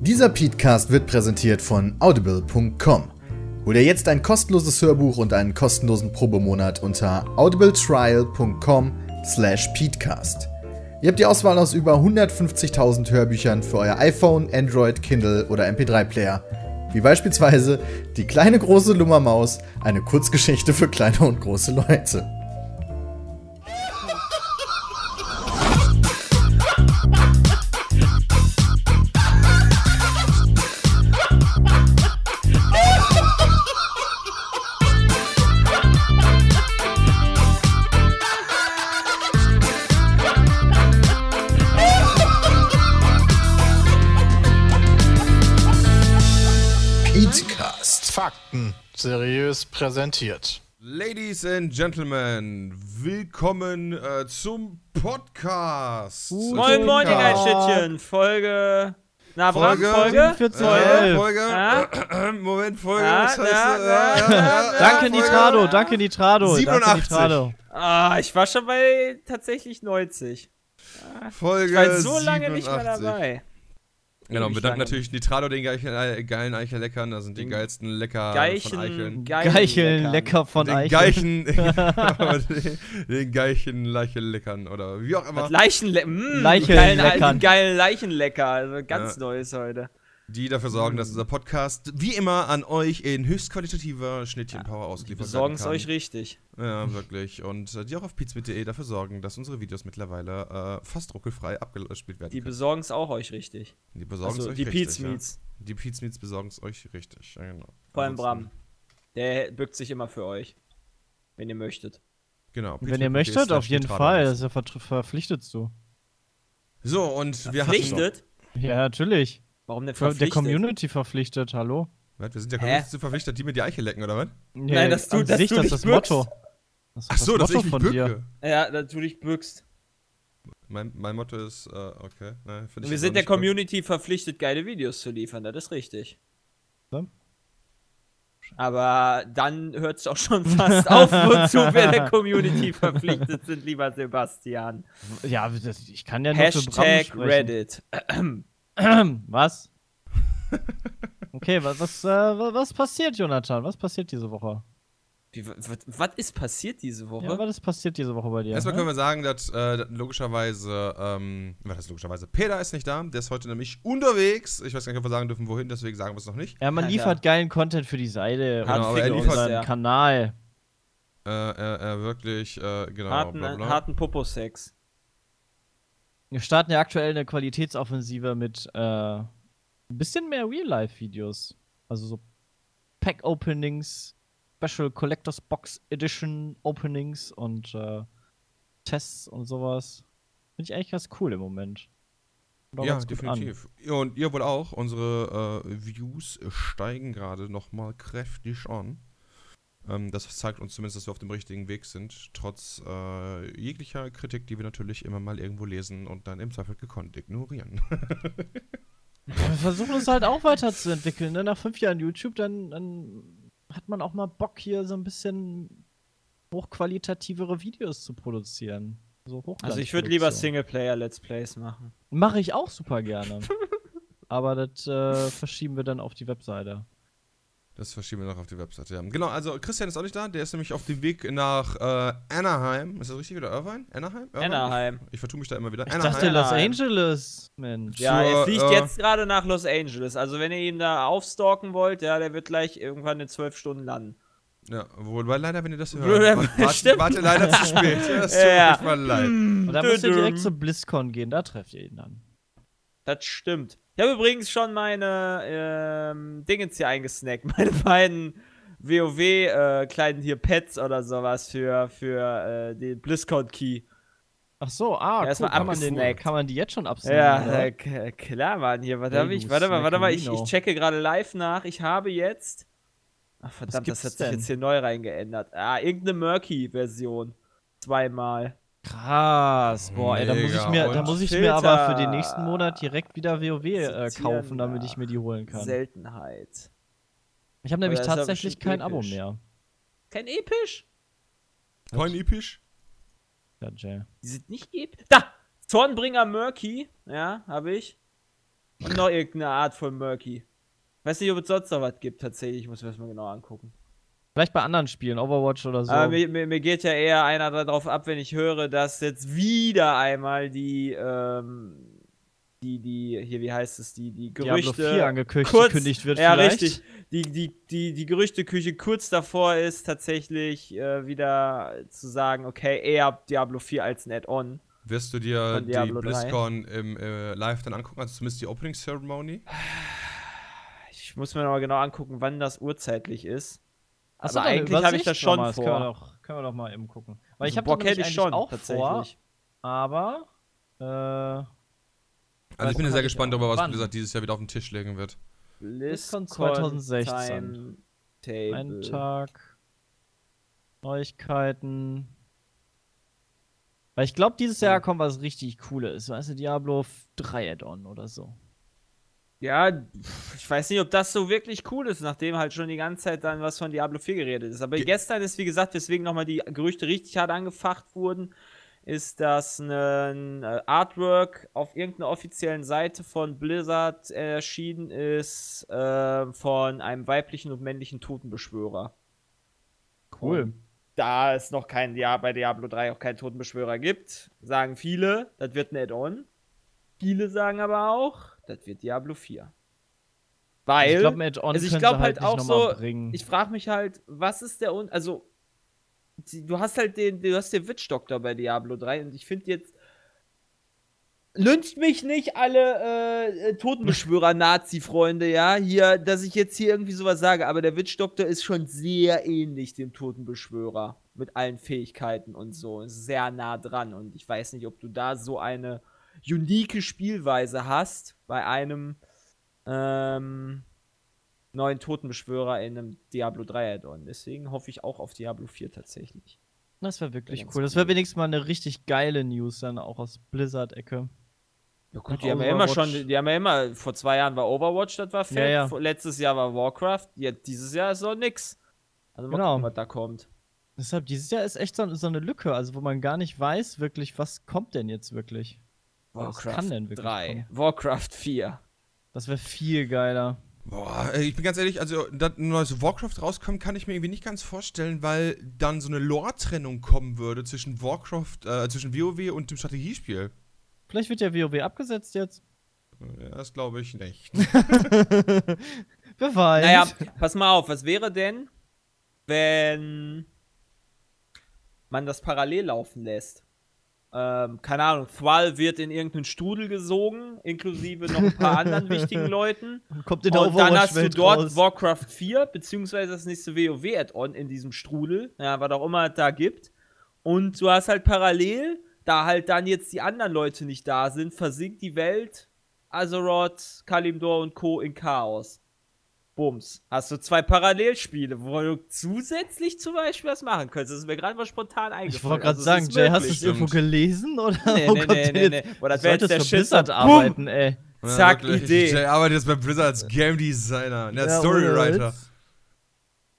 Dieser Podcast wird präsentiert von audible.com. Hol dir jetzt ein kostenloses Hörbuch und einen kostenlosen Probemonat unter audibletrial.com/peatcast. Ihr habt die Auswahl aus über 150.000 Hörbüchern für euer iPhone, Android, Kindle oder MP3-Player. Wie beispielsweise Die kleine große Lummermaus, eine Kurzgeschichte für kleine und große Leute. Präsentiert. Ladies and Gentlemen, willkommen äh, zum Podcast. Moin, moin, ihr Geilschnittchen. Folge. Na, Folge? Folge? 14, Äh, 11. Folge. Ja? Moment, Folge. Ja, was heißt ja, Äh, ja, äh, Danke, Folge? Nitrado, danke, Nitrado. 87. Danke, Nitrado. Ah, ich war schon bei tatsächlich 90. Folge Ich war so lange nicht mehr 87. dabei. Genau, wir danken natürlich Nitrado, den geichen, äh, geilen Eichelleckern. Das sind die geilsten Lecker von Geichen, Eicheln. Geichen, Geicheln, lecker von den Eichel. Geichen, den, Geichen Leichelleckern oder wie auch immer. Leichenle mm, Leichenleckern. geilen, geilen Leichenlecker. Also ganz Ja. Neues heute. Die dafür sorgen, dass unser Podcast wie immer an euch in höchstqualitativer Schnittchen-Power Die ausgeliefert besorgen werden es euch richtig. Ja, wirklich. Und äh, die auch auf pizmit.de dafür sorgen, dass unsere Videos mittlerweile äh, fast ruckelfrei abgespielt werden Die können. besorgen es auch euch richtig. Die besorgen es Also euch die richtig. Pete's Meats. Ja. Die Pete's Meats besorgen es euch richtig. Ja, genau. Vor allem Bram. Der bückt sich immer für euch. Wenn ihr möchtet. Genau. Wenn ihr möchtet, auf jeden. Fall. Das ist ja ver verpflichtet zu. So, und wir hatten. Verpflichtet? Ja, natürlich. Warum denn Der verpflichtet? Community verpflichtet, hallo? Was, wir sind ja? Community zu verpflichtet, die mir die Eichel lecken, oder was? Nee, das du- an dass sich, du das dich ist das bückst. Motto. Das ist Ach so, das dass ich Motto mich von dir. Ja, dass du dich bückst. Mein, mein Motto ist, äh, okay. Ne, find ich Wir sind der nicht gut. Community verpflichtet, geile Videos zu liefern, das ist richtig. Ja. Aber dann hört es auch schon fast auf, wozu wir der Community verpflichtet sind, lieber Sebastian. Ja, das, ich kann ja nur Hashtag. Reddit. Was? Okay, was, was, äh, wa- was passiert, Jonathan? Was passiert diese Woche? Wie, was, was ist passiert diese Woche? Ja, was ist passiert diese Woche bei dir? Erstmal hä? können wir sagen, dass, äh, logischerweise, ähm, was heißt logischerweise? Peter ist nicht da, der ist heute nämlich unterwegs. Ich weiß gar nicht, ob wir sagen dürfen, wohin, deswegen sagen wir es noch nicht. Ja, man Alter. liefert geilen Content für die Seite Genau, und für er liefert- unseren Ja. Kanal. Äh, er, er wirklich, äh, genau, harten, bla bla. harten Popo-Sex. Wir starten ja aktuell eine Qualitätsoffensive mit äh, ein bisschen mehr Real-Life-Videos. Also so Pack-Openings, Special Collectors Box Edition Openings und äh, Tests und sowas. Finde ich eigentlich ganz cool im Moment. Ja, an. definitiv. Ja, und ihr wohl auch. Unsere äh, Views steigen gerade nochmal kräftig an. Ähm, das zeigt uns zumindest, dass wir auf dem richtigen Weg sind, trotz äh, jeglicher Kritik, die wir natürlich immer mal irgendwo lesen und dann im Zweifel gekonnt ignorieren. Wir versuchen uns halt auch weiterzuentwickeln. Ne? Nach fünf Jahren YouTube, dann, dann hat man auch mal Bock, hier so ein bisschen hochqualitativere Videos zu produzieren. So Also ich würde lieber. Singleplayer-Let's Plays machen. Mache ich auch super gerne. Aber das äh, verschieben wir dann auf die Webseite. Das verschieben wir noch auf die Webseite. Ja. Genau, also Christian ist auch nicht da. Der ist nämlich auf dem Weg nach äh, Anaheim. Ist das richtig oder Irvine? Anaheim? Irvine? Anaheim. Ich, ich vertue mich da immer wieder. Ich dachte Los Anaheim. Angeles, Mensch. Ja, er fliegt äh, jetzt gerade nach Los Angeles. Also wenn ihr ihn da aufstalken wollt, ja, der wird gleich irgendwann in zwölf Stunden landen. Ja, wobei leider, wenn ihr das hört, Blöder- wart, ihr leider zu spät. Ja, das tut Ja. mir mal leid. Und da müsst ihr direkt zur BlizzCon gehen, da trefft ihr ihn dann. Das stimmt. Ich habe übrigens schon meine ähm, Dingens hier eingesnackt. Meine beiden WoW äh, hier Pets oder sowas für, für äh, den BlizzCon-Key. Ach so, ah, Ja, cool. kann, man den, kann man die jetzt schon absenden? Ja, äh, klar, Mann. Hier, warte, Hey, ich, warte mal, warte mal. Ich, ich checke gerade live nach. Ich habe jetzt. Ach, verdammt, das hat sich denn? jetzt hier neu reingeändert. Ah, irgendeine Murky-Version. Zweimal. Krass, boah, ey, da muss ich mir, da muss ich Filter. mir aber für den nächsten Monat direkt wieder WoW äh, kaufen, damit ich mir die holen kann. Seltenheit. Ich habe nämlich tatsächlich kein Abo episch. mehr. Kein episch? Kein episch? Ja, Jay. Die sind nicht episch. Da! Zornbringer Murky. Ja, habe ich. Und noch irgendeine Art von Murky. Weiß nicht, ob es sonst noch was gibt, tatsächlich. Ich muss mir das mal genau angucken. Vielleicht bei anderen Spielen, Overwatch oder so. Aber mir, mir, mir geht ja eher einer darauf ab, wenn ich höre, dass jetzt wieder einmal die, ähm, die, die, hier, wie heißt es, die, die Diablo Gerüchte. 4 angekündigt kurz- wird ja, vielleicht. richtig. Die, die, die, die Gerüchteküche kurz davor ist, tatsächlich äh, wieder zu sagen, okay, eher Diablo 4 als ein Add-on. Wirst du dir die Diablo 3. BlizzCon im äh, Live dann angucken, also zumindest die Opening Ceremony? Ich muss mir nochmal genau angucken, wann das urzeitlich ist. Achso, Aber eigentlich hab ich das schon das vor. Können wir, doch, können wir doch mal eben gucken. Weil ich Also habe Bock das nämlich ich schon, auch vor, aber äh, Also ich bin ja sehr gespannt darüber, was. Blizzard dieses Jahr wieder auf den Tisch legen wird. BlizzCon 2016. Timetable. ein Tag Neuigkeiten. Weil ich glaube, dieses Jahr kommt was richtig Cooles. Weißt du, Diablo 3 Add-on oder so. Ja, ich weiß nicht, ob das so wirklich cool ist, nachdem halt schon die ganze Zeit dann was von Diablo 4 geredet ist. Aber Ge- gestern ist, wie gesagt, weswegen nochmal die Gerüchte richtig hart angefacht wurden, ist, dass ein äh, Artwork auf irgendeiner offiziellen Seite von Blizzard erschienen ist äh, von einem weiblichen und männlichen Totenbeschwörer. Cool. Und da es noch kein ja, bei Diablo 3 auch keinen Totenbeschwörer gibt, sagen viele, das wird ein Add-on. Viele sagen aber auch, das wird Diablo 4. Weil, ich glaube, also ich sie halt nicht auch so, bringen. ich frage mich halt, was ist der Un also die- du hast halt den du hast den Witch Doctor bei Diablo 3 und ich finde jetzt Lyncht mich nicht alle äh, Totenbeschwörer-Nazi-Freunde, ja, hier, dass ich jetzt hier irgendwie sowas sage, aber der Witch Doctor ist schon sehr ähnlich dem Totenbeschwörer mit allen Fähigkeiten und so, ist sehr nah dran und ich weiß nicht, ob du da so eine unique Spielweise hast bei einem ähm, neuen Totenbeschwörer in einem Diablo 3 Add-on. Deswegen hoffe ich auch auf Diablo 4 tatsächlich. das wäre wirklich ganz cool. Das wäre wenigstens mal eine richtig geile News dann auch aus Blizzard-Ecke. Ja Nach gut, die haben ja immer schon, die haben ja immer, vor zwei Jahren war Overwatch, das war fett, Ja, ja. letztes Jahr war Warcraft, jetzt dieses Jahr ist so nix. Also mal Genau. gucken, was da kommt. Deshalb, dieses Jahr ist echt so, so eine Lücke, also wo man gar nicht weiß wirklich, was kommt denn jetzt wirklich. Denn wirklich 3, kommen? Warcraft 4. Das wäre viel geiler. Boah, ich bin ganz ehrlich, also, dass ein neues Warcraft rauskommt, kann ich mir irgendwie nicht ganz vorstellen, weil dann so eine Lore-Trennung kommen würde zwischen Warcraft, äh, zwischen WoW und dem Strategiespiel. Vielleicht wird ja WoW abgesetzt jetzt. Ja, das glaube ich nicht. Wer weiß. Naja, pass mal auf, was wäre denn, wenn man das parallel laufen lässt? Ähm, keine Ahnung, Thrall wird in irgendeinen Strudel gesogen, inklusive noch ein paar anderen wichtigen Leuten. Kommt in der Und dann hast du dort raus. Warcraft 4, beziehungsweise das nächste WoW-Add-on in diesem Strudel, ja, was auch immer es da gibt. Und du hast halt parallel, da halt dann jetzt die anderen Leute nicht da sind, versinkt die Welt, Azeroth, Kalimdor und Co. in Chaos. Bums. Hast du zwei Parallelspiele, wo du zusätzlich zum Beispiel was machen könntest. Das ist mir gerade mal spontan eingefallen. Ich wollte gerade Also, sagen, Jay, hast du es irgendwo gelesen? Oder Nee, wo nee, kommt nee, nee, nee. Boah, das Du wäre jetzt der Boom! arbeiten, ey. Zack, wirklich. Idee. Jay arbeitet jetzt bei Blizzard als Game Designer, ne, als Ja, Storywriter.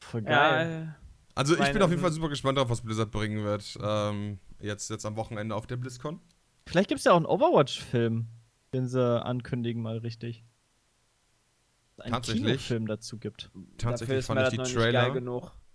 Voll geil. Ja, Also ich bin auf jeden Fall super gespannt darauf, was Blizzard bringen wird. Ähm, jetzt, jetzt am Wochenende auf der BlizzCon. Vielleicht gibt es ja auch einen Overwatch-Film, den sie ankündigen mal richtig. Einen Tatsächlich? Kinofilm dazu gibt. Tatsächlich fand ich die Trailer.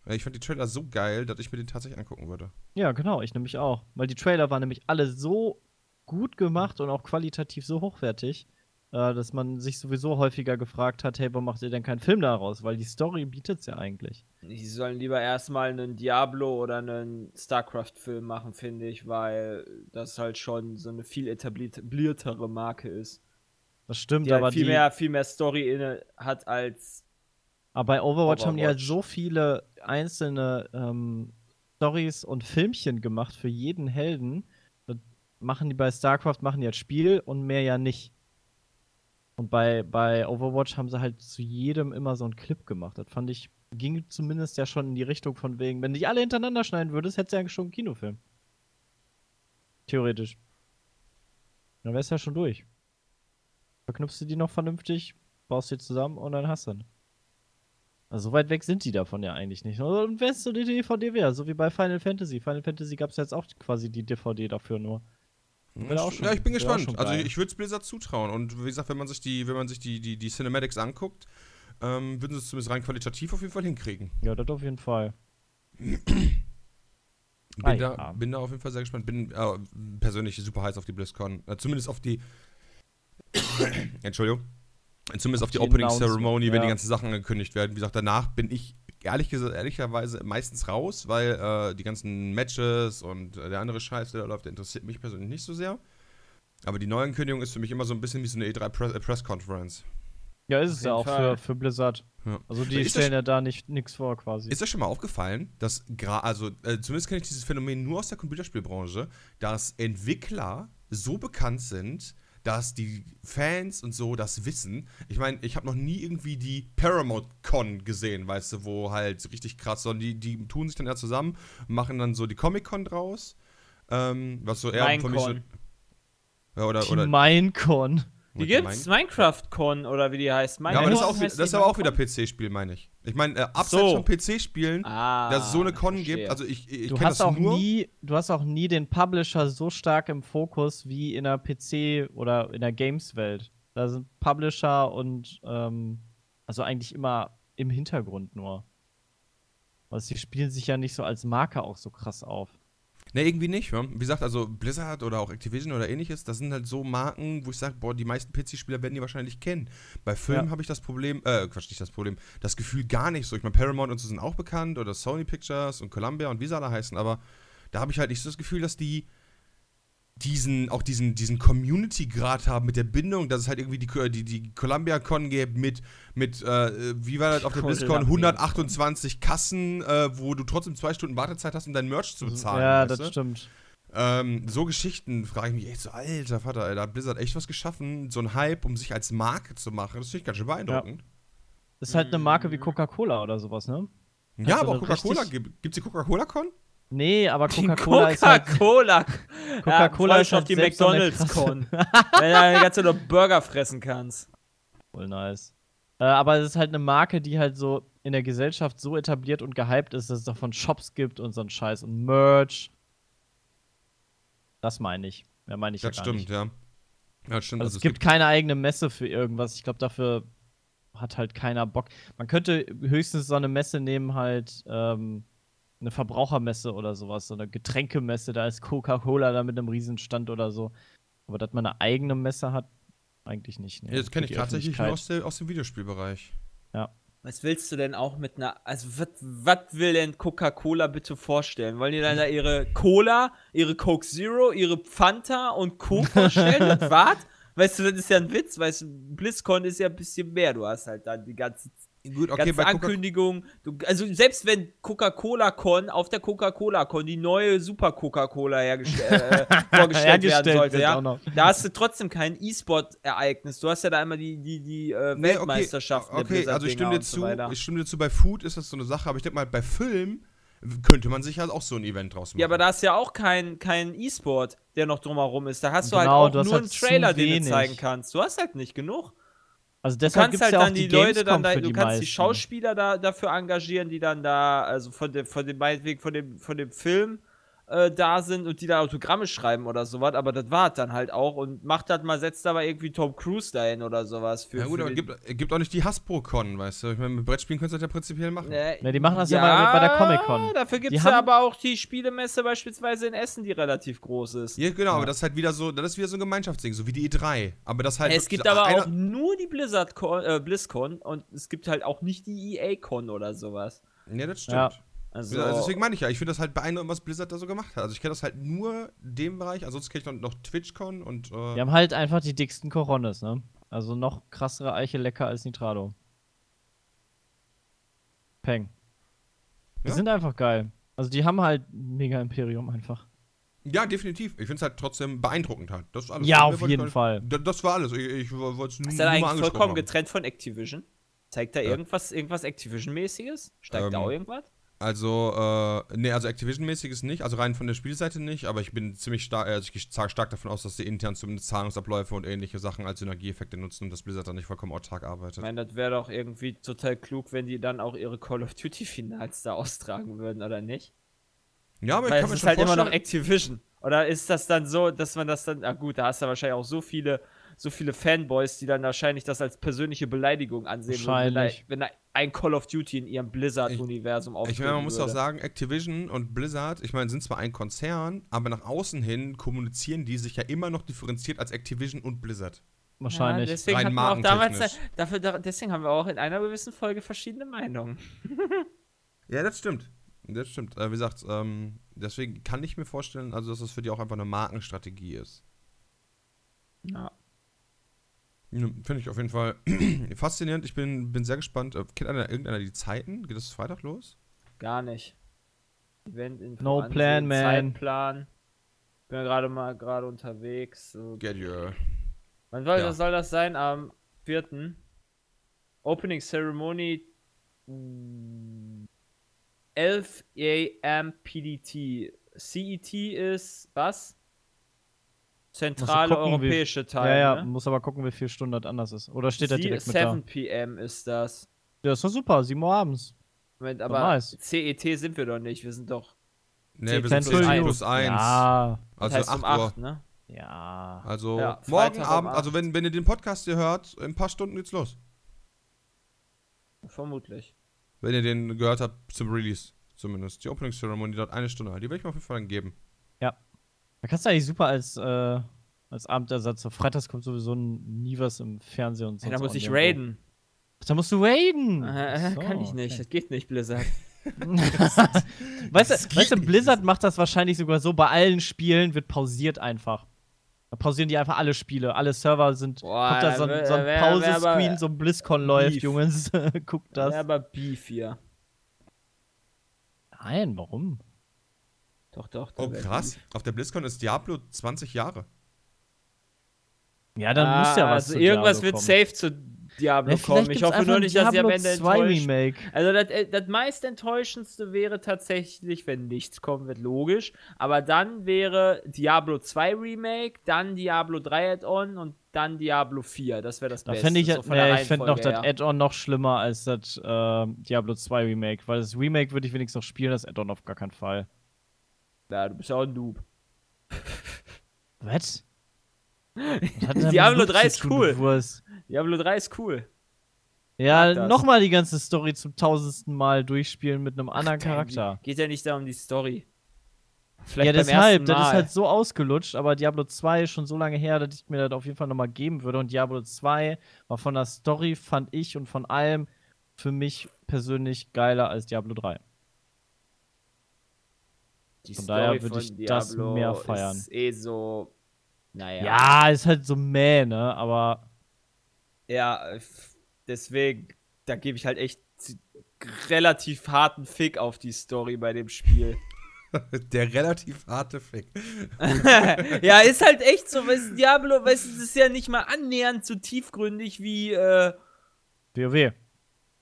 Ich fand die Trailer so geil, dass ich mir den tatsächlich angucken würde. Ja, genau, ich nämlich auch. Weil die Trailer waren nämlich alle so gut gemacht und auch qualitativ so hochwertig, äh, dass man sich sowieso häufiger gefragt hat, hey, warum macht ihr denn keinen Film daraus? Weil die Story bietet es ja eigentlich. Die sollen lieber erstmal einen Diablo oder einen StarCraft-Film machen, finde ich, weil das halt schon so eine viel etabliertere Marke ist. Das stimmt, Die aber halt viel die, mehr, viel mehr Story inne hat als. Aber bei Overwatch, haben die halt Overwatch. so viele einzelne ähm, Stories und Filmchen gemacht für jeden Helden. Das machen die bei StarCraft, machen die als Spiel und mehr ja nicht. Und bei, bei Overwatch haben sie halt zu jedem immer so einen Clip gemacht. Das fand ich, ging zumindest ja schon in die Richtung von wegen, wenn du die alle hintereinander schneiden würdest, hättest du ja schon einen Kinofilm. Theoretisch. Dann wär's ja schon durch. Verknüpfst du die noch vernünftig, baust die zusammen und dann hast du ihn. Also so weit weg sind die davon ja eigentlich nicht. Und wenn es so die DVD wäre, so wie bei Final Fantasy. Final Fantasy gab es jetzt auch quasi die DVD dafür nur. Bin auch schon- ja, ich bin gespannt. Also ich würde es Blizzard zutrauen. Und wie gesagt, wenn man sich die, wenn man sich die, die, die Cinematics anguckt, ähm, würden sie es zumindest rein qualitativ auf jeden Fall hinkriegen. Ja, das auf jeden Fall. Bin, Ah, da, ja. bin da auf jeden Fall sehr gespannt. Bin äh, persönlich super heiß auf die BlizzCon. Äh, zumindest auf die. Entschuldigung. Zumindest auf die, die Opening Ceremony, wenn ja. die ganzen Sachen angekündigt werden. Wie gesagt, danach bin ich ehrlich gesagt, ehrlicherweise meistens raus, weil äh, die ganzen Matches und äh, der andere Scheiß, der da läuft, der interessiert mich persönlich nicht so sehr. Aber die Neuankündigung ist für mich immer so ein bisschen wie so eine E3 Press, äh, Press Conference. Ja, ist es ja auch für, für Blizzard. Ja. Also die Ist das- stellen ja da nicht nichts vor quasi. Ist euch schon mal aufgefallen, dass gerade, also äh, zumindest kenne ich dieses Phänomen nur aus der Computerspielbranche, dass Entwickler so bekannt sind, dass die Fans und so das wissen. Ich meine, ich habe noch nie irgendwie die Paramount Con gesehen, weißt du, wo halt richtig krass, sondern die, die tun sich dann ja zusammen, machen dann so die Comic Con draus, ähm, was so eher für mich so, ja, oder die oder Minecon. Die gibt's, Minecraft-Con oder wie die heißt. ja, aber das ist, auch, heißt das ist aber auch wieder? PC-Spiel, meine ich. Ich meine, äh, abseits So. von PC-Spielen, Ah, dass es so eine Con verstehe. gibt, also ich, ich Du kenne hast das auch nur. nie, du hast auch nie den Publisher so stark im Fokus wie in der PC oder in der Games-Welt. Da sind Publisher und ähm, also eigentlich immer im Hintergrund nur. Also die spielen sich ja nicht so als Marke auch so krass auf. Ne, irgendwie nicht. Ja? Wie gesagt, also Blizzard oder auch Activision oder ähnliches, das sind halt so Marken, wo ich sage, boah, die meisten PC-Spieler werden die wahrscheinlich kennen. Bei Filmen Ja. habe ich das Problem, äh, Quatsch, nicht das Problem, das Gefühl gar nicht so. Ich meine, Paramount und so sind auch bekannt oder Sony Pictures und Columbia und wie sie alle heißen, aber da habe ich halt nicht so das Gefühl, dass die diesen, auch diesen, diesen Community-Grad haben mit der Bindung, dass es halt irgendwie die, die, die Columbia-Con gibt mit, mit äh, wie war das auf der BlizzCon, Columbia-Con. 128 Kassen, äh, wo du trotzdem zwei Stunden Wartezeit hast, um dein Merch zu bezahlen. ja, das du? stimmt. Ähm, so Geschichten frage ich mich echt so, alter Vater, ey, da hat Blizzard echt was geschaffen, so ein Hype, um sich als Marke zu machen. Das finde ich ganz schön beeindruckend. Ist halt eine Marke wie Coca-Cola oder sowas, ne? Ja, Also aber auch Coca-Cola, gibt es die Coca-Cola-Con? Nee, aber Coca-Cola ist halt. Coca-Cola. Coca-Cola ja, ist auf halt die so eine McDonalds-Con. Wenn du die ganze Zeit nur Burger fressen kannst. Voll nice. Äh, aber es ist halt eine Marke, die halt so in der Gesellschaft so etabliert und gehypt ist, dass es davon Shops gibt und so ein Scheiß und Merch. Das meine ich. Ja, meine ich Das ja gar stimmt, nicht. ja. Ja, das stimmt. Also es gibt keine eigene Messe für irgendwas. Ich glaube, dafür hat halt keiner Bock. Man könnte höchstens so eine Messe nehmen, halt ähm, eine Verbrauchermesse oder sowas, so eine Getränkemesse, da ist Coca-Cola da mit einem Riesenstand oder so. Aber dass man eine eigene Messe hat, eigentlich nicht. Nee. Ja, das kenne ich tatsächlich nur aus, der, aus dem Videospielbereich. Was willst du denn auch mit einer. Also, was will denn Coca-Cola bitte vorstellen? Wollen die dann da ihre Cola, ihre Coke Zero, ihre Fanta und Co. vorstellen? und was? Weißt du, das ist ja ein Witz, weißt du, BlizzCon ist ja ein bisschen mehr. Du hast halt dann die ganze, Gut, okay, ganze bei Coca Ankündigung. Du, also, selbst wenn Coca-Cola-Con auf der Coca-Cola-Con die neue Super Coca-Cola äh, vorgestellt werden sollte, ja, da hast du trotzdem kein E-Sport-Ereignis. Du hast ja da immer die, die, die äh, Nee, Weltmeisterschaften. der Okay, also ich stimme dir so zu, weiter. ich stimme dir zu, bei Food ist das so eine Sache, aber ich denke mal, bei Film könnte man sich halt auch so ein Event draus machen. Ja, aber da ist ja auch kein, kein E-Sport, der noch drumherum ist. Da hast du Genau, halt auch nur halt einen Trailer, den du zeigen kannst. Du hast halt nicht genug. Also Du deshalb kannst gibt's halt ja auch dann die, die Leute dann da, du die kannst die meisten. Schauspieler da dafür engagieren, die dann da, also von dem, von dem meinetwegen von dem, von dem Film äh, da sind und die da Autogramme schreiben oder sowas, aber das war dann halt auch und macht das mal, setzt da mal irgendwie Tom Cruise dahin oder sowas für. ja gut, für aber gibt, gibt auch nicht die Hasbro-Con, weißt du? Ich meine, mit Brettspielen könntest du das ja prinzipiell machen. Nee, Ne, die machen das ja mal bei der Comic-Con. Dafür gibt es ja aber auch die Spielemesse beispielsweise in Essen, die relativ groß ist. Ja, genau, aber das ist halt wieder so, das ist wieder so ein Gemeinschaftsding, so wie die E3. Aber das halt. es gibt aber auch nur die Blizzard -Con, äh, BlizzCon und es gibt halt auch nicht die EA-Con oder sowas. Ja, das stimmt. Ja. Also, Also deswegen meine ich ja, ich finde das halt beeindruckend, was Blizzard da so gemacht hat. Also ich kenne das halt nur dem Bereich, ansonsten kenne ich noch, noch TwitchCon und äh, Die haben halt einfach die dicksten Coronas, ne? Also noch krassere Eiche lecker als Nitrado. Peng. Die Ja. sind einfach geil. Also die haben halt ein mega Imperium einfach. ja, definitiv. Ich finde es halt trotzdem beeindruckend halt. Das ist alles. Ja, auf jeden Fall. Da- Das war alles. Ich, ich wollte es nur, ist nur er mal eigentlich vollkommen haben. getrennt von Activision? Zeigt da irgendwas, irgendwas Activision-mäßiges? Steigt da Ähm, auch irgendwas? Also, äh, nee, also Activision-mäßig ist nicht, also rein von der Spielseite nicht, aber ich bin ziemlich stark, also ich gehe stark, davon aus, dass sie intern zumindest Zahlungsabläufe und ähnliche Sachen als Synergieeffekte nutzen und dass Blizzard dann nicht vollkommen autark Ich arbeitet. meine, das wäre doch irgendwie total klug, wenn die dann auch ihre Call of Duty-Finals da austragen würden, oder nicht? Ja, aber ich Weil kann es mir ist schon halt immer vorstellen, noch Activision. Oder ist das dann so, dass man das dann, ah gut, da hast du wahrscheinlich auch so viele, so viele Fanboys, die dann wahrscheinlich das als persönliche Beleidigung ansehen würden, wenn da, Wahrscheinlich. wenn da ein Call of Duty in ihrem Blizzard-Universum Ich auftreten meine, man muss würde. auch sagen, Activision und Blizzard, ich meine, sind zwar ein Konzern, aber nach außen hin kommunizieren die sich ja immer noch differenziert als Activision und Blizzard. Wahrscheinlich. Ja, deswegen, Rein hatten wir auch damals, dafür, da- deswegen haben wir auch in einer gewissen Folge verschiedene Meinungen. Ja, das stimmt. Das stimmt. Äh, wie gesagt, ähm, deswegen kann ich mir vorstellen, also dass das für die auch einfach eine Markenstrategie ist. Ja. Finde ich auf jeden Fall faszinierend. Ich bin, bin sehr gespannt. Äh, Kennt einer, irgendeiner die Zeiten? Geht das Freitag los? Gar nicht. Event No plan, man. Zeitplan. Bin ja gerade mal gerade unterwegs. Get your. Wann soll, Ja. das, soll das sein? Am 4. Opening Ceremony mm, 11 am PDT. CET ist was? Zentrale gucken, wie- europäische Teil. ja, ja, ne? muss aber gucken, wie viel Stunden das anders ist. Oder steht da Sie- direkt mit da? 7 PM ist das. Ja, ist doch super, 7 Uhr abends. Moment, aber nice. CET sind wir doch nicht. Wir sind doch. Ne, wir 10 sind plus plus 1 eins. plus 1. Ja, Das Also heißt 8 um Uhr. 8, ne? ja. Also Ja, morgen Freitag um Abend, also 8. wenn, wenn ihr den Podcast hier hört, in ein paar Stunden geht's los. Vermutlich. Wenn ihr den gehört habt zum Release zumindest. Die Opening Ceremony dauert eine Stunde. Die werde ich mir auf jeden Fall dann geben. Da kannst du eigentlich super als, äh, als Abendersatz. So Freitags kommt sowieso nie was im Fernsehen und so. Ja, da muss ich raiden. Da musst du raiden. Äh, So, kann ich nicht. okay. Das geht nicht, Blizzard. weißt du, weißt du, nicht. Blizzard macht das wahrscheinlich sogar so, bei allen Spielen wird pausiert einfach. Da pausieren die einfach alle Spiele. Alle Server sind. Boah, kommt da so ein, so ein Pause-Screen, so ein BlizzCon läuft, Beef. Jungs. Guckt das. Ja, aber Beef hier. Nein, warum? Doch, doch. Oh, krass. Auf der BlizzCon ist Diablo 20 Jahre. Ja, dann Ah, muss ja was Also zu irgendwas Diablo wird kommen. safe zu Diablo Ja, kommen. Ich hoffe nur nicht, dass sie am Ende 2 enttäuscht. Remake. Also das, äh, das meist enttäuschendste wäre tatsächlich, wenn nichts kommen wird, logisch. Aber dann wäre Diablo 2 Remake, dann Diablo 3 Add-on und dann Diablo 4. Das wäre das Da Beste. ich, so nee, ich fände noch das Reihenfolge her. Add-on noch schlimmer als das äh, Diablo 2 Remake, weil das Remake würde ich wenigstens noch spielen, das Add-on auf gar keinen Fall. Ja, du bist ja auch ein Noob. Was? Diablo Noob 3 zu ist cool. Diablo 3 ist cool. Ja, nochmal die ganze Story zum tausendsten Mal durchspielen mit einem anderen Charakter. Geht ja nicht da um die Story. Vielleicht Ja, deshalb, das ist halt so ausgelutscht, aber Diablo 2 ist schon so lange her, dass ich mir das auf jeden Fall nochmal geben würde. Und Diablo 2 war von der Story, fand ich, und von allem für mich persönlich geiler als Diablo 3. Die von daher würde ich das Diablo mehr feiern. Ist eh so. Naja. Ja, ist halt so mäh, ne? Aber Ja, deswegen, da gebe ich halt echt relativ harten Fick auf die Story bei dem Spiel. Der relativ harte Fick. ja, ist halt echt so, weißt du, Diablo, weißt du, es ist ja nicht mal annähernd so tiefgründig wie äh, WoW.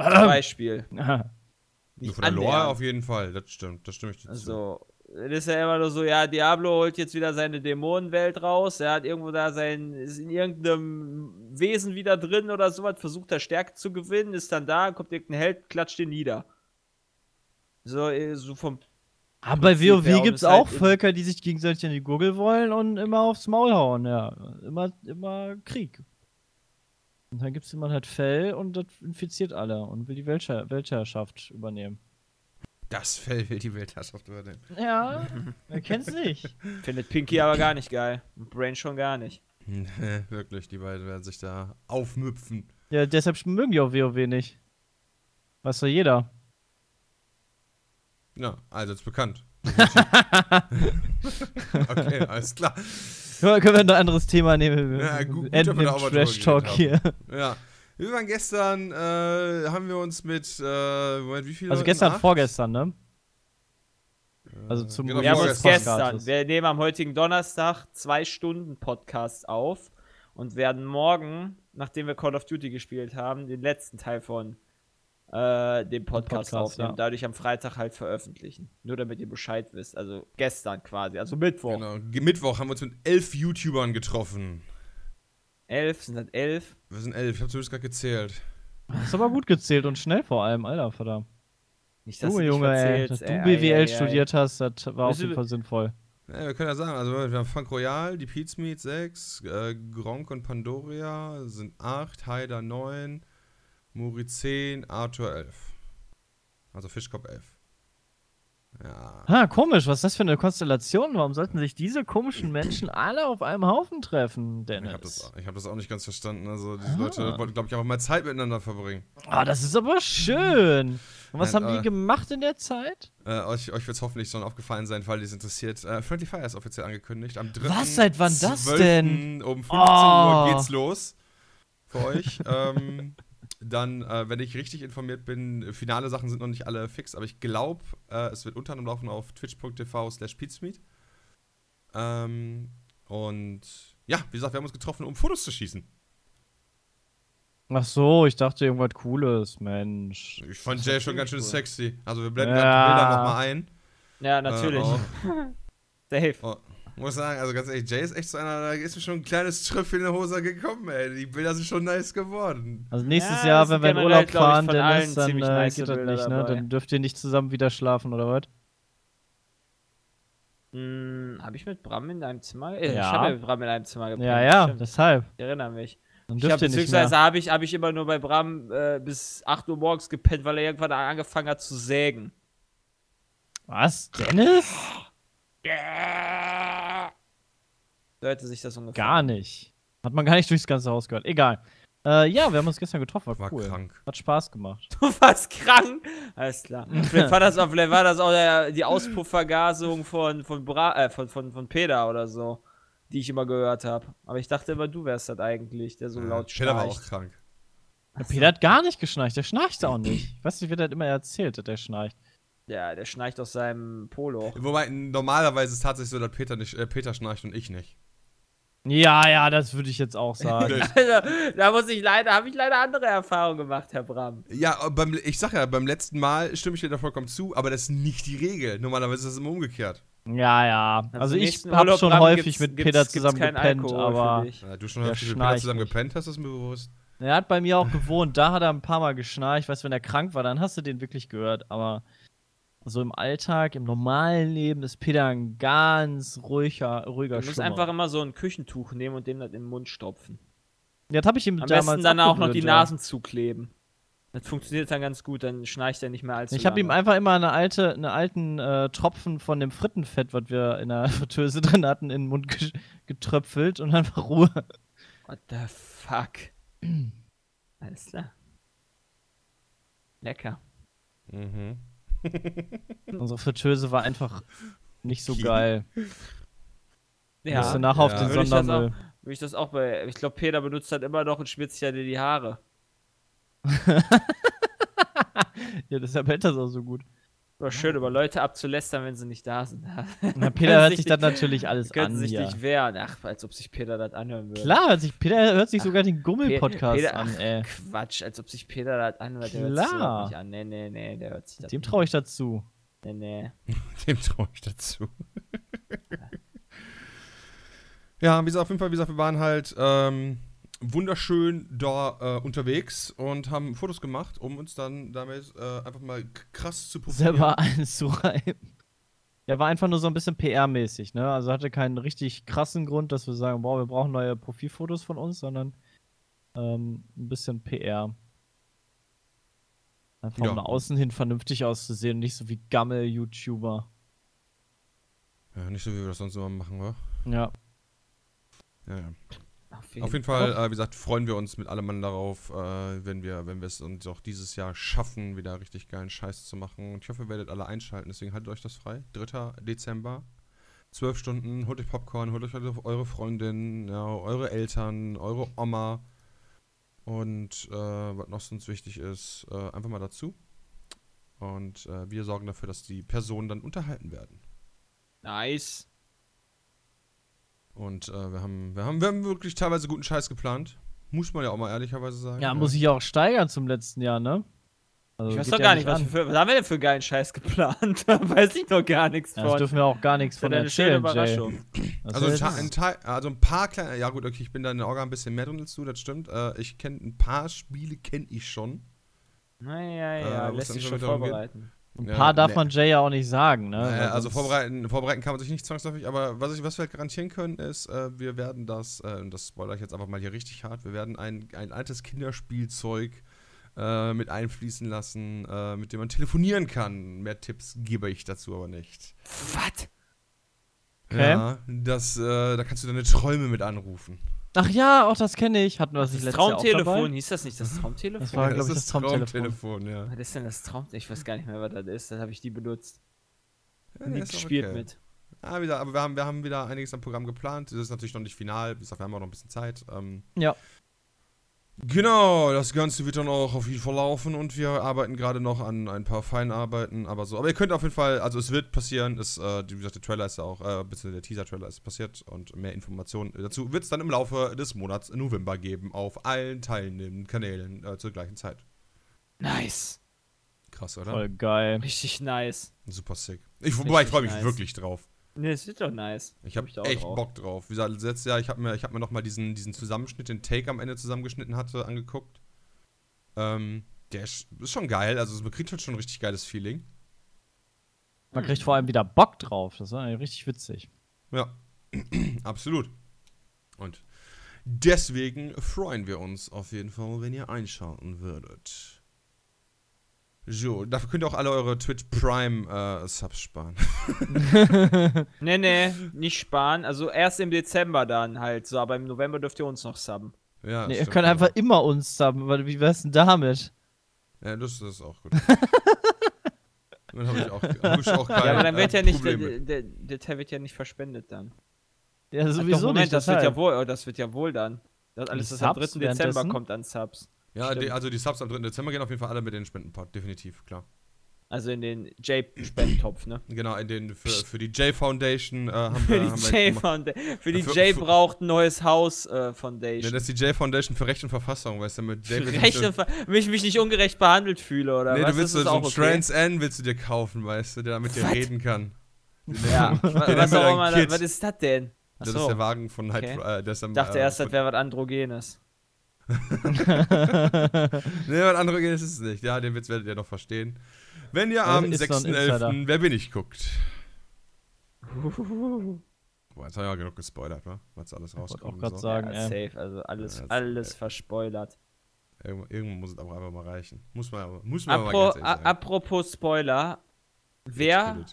zum Beispiel. Nur Nicht von der Lore auf jeden Fall, das stimmt. Das stimme ich dir zu. Also, das ist ja immer nur so, ja, Diablo holt jetzt wieder seine Dämonenwelt raus, er hat irgendwo da sein, ist in irgendeinem Wesen wieder drin oder sowas, versucht da Stärke zu gewinnen, ist dann da, kommt irgendein Held, klatscht ihn nieder. So, äh, so vom Aber bei WoW gibt's ist halt auch in- Völker, die sich gegenseitig an die Gurgel wollen und immer aufs Maul hauen, ja. Immer, immer Krieg. Und dann gibt's jemand halt Fell und das infiziert alle und will die Weltherr Weltherrschaft übernehmen. Das Fell will die Weltherrschaft übernehmen. Ja, wer kennt's nicht? Findet Pinky aber gar nicht geil. Und Brain schon gar nicht. Wirklich, die beiden werden sich da aufmüpfen. Ja, deshalb mögen die auch WoW nicht. Weiß doch jeder. Ja, also ist bekannt. okay, alles klar. Können wir, können wir ein anderes Thema nehmen? Ja, gut, gut, Enden im auch mal drüber Trash-Talk hier. Ja. Wir waren gestern, äh, haben wir uns mit, äh, Moment, wie viele Also Leuten? gestern, Acht? vorgestern, ne? Also zum genau, Wir haben uns vorgestern. gestern, wir nehmen am heutigen Donnerstag zwei Stunden Podcast auf und werden morgen, nachdem wir Call of Duty gespielt haben, den letzten Teil von äh, dem Podcast, Podcast, aufnehmen. ja. Dadurch am Freitag halt veröffentlichen. Nur damit ihr Bescheid wisst. Also gestern quasi, also Mittwoch. Genau. Ge- Mittwoch haben wir uns mit elf YouTubern getroffen. Elf, sind das elf? Wir sind elf, ich habe zumindest gerade gezählt. Hast aber gut gezählt und schnell vor allem, Alter, verdammt. Nicht, Junge, du Junge, ey, dass du ey, BWL studiert hast, das war auf jeden Fall sinnvoll. Ja, wir können ja sagen, also wir haben Funk Royal, die Pete's Meat 6, äh, Gronk und Pandoria sind 8, Haider 9, Muri 10, Arthur 11. Also Fischkopf 11. Ja. Ah, komisch, was ist das für eine Konstellation? Warum sollten sich diese komischen Menschen alle auf einem Haufen treffen, Ich habe Dennis? das, ich hab das auch nicht ganz verstanden. Also diese Ah. Leute wollten, glaube ich, auch mal Zeit miteinander verbringen. Ah, das ist aber schön. Und was Nein, haben die äh, gemacht in der Zeit? Äh, euch euch wird es hoffentlich schon aufgefallen sein, weil es interessiert. Äh, Friendly Fire ist offiziell angekündigt. Am 3. Was? Seit wann das 12. denn? Um 15 Oh. Uhr geht's los. Für euch. ähm, dann, äh, wenn ich richtig informiert bin, finale Sachen sind noch nicht alle fix, aber ich glaube, äh, es wird unter anderem laufen auf twitch.tv slash. Ähm, und ja, wie gesagt, wir haben uns getroffen, um Fotos zu schießen. Ach so, ich dachte irgendwas Cooles, Mensch. Ich fand Jay schon ganz schön cool. sexy. Also wir blenden Ja. die Bilder nochmal ein. Ja, natürlich. Äh, Safe. oh, oh, muss sagen, also ganz ehrlich, Jay ist echt so einer, da ist mir schon ein kleines Trüffel in der Hose gekommen, ey. Die Bilder sind schon nice geworden. Also nächstes Ja, Jahr, wenn wir in Urlaub ich, fahren, von Dennis, dann ziemlich äh, nice geht das Bilder nicht, ne? dabei. Dann dürft ihr nicht zusammen wieder schlafen, oder was? Hm, habe ich mit Bram in einem Zimmer? Äh, Ja. Ich habe ja mit Bram in einem Zimmer gepennt. Ja, ja, stimmt. deshalb. Ich erinnere mich. Dann Ich hab, dürft ihr nicht beziehungsweise habe ich, hab ich immer nur bei Bram äh, bis 8 Uhr morgens gepennt, weil er irgendwann angefangen hat zu sägen. Was? Dennis? So hörte sich das ungefähr. Gar nicht. Hat man gar nicht durchs ganze Haus gehört. Egal. Äh, ja, wir haben uns gestern getroffen, war, War cool. krank. Hat Spaß gemacht. Du warst krank. Alles klar. Vielleicht war das auch, vielleicht war das auch der, die Auspuffvergasung von, von, Bra äh, von, von, von Peter oder so, die ich immer gehört habe. Aber ich dachte immer, du wärst das eigentlich, der so Ja, laut Peter war auch schnarcht. krank. Der Peter hat gar nicht geschnarcht, der schnarcht auch nicht. Ich weiß nicht, wie der das immer erzählt, dass der schnarcht. Ja, der schnarcht aus seinem Polo. Wobei, normalerweise ist es tatsächlich so, dass Peter, nicht, äh, Peter schnarcht und ich nicht. Ja, ja, das würde ich jetzt auch sagen. Also, da muss ich leider, habe ich leider andere Erfahrungen gemacht, Herr Bram. Ja, beim, ich sag ja, beim letzten Mal stimme ich dir da vollkommen zu, aber das ist nicht die Regel. Normalerweise ist es immer umgekehrt. ja, ja. Also, im ich habe schon häufig mit Peter zusammen gepennt, aber. Ja, du schon Der häufig mit Peter zusammen nicht. gepennt hast, ist mir bewusst. er hat bei mir auch gewohnt. Da hat er ein paar Mal geschnarcht. Ich weiß, wenn er krank war, dann hast du den wirklich gehört. Aber so im Alltag, im normalen Leben ist Peter ein ganz ruhiger, ruhiger Du musst einfach immer so ein Küchentuch nehmen und dem das in den Mund stopfen. Ja, das habe ich ihm Am damals besten dann auch noch die ja. Nasen zukleben. Das funktioniert dann ganz gut, dann schnarcht er nicht mehr allzu Ich habe ihm einfach immer eine alte, eine alten äh, Tropfen von dem Frittenfett, was wir in der Fritteuse drin hatten, in den Mund ge getröpfelt und einfach Ruhe. What the fuck? Alles klar. Lecker. Mhm. Unsere Fritteuse war einfach nicht so geil. Ja, Musste nachher auf Ja. den Würde ich das Sondermüll. würde ich das auch bei. Ich glaube, Peter benutzt dann immer noch und schmitzt ja dir die Haare. Ja, deshalb hält das auch so gut. War schön, über Leute abzulästern, wenn sie nicht da sind. Na, Peter hört sich das natürlich alles Können an sich hier. nicht wehren. Ach, als ob sich Peter das anhören würde. Klar, hört sich, Peter hört sich sogar den Gummel-Podcast Peter- an, ach, ey. Quatsch, als ob sich Peter das anhört. Der hört sich Klar. nicht an. Nee, nee, nee, der hört sich das Dem traue ich dazu. Nee, nee. Dem traue ich dazu. ja, wie gesagt, auf jeden Fall, wie gesagt, wir waren halt ähm, wunderschön da äh, unterwegs und haben Fotos gemacht, um uns dann damit äh, einfach mal krass zu profilieren. Selber einzureiben. Ja, war einfach nur so ein bisschen PR-mäßig, ne? Also hatte keinen richtig krassen Grund, dass wir sagen, boah, wir brauchen neue Profilfotos von uns, sondern ähm, ein bisschen PR. Einfach Ja. um nach außen hin vernünftig auszusehen und nicht so wie Gammel-YouTuber. Ja, nicht so, wie wir das sonst immer machen, wa? Ja. Ja, ja. Auf jeden, Auf jeden Fall, äh, wie gesagt, freuen wir uns mit allem Mann darauf, äh, wenn wir, wenn wir es uns auch dieses Jahr schaffen, wieder richtig geilen Scheiß zu machen. Und ich hoffe, ihr werdet alle einschalten, deswegen haltet euch das frei. 3. Dezember, 12 Stunden, holt euch Popcorn, holt euch eure- eure Freundin, ja, eure Eltern, eure Oma. Und äh, was noch sonst wichtig ist, äh, einfach mal dazu. Und äh, wir sorgen dafür, dass die Personen dann unterhalten werden. Nice. Und äh, wir, haben, wir, haben, wir haben wirklich teilweise guten Scheiß geplant. Muss man ja auch mal ehrlicherweise sagen. Ja, muss ich auch steigern zum letzten Jahr, ne? Also Ich weiß doch ja gar nicht, was, für, was haben wir denn für geilen Scheiß geplant? Da weiß ich noch gar nichts Ja, das von. dürfen wir auch gar nichts von ja eine erzählen. Überraschung. Das Also ein, Teil, also ein paar kleine, ja gut, okay, ich bin da in der Orga ein bisschen mehr drin als du, das stimmt. Äh, ich kenne ein paar Spiele, kenne ich schon. Naja, Äh, ja, es lässt sich schon darum geht. Ein Ja, paar darf nee. man Jay ja auch nicht sagen, ne? Weil also vorbereiten, vorbereiten kann man sich nicht zwangsläufig, aber was, ich, was wir halt garantieren können, ist, äh, wir werden das, äh, und das spoilere ich jetzt einfach mal hier richtig hart, wir werden ein, ein altes Kinderspielzeug äh, mit einfließen lassen, äh, mit dem man telefonieren kann. Mehr Tipps gebe ich dazu aber nicht. Was? Okay. Ja, das, äh, da kannst du deine Träume mit anrufen. Ach ja, auch das kenne ich. Hatten wir das Das nicht letztes Jahr auch Traumtelefon, dabei? hieß das nicht das Traumtelefon? Das war, glaube ich, das Traumtelefon. Traumtelefon, ja. Was ist denn das Traum? Ich weiß gar nicht mehr, was das ist. Das habe ich die benutzt. ja auch gespielt okay. mit. Ah, wieder, aber wir haben, wir haben wieder einiges am Programm geplant. Das ist natürlich noch nicht final. Wie gesagt, wir haben auch noch ein bisschen Zeit. Ähm, Ja. Genau, das Ganze wird dann auch auf jeden Fall laufen und wir arbeiten gerade noch an ein paar Feinarbeiten, aber so. Aber ihr könnt auf jeden Fall, also es wird passieren, es, äh, wie gesagt, der Trailer ist ja auch, äh, beziehungsweise der Teaser-Trailer ist passiert und mehr Informationen dazu wird es dann im Laufe des Monats November geben, auf allen teilnehmenden Kanälen äh, zur gleichen Zeit. Nice. Krass, oder? Voll geil. Richtig nice. Super sick. Ich, wobei, ich freue mich nice. wirklich drauf. Ne, es wird doch nice. Ich habe Hab echt drauf. Bock drauf. Wie gesagt, letztes Jahr, ich habe mir, ich hab mir nochmal diesen, diesen Zusammenschnitt, den Take am Ende zusammengeschnitten hatte, angeguckt. Ähm, der ist, ist schon geil. Also, man kriegt halt schon ein richtig geiles Feeling. Man kriegt vor allem wieder Bock drauf. Das war richtig witzig. Ja, absolut. Und deswegen freuen wir uns auf jeden Fall, wenn ihr einschalten würdet. So, dafür könnt ihr auch alle eure Twitch Prime äh, Subs sparen. Ne, ne, nicht sparen. Also erst im Dezember dann halt so, aber im November dürft ihr uns noch subben. ja, Nee, ihr könnt ja. einfach immer uns subben, weil wie wär's denn damit? Ja, das, das ist auch gut. dann habe ich auch, hab ich auch kein Ja, aber dann wird äh, ja nicht, der, der, der Teil wird ja nicht verspendet dann. Ja, Ach sowieso doch, Moment, nicht. das wird ja wohl, oh, das wird ja wohl dann. Das alles, was am 3. Subs Dezember kommt an Subs. Ja, die, also die Subs am 3. Dezember gehen auf jeden Fall alle mit den Spendenpot, definitiv, klar. Also in den J-Spendentopf, ne? Genau, in den, für, für die J Foundation äh, haben Für wir. die haben wir J gemacht- Foundation. Für die Für- J für- braucht ein neues Haus äh, Foundation. das ist die J Foundation für Recht und Verfassung, weißt du, mit J Recht und Ver- mich, mich nicht ungerecht behandelt fühle, oder Nee, was? du willst das so ist einen okay. Trans N willst du dir kaufen, weißt du, der damit dir reden kann. Ja, was auch immer, was ist das denn? Das ist Achso, der Wagen von Okay. halt, äh, ich dachte äh, erst, das wäre was Androgenes. Nee, was andere geht, ist es nicht. Ja, den Witz werdet ihr noch verstehen. Wenn ihr am ein Insider. 6.11. Wer bin ich guckt. Boah, jetzt haben wir ja genug gespoilert, wa? Was alles wollte rauskommt. auch grad und so. sagen. ja, ey. safe, also alles, Ja, alles verspoilert. Irgendwo, irgendwo muss es aber einfach mal reichen. Muss man, aber- muss man aber Apro ganz sagen. apropos Spoiler, wer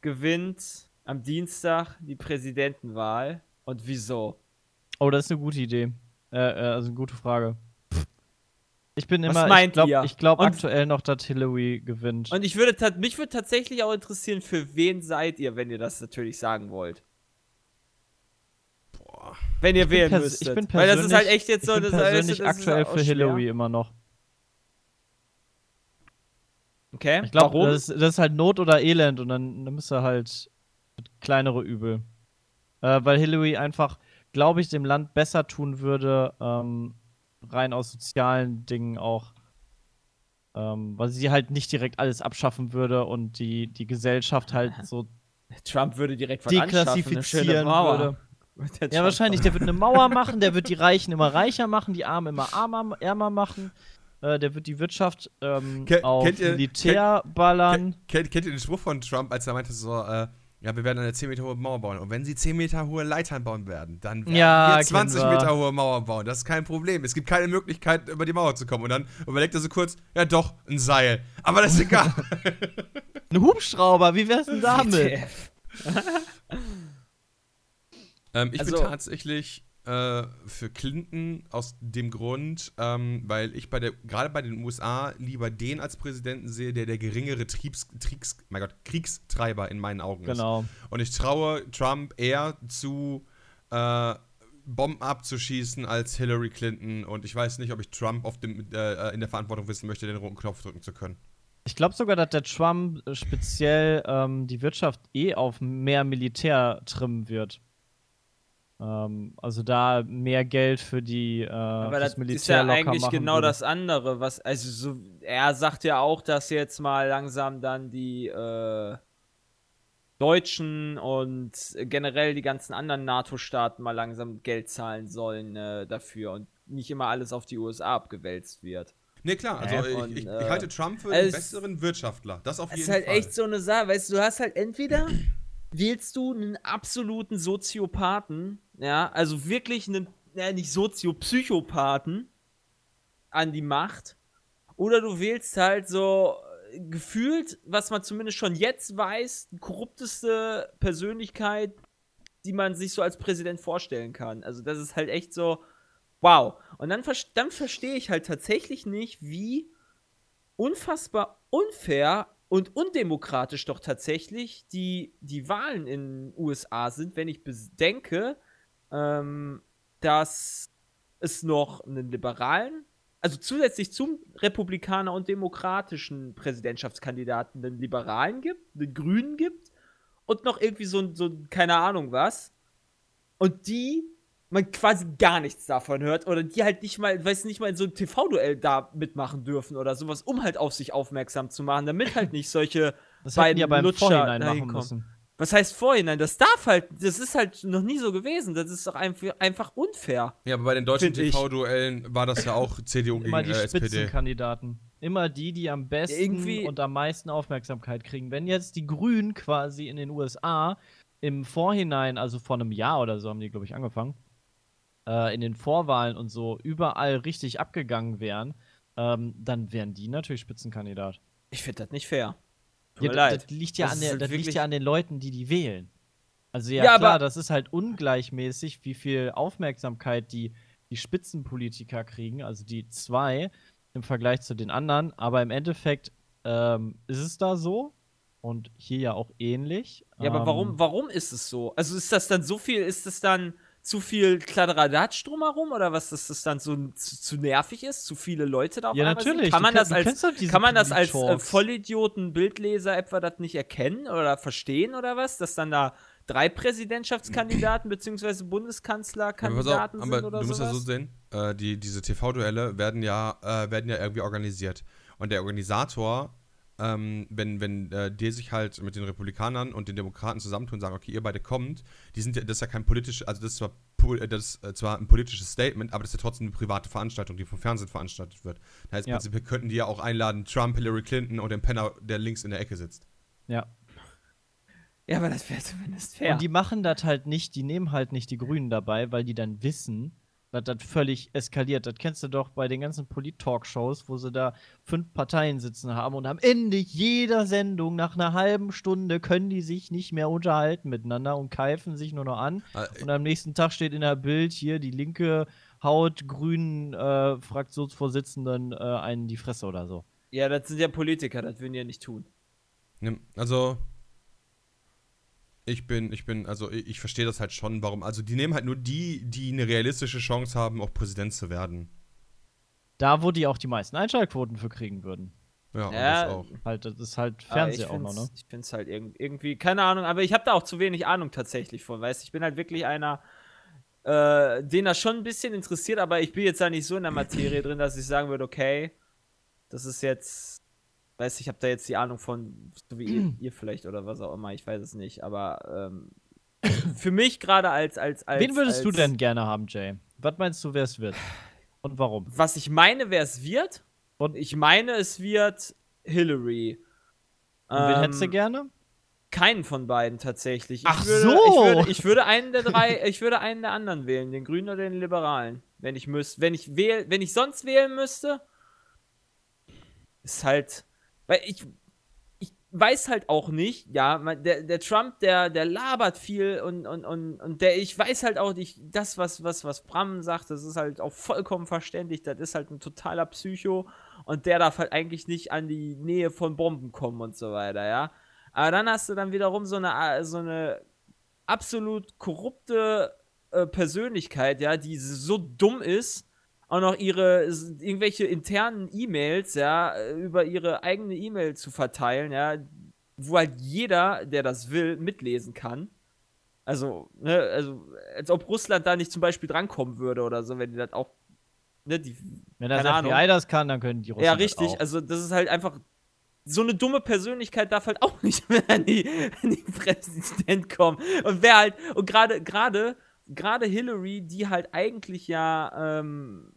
gewinnt am Dienstag die Präsidentenwahl und wieso? Oh, das ist eine gute Idee. Äh, äh, also eine gute Frage. Ich bin Was immer, ich meint glaube ich glaub Und- aktuell noch, dass Hillary gewinnt. Und ich würde mich würde tatsächlich auch interessieren, für wen seid ihr, wenn ihr das natürlich sagen wollt. Boah. Wenn ihr Ich wählen müsstet. ich bin Weil das ist halt persönlich- echt jetzt so, ich bin das, du, persönlich das ist aktuell für schwer. Hillary immer noch. Okay, Ich glaube, das, ist- das ist halt Not oder Elend und dann, dann müsst ihr halt kleinere Übel. Äh, weil Hillary einfach, glaube ich, dem Land besser tun würde, ähm, rein aus sozialen Dingen auch. Ähm, weil sie halt nicht direkt alles abschaffen würde und die, die Gesellschaft halt so Trump würde direkt was deklassifizieren Mauer. würde. Ja, wahrscheinlich. Der wird eine Mauer machen, der wird die Reichen immer reicher machen, die Armen immer armer, ärmer machen. Äh, der wird die Wirtschaft ähm, Ke- auf kennt ihr- Militär ballern. Kennt, kennt ihr den Spruch von Trump, als er meinte so, äh, ja, wir werden eine 10 Meter hohe Mauer bauen. Und wenn sie 10 Meter hohe Leitern bauen werden, dann werden Ja, wir 20 kennen wir. Meter hohe Mauer bauen. Das ist kein Problem. Es gibt keine Möglichkeit, über die Mauer zu kommen. Und dann überlegt er so kurz, ja doch, ein Seil. Aber das ist egal. Ein Hubschrauber, wie wär's denn damit? Ähm, ich Also- bin tatsächlich äh, für Clinton aus dem Grund, ähm, weil ich bei der, gerade bei den USA lieber den als Präsidenten sehe, der der geringere Triebs, Triebs, mein Gott, Kriegstreiber in meinen Augen ist. Genau. Und ich traue Trump eher zu, äh, Bomben abzuschießen als Hillary Clinton. Und ich weiß nicht, ob ich Trump auf dem, äh, in der Verantwortung wissen möchte, den roten Knopf drücken zu können. Ich glaube sogar, dass der Trump äh, speziell ähm, die Wirtschaft eh auf mehr Militär trimmen wird. Ähm, also da mehr Geld für die äh, Aber das ist Militär ja locker eigentlich genau würde. das andere, was, also so, er sagt ja auch, dass jetzt mal langsam dann die äh, Deutschen und generell die ganzen anderen NATO-Staaten mal langsam Geld zahlen sollen äh, dafür und nicht immer alles auf die USA abgewälzt wird. Nee, klar, also Äh, ich, von, ich, ich äh, halte Trump für also den es- besseren Wirtschaftler. Das auf Das jeden ist halt Fall. echt so eine Sache, weißt du, du hast halt entweder wählst du einen absoluten Soziopathen, ja, also wirklich einen, ja, nicht Sozio, Psychopathen an die Macht, oder du wählst halt so äh, gefühlt, was man zumindest schon jetzt weiß, die korrupteste Persönlichkeit, die man sich so als Präsident vorstellen kann. Also das ist halt echt so, wow. Und dann, dann verstehe ich halt tatsächlich nicht, wie unfassbar unfair und undemokratisch doch tatsächlich die, die Wahlen in den USA sind, wenn ich bedenke, ähm, dass es noch einen liberalen, also zusätzlich zum Republikaner und demokratischen Präsidentschaftskandidaten einen Liberalen gibt, einen Grünen gibt und noch irgendwie so, so ein- keine Ahnung was. Und die man quasi gar nichts davon hört oder die halt nicht mal, weiß nicht mal in so einem TV-Duell da mitmachen dürfen oder sowas, um halt auf sich aufmerksam zu machen, damit halt nicht solche Das die ja beim Lutscher Vorhinein dahin machen kommen. müssen. Was heißt Vorhinein? Das darf halt, das ist halt noch nie so gewesen. Das ist doch einfach, unfair. ja, aber bei den deutschen. TV-Duellen war das ja auch CDU Immer gegen die äh, SPD. Spitzenkandidaten. Immer die, die am besten Irgendwie- und am meisten Aufmerksamkeit kriegen. Wenn jetzt die Grünen quasi in den USA im Vorhinein, also vor einem Jahr oder so haben die, glaube ich, angefangen, äh, in den Vorwahlen und so überall richtig abgegangen wären, ähm, dann wären die natürlich Spitzenkandidat. Ich finde das nicht fair. Tut Ja, mir leid. Das liegt ja, Das an, der, halt das liegt ja an den Leuten, die die wählen. Also ja, Ja, klar, aber- das ist halt ungleichmäßig, wie viel Aufmerksamkeit die, die Spitzenpolitiker kriegen, also die zwei im Vergleich zu den anderen. Aber im Endeffekt ähm, ist es da so und hier ja auch ähnlich. Ja, aber Ähm, warum, warum ist es so? Also ist das dann so viel, ist das dann zu viel Kladderadatsch drumherum oder was, dass das dann so zu, zu nervig ist? Zu viele Leute da auf Ja, natürlich. Kann man das du als, kann man das als äh, Tweet-Talks. Vollidioten, Bildleser etwa das nicht erkennen oder verstehen oder was? Dass dann da drei Präsidentschaftskandidaten bzw. Ja, Bundeskanzlerkandidaten aber sind oder du musst ja so sowas? sehen, äh, die, diese TV-Duelle werden ja, äh, werden ja irgendwie organisiert. Und der Organisator, ähm, wenn, wenn äh, die sich halt mit den Republikanern und den Demokraten zusammentun und sagen, okay, ihr beide kommt, die sind ja, das ist ja kein politisches, also das ist zwar, äh, das ist äh, zwar ein politisches Statement, aber das ist ja trotzdem eine private Veranstaltung, die vom Fernsehen veranstaltet wird. Das heißt, Ja. im Prinzip könnten die ja auch einladen, Trump, Hillary Clinton und den Penner, der links in der Ecke sitzt. Ja. Ja, aber das wäre zumindest fair. Und die machen das halt nicht, die nehmen halt nicht die Grünen dabei, weil die dann wissen, dass das völlig eskaliert. Das kennst du doch bei den ganzen Polit-Talkshows, wo sie da fünf Parteien sitzen haben und am Ende jeder Sendung, nach einer halben Stunde, können die sich nicht mehr unterhalten miteinander und keifen sich nur noch an. Äh, Und am nächsten Tag steht in der Bild hier die linke Haut grünen äh, Fraktionsvorsitzenden äh, einen in die Fresse oder so. ja, das sind ja Politiker, das würden die ja nicht tun. Also, ich bin, ich bin, also ich, ich verstehe das halt schon, warum. Also, die nehmen halt nur die, die eine realistische Chance haben, auch Präsident zu werden. Da, wo die auch die meisten Einschaltquoten für kriegen würden. Ja, und Ja, das auch. Halt, das ist halt ich auch noch, ne? Ich finde es halt irg irgendwie, keine Ahnung, aber ich habe da auch zu wenig Ahnung tatsächlich von, weißt ich bin halt wirklich einer, äh, den das schon ein bisschen interessiert, aber ich bin jetzt da nicht so in der Materie drin, dass ich sagen würde, okay, das ist jetzt, weiß ich habe da jetzt die Ahnung von, so wie ihr, ihr vielleicht oder was auch immer, ich weiß es nicht, aber ähm, für mich gerade als, als, als. Wen würdest du als, denn gerne haben, Jay? Was meinst du, wer es wird? Und warum? Was ich meine, wer es wird, Und- ich meine, es wird Hillary. Und wen Ähm, hättest du gerne? Keinen von beiden tatsächlich. Ach ich würde, so. Ich würde, ich würde einen der drei, ich würde einen der anderen wählen, den Grünen oder den Liberalen. Wenn ich müsste, wenn ich wähl, wenn ich sonst wählen müsste, ist halt, weil ich, ich weiß halt auch nicht, ja, der, der Trump, der, der labert viel und, und, und, und der, ich weiß halt auch nicht, das, was, was, was Bram sagt, das ist halt auch vollkommen verständlich, das ist halt ein totaler Psycho und der darf halt eigentlich nicht an die Nähe von Bomben kommen und so weiter, ja. Aber dann hast du dann wiederum so eine, so eine absolut korrupte äh, Persönlichkeit, ja, die so dumm ist, auch noch ihre irgendwelche internen E-Mails, ja, äh, über ihre eigene E-Mail zu verteilen, ja, wo halt jeder, der das will, mitlesen kann. Also, ne, also, als ob Russland da nicht zum Beispiel drankommen würde oder so, wenn die das auch, ne, die, Wenn das keine Ahnung. FBI das kann, dann können die Russen ja, richtig. auch. Also, das ist halt einfach. So eine dumme Persönlichkeit darf halt auch nicht mehr an die, an die Präsident kommen. Und wer halt, und gerade, gerade, gerade Hillary, die halt eigentlich ja, ähm,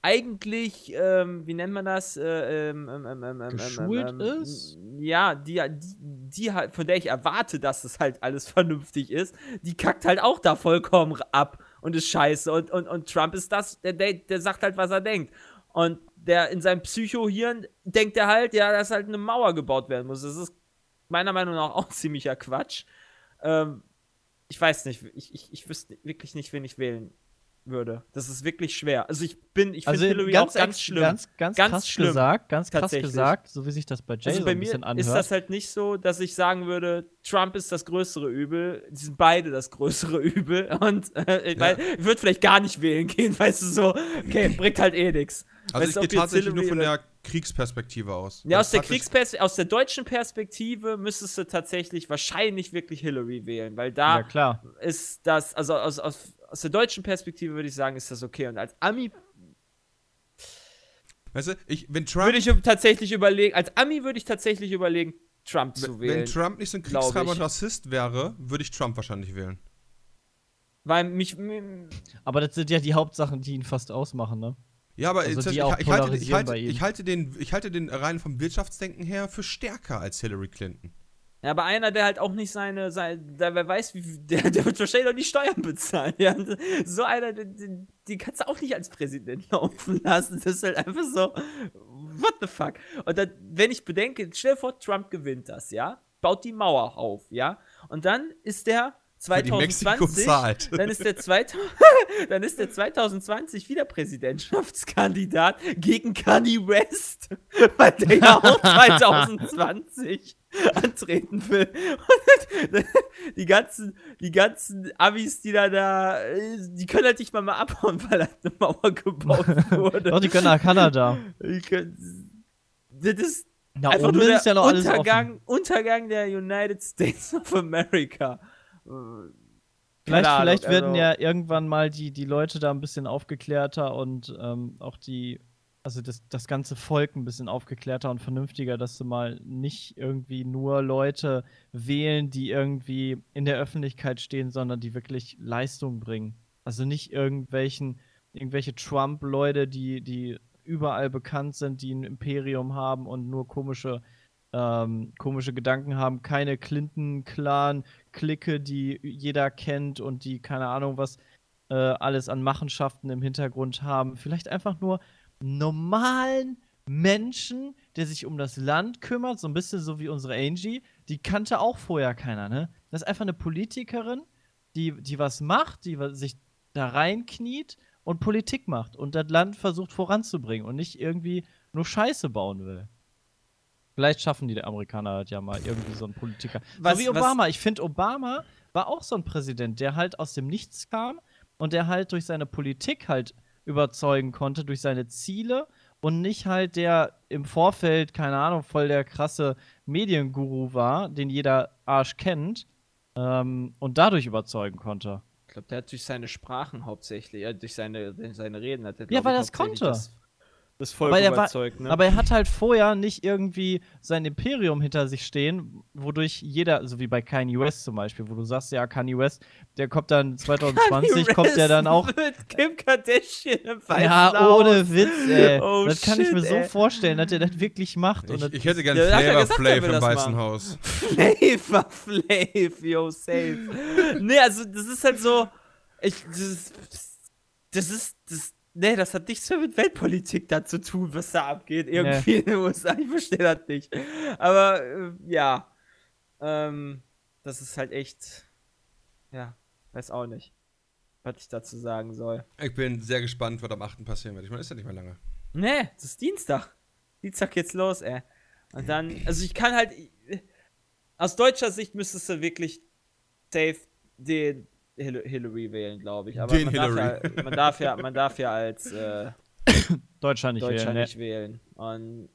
eigentlich, ähm, wie nennt man das? Äh, ähm, ähm, ähm, Geschult ist? Ja, die, die, die halt, von der ich erwarte, dass das halt alles vernünftig ist, die kackt halt auch da vollkommen ab und ist scheiße. Und, und, und Trump ist das, der, der, der sagt halt, was er denkt. Und der in seinem Psycho-Hirn denkt er halt, ja, dass halt eine Mauer gebaut werden muss. Das ist meiner Meinung nach auch ziemlicher Quatsch. Ich weiß nicht, ich, ich, ich wüsste wirklich nicht, wen ich wählen würde. Das ist wirklich schwer. Also ich bin, ich finde Also Hillary ganz, auch ganz schlimm. Ganz, ganz, Ganz krass schlimm. gesagt, ganz krass gesagt, so wie sich das bei Jay also so bei ein mir bisschen anhört. ist das halt nicht so, dass ich sagen würde, Trump ist das größere Übel. Die sind beide das größere Übel. Und äh, ich, Ja. ich würde vielleicht gar nicht wählen gehen, weißt du so, okay, bringt halt eh nichts. Also Weißt ich gehe tatsächlich nur Hillary von oder- der Kriegsperspektive aus. Ja, Also aus der tatsächlich- Kriegspers aus der deutschen Perspektive müsstest du tatsächlich wahrscheinlich wirklich Hillary wählen, weil da ja, klar. ist das, also aus, aus, aus der deutschen Perspektive würde ich sagen, ist das okay. Und als Ami Weißt du, ich, wenn Trump, würde ich tatsächlich überlegen, als Ami würde ich tatsächlich überlegen, Trump zu wenn, wenn wählen. Trump nicht so ein Kriegstreiber und Rassist wäre, würde ich Trump wahrscheinlich wählen. weil mich, Aber das sind ja die Hauptsachen, die ihn fast ausmachen, ne? Ja, aber Also ich, ich, halte, ich, halte, ich, halte den, ich halte den rein vom Wirtschaftsdenken her für stärker als Hillary Clinton. Ja, aber einer, der halt auch nicht seine, seine der, wer weiß, wie, der, der wird wahrscheinlich noch die Steuern bezahlen. Ja? So einer, den, den, kannst du auch nicht als Präsident laufen lassen. Das ist halt einfach so, what the fuck? Und dann, wenn ich bedenke, stell dir vor, Trump gewinnt das, ja? Baut die Mauer auf, ja? Und dann ist der Für die Mexiko 2020, zahlt. dann ist der 2000, dann ist der 2020 wieder Präsidentschaftskandidat gegen Kanye West, weil der ja auch 2020 antreten will. Die ganzen, die ganzen Amis, die da da, die können halt nicht mal mal abhauen, weil halt eine Mauer gebaut wurde. Doch, die können nach Kanada. Können, das ist Da einfach nur ist der ja Untergang. Untergang der United States of America. Vielleicht, Ahnung, vielleicht werden also- ja irgendwann mal die, die Leute da ein bisschen aufgeklärter und ähm, auch die, also das, das ganze Volk ein bisschen aufgeklärter und vernünftiger, dass sie mal nicht irgendwie nur Leute wählen, die irgendwie in der Öffentlichkeit stehen, sondern die wirklich Leistung bringen. Also nicht irgendwelchen, irgendwelche Trump-Leute, die, die überall bekannt sind, die ein Imperium haben und nur komische, ähm, komische Gedanken haben, keine Clinton-Clan-Clique, die jeder kennt und die keine Ahnung was äh, alles an Machenschaften im Hintergrund haben. Vielleicht einfach nur normalen Menschen, der sich um das Land kümmert, so ein bisschen so wie unsere Angie. Die kannte auch vorher keiner, ne? Das ist einfach eine Politikerin, die, die was macht, die sich da reinkniet und Politik macht und das Land versucht voranzubringen und nicht irgendwie nur Scheiße bauen will. Vielleicht schaffen die Amerikaner halt ja mal irgendwie so einen Politiker. Was- so wie was- Obama. Ich finde, Obama war auch so ein Präsident, der halt aus dem Nichts kam und der halt durch seine Politik halt überzeugen konnte, durch seine Ziele und nicht halt der im Vorfeld, keine Ahnung, voll der krasse Medienguru war, den jeder Arsch kennt ähm, und dadurch überzeugen konnte. Ich glaube, der hat durch seine Sprachen hauptsächlich, ja, durch seine, seine Reden hat er, Ja, weil er hauptsächlich konnte. Das, das Volk Aber er war- überzeugt, ne? Aber er hat halt vorher nicht irgendwie sein Imperium hinter sich stehen, wodurch jeder, so wie bei Kanye West zum Beispiel, wo du sagst, ja, Kanye West, der kommt dann 2020, kommt der dann auch. Mit Kim Kardashian im weißen Ja, ohne Witz, ey. Oh, das kann ich mir shit, so ey. vorstellen, dass der das wirklich macht. Ich, ich hätte gern Ja, Flavor Flav im Weißen. Haus. Flavor Flav, yo, safe. nee, also das ist halt so. Ich, das, ist- das ist. Das, nee, das hat nichts mehr mit Weltpolitik da zu tun, was da abgeht. Irgendwie in den USA. Ich verstehe das nicht. Aber äh, ja. Ähm, das ist halt echt. Ja, weiß auch nicht, was ich dazu sagen soll. Ich bin sehr gespannt, was am 8. passieren wird. Ich meine, ist ja nicht mehr lange. Nee, das ist Dienstag. Dienstag geht's los, ey. Und dann, also ich kann halt, aus deutscher Sicht müsstest du wirklich safe den Hil Hillary wählen, glaube ich. Aber Den man, Darf ja, man darf ja, man darf ja als äh, Deutschland nicht Deutscher wählen. ne? nicht wählen. Und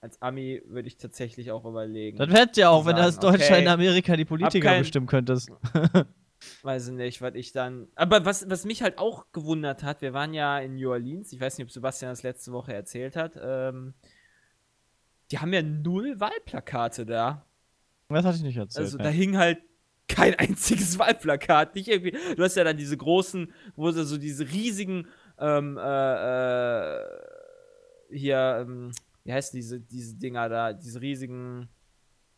als Ami würde ich tatsächlich auch überlegen. Das hätte ja auch, wenn du als sagen, Deutscher okay, in Amerika die Politiker kein- bestimmen könntest. Weiß ich nicht, was ich dann. Aber was, was mich halt auch gewundert hat, wir waren ja in New Orleans, ich weiß nicht, ob Sebastian das letzte Woche erzählt hat. Ähm, die haben ja null Wahlplakate da. Das hatte ich nicht erzählt. Also ne. da hing halt kein einziges Wahlplakat. Nicht irgendwie. Du hast ja dann diese großen, wo sie so diese riesigen ähm, äh, äh, hier, ähm, wie heißt diese, diese Dinger da, diese riesigen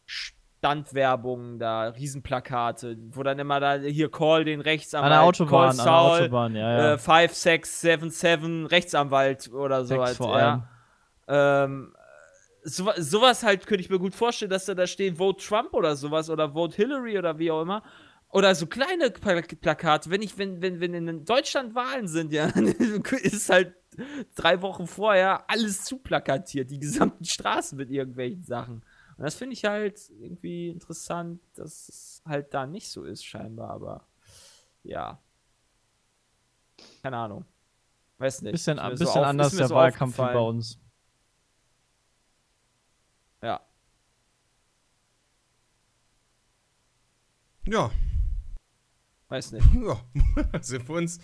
Standwerbungen da, Riesenplakate, wo dann immer da, hier Call den Rechtsanwalt. An der Autobahn, Call an der Saul, Autobahn, ja, ja. Äh, 5677 Rechtsanwalt oder sowas. Sex vor allem. Ja. Ähm, so, sowas halt könnte ich mir gut vorstellen, dass da da stehen Vote Trump oder sowas oder Vote Hillary oder wie auch immer. Oder so kleine Pla- Plakate. Wenn ich, wenn, wenn, wenn in Deutschland Wahlen sind, ja, dann ist halt drei Wochen vorher alles zuplakatiert, die gesamten Straßen mit irgendwelchen Sachen. Und das finde ich halt irgendwie interessant, dass es halt da nicht so ist, scheinbar, aber ja. Keine Ahnung. Weiß nicht. Bisschen, so bisschen auf- anders der so Wahlkampf wie bei uns. Ja. Ja, Weiß nicht. ja. sind wir uns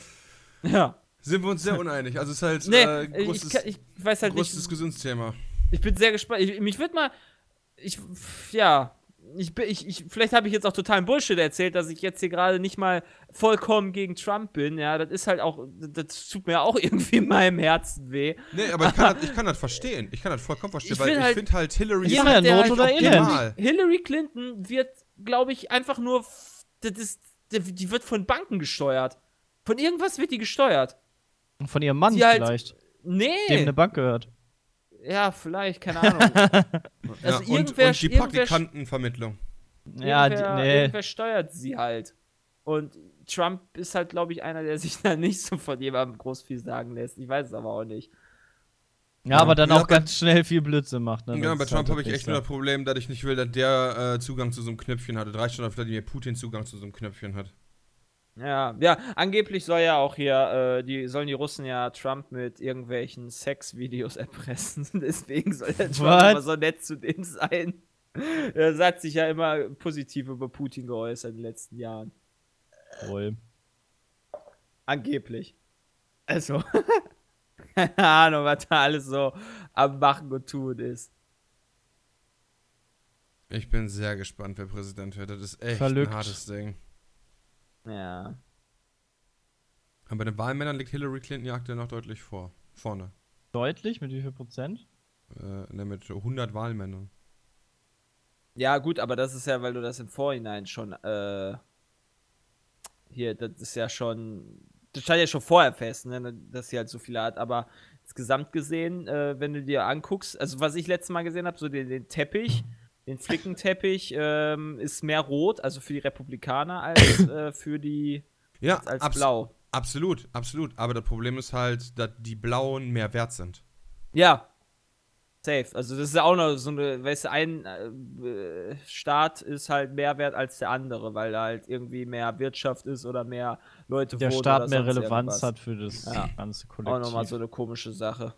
Ja. sind wir uns sehr uneinig. Also es ist halt Nee, äh, ich, großes, kann- ich weiß halt großes nicht. Diskussionsthema. Ich bin sehr gespannt. Ich, mich wird mal. Ich. Ja. Ich, ich, ich, vielleicht habe ich jetzt auch totalen Bullshit erzählt, dass ich jetzt hier gerade nicht mal vollkommen gegen Trump bin. Ja, das ist halt auch. Das tut mir auch irgendwie in meinem Herzen weh. Nee, aber ich kann, das, ich kann das verstehen. Ich kann das vollkommen verstehen, Ich weil ich halt- finde halt Hillary Ja, ist Not der oder halt Elend. optimal. Hillary Clinton wird, glaube ich, einfach nur. Das ist, die wird von Banken gesteuert. Von irgendwas wird die gesteuert. Von ihrem Mann Die halt- vielleicht, Nee. dem eine Bank gehört. Ja, vielleicht, keine Ahnung. Ja, Also und, irgendwer- und die Praktikantenvermittlung. Ja, die, irgendwer, nee. irgendwer steuert sie halt. Und Trump ist halt, glaube ich, einer, der sich da nicht so von jemandem groß viel sagen lässt. Ich weiß es aber auch nicht. Ja, aber dann Ja, auch ganz schnell viel Blödsinn macht. Ne? Ja, bei Trump halt habe ich echt nur das Problem, dass ich nicht will, dass der äh, Zugang zu so einem Knöpfchen hatte. Drei Stunden auf Vladimir Putin Zugang zu so einem Knöpfchen hat. Ja, ja, angeblich soll ja auch hier, äh, die sollen die Russen ja Trump mit irgendwelchen Sexvideos erpressen. Deswegen soll der Trump What? immer so nett zu dem sein. Er hat sich ja immer positiv über Putin geäußert in den letzten Jahren. Wohl. Angeblich. Also, keine Ahnung, was da alles so am Machen und Tun ist. Ich bin sehr gespannt, wer Präsident wird. Das ist echt Verlückt. ein hartes Ding. Ja. Aber bei den Wahlmännern liegt Hillary Clinton ja aktuell noch deutlich vor. Vorne. Deutlich? Mit wie viel Prozent? Äh, ne, mit 100 Wahlmännern. Ja, gut, aber das ist ja, weil du das im Vorhinein schon, äh, hier, das ist ja schon, das stand ja schon vorher fest, ne, dass sie halt so viele hat, aber insgesamt gesehen, äh, wenn du dir anguckst, also was ich letztes Mal gesehen habe, so den, den Teppich, den Flickenteppich, ähm, ist mehr rot, also für die Republikaner, als äh, für die, Ja, als, als abs blau. absolut, absolut. Aber das Problem ist halt, dass die Blauen mehr wert sind. Ja. Safe. Also das ist auch noch so eine, weißt du, ein äh, Staat ist halt mehr wert als der andere, weil da halt irgendwie mehr Wirtschaft ist oder mehr Leute Der wohnen Staat oder mehr sonst Relevanz irgendwas. hat für das Ja. ganze Auch Kollektiv. nochmal so eine komische Sache.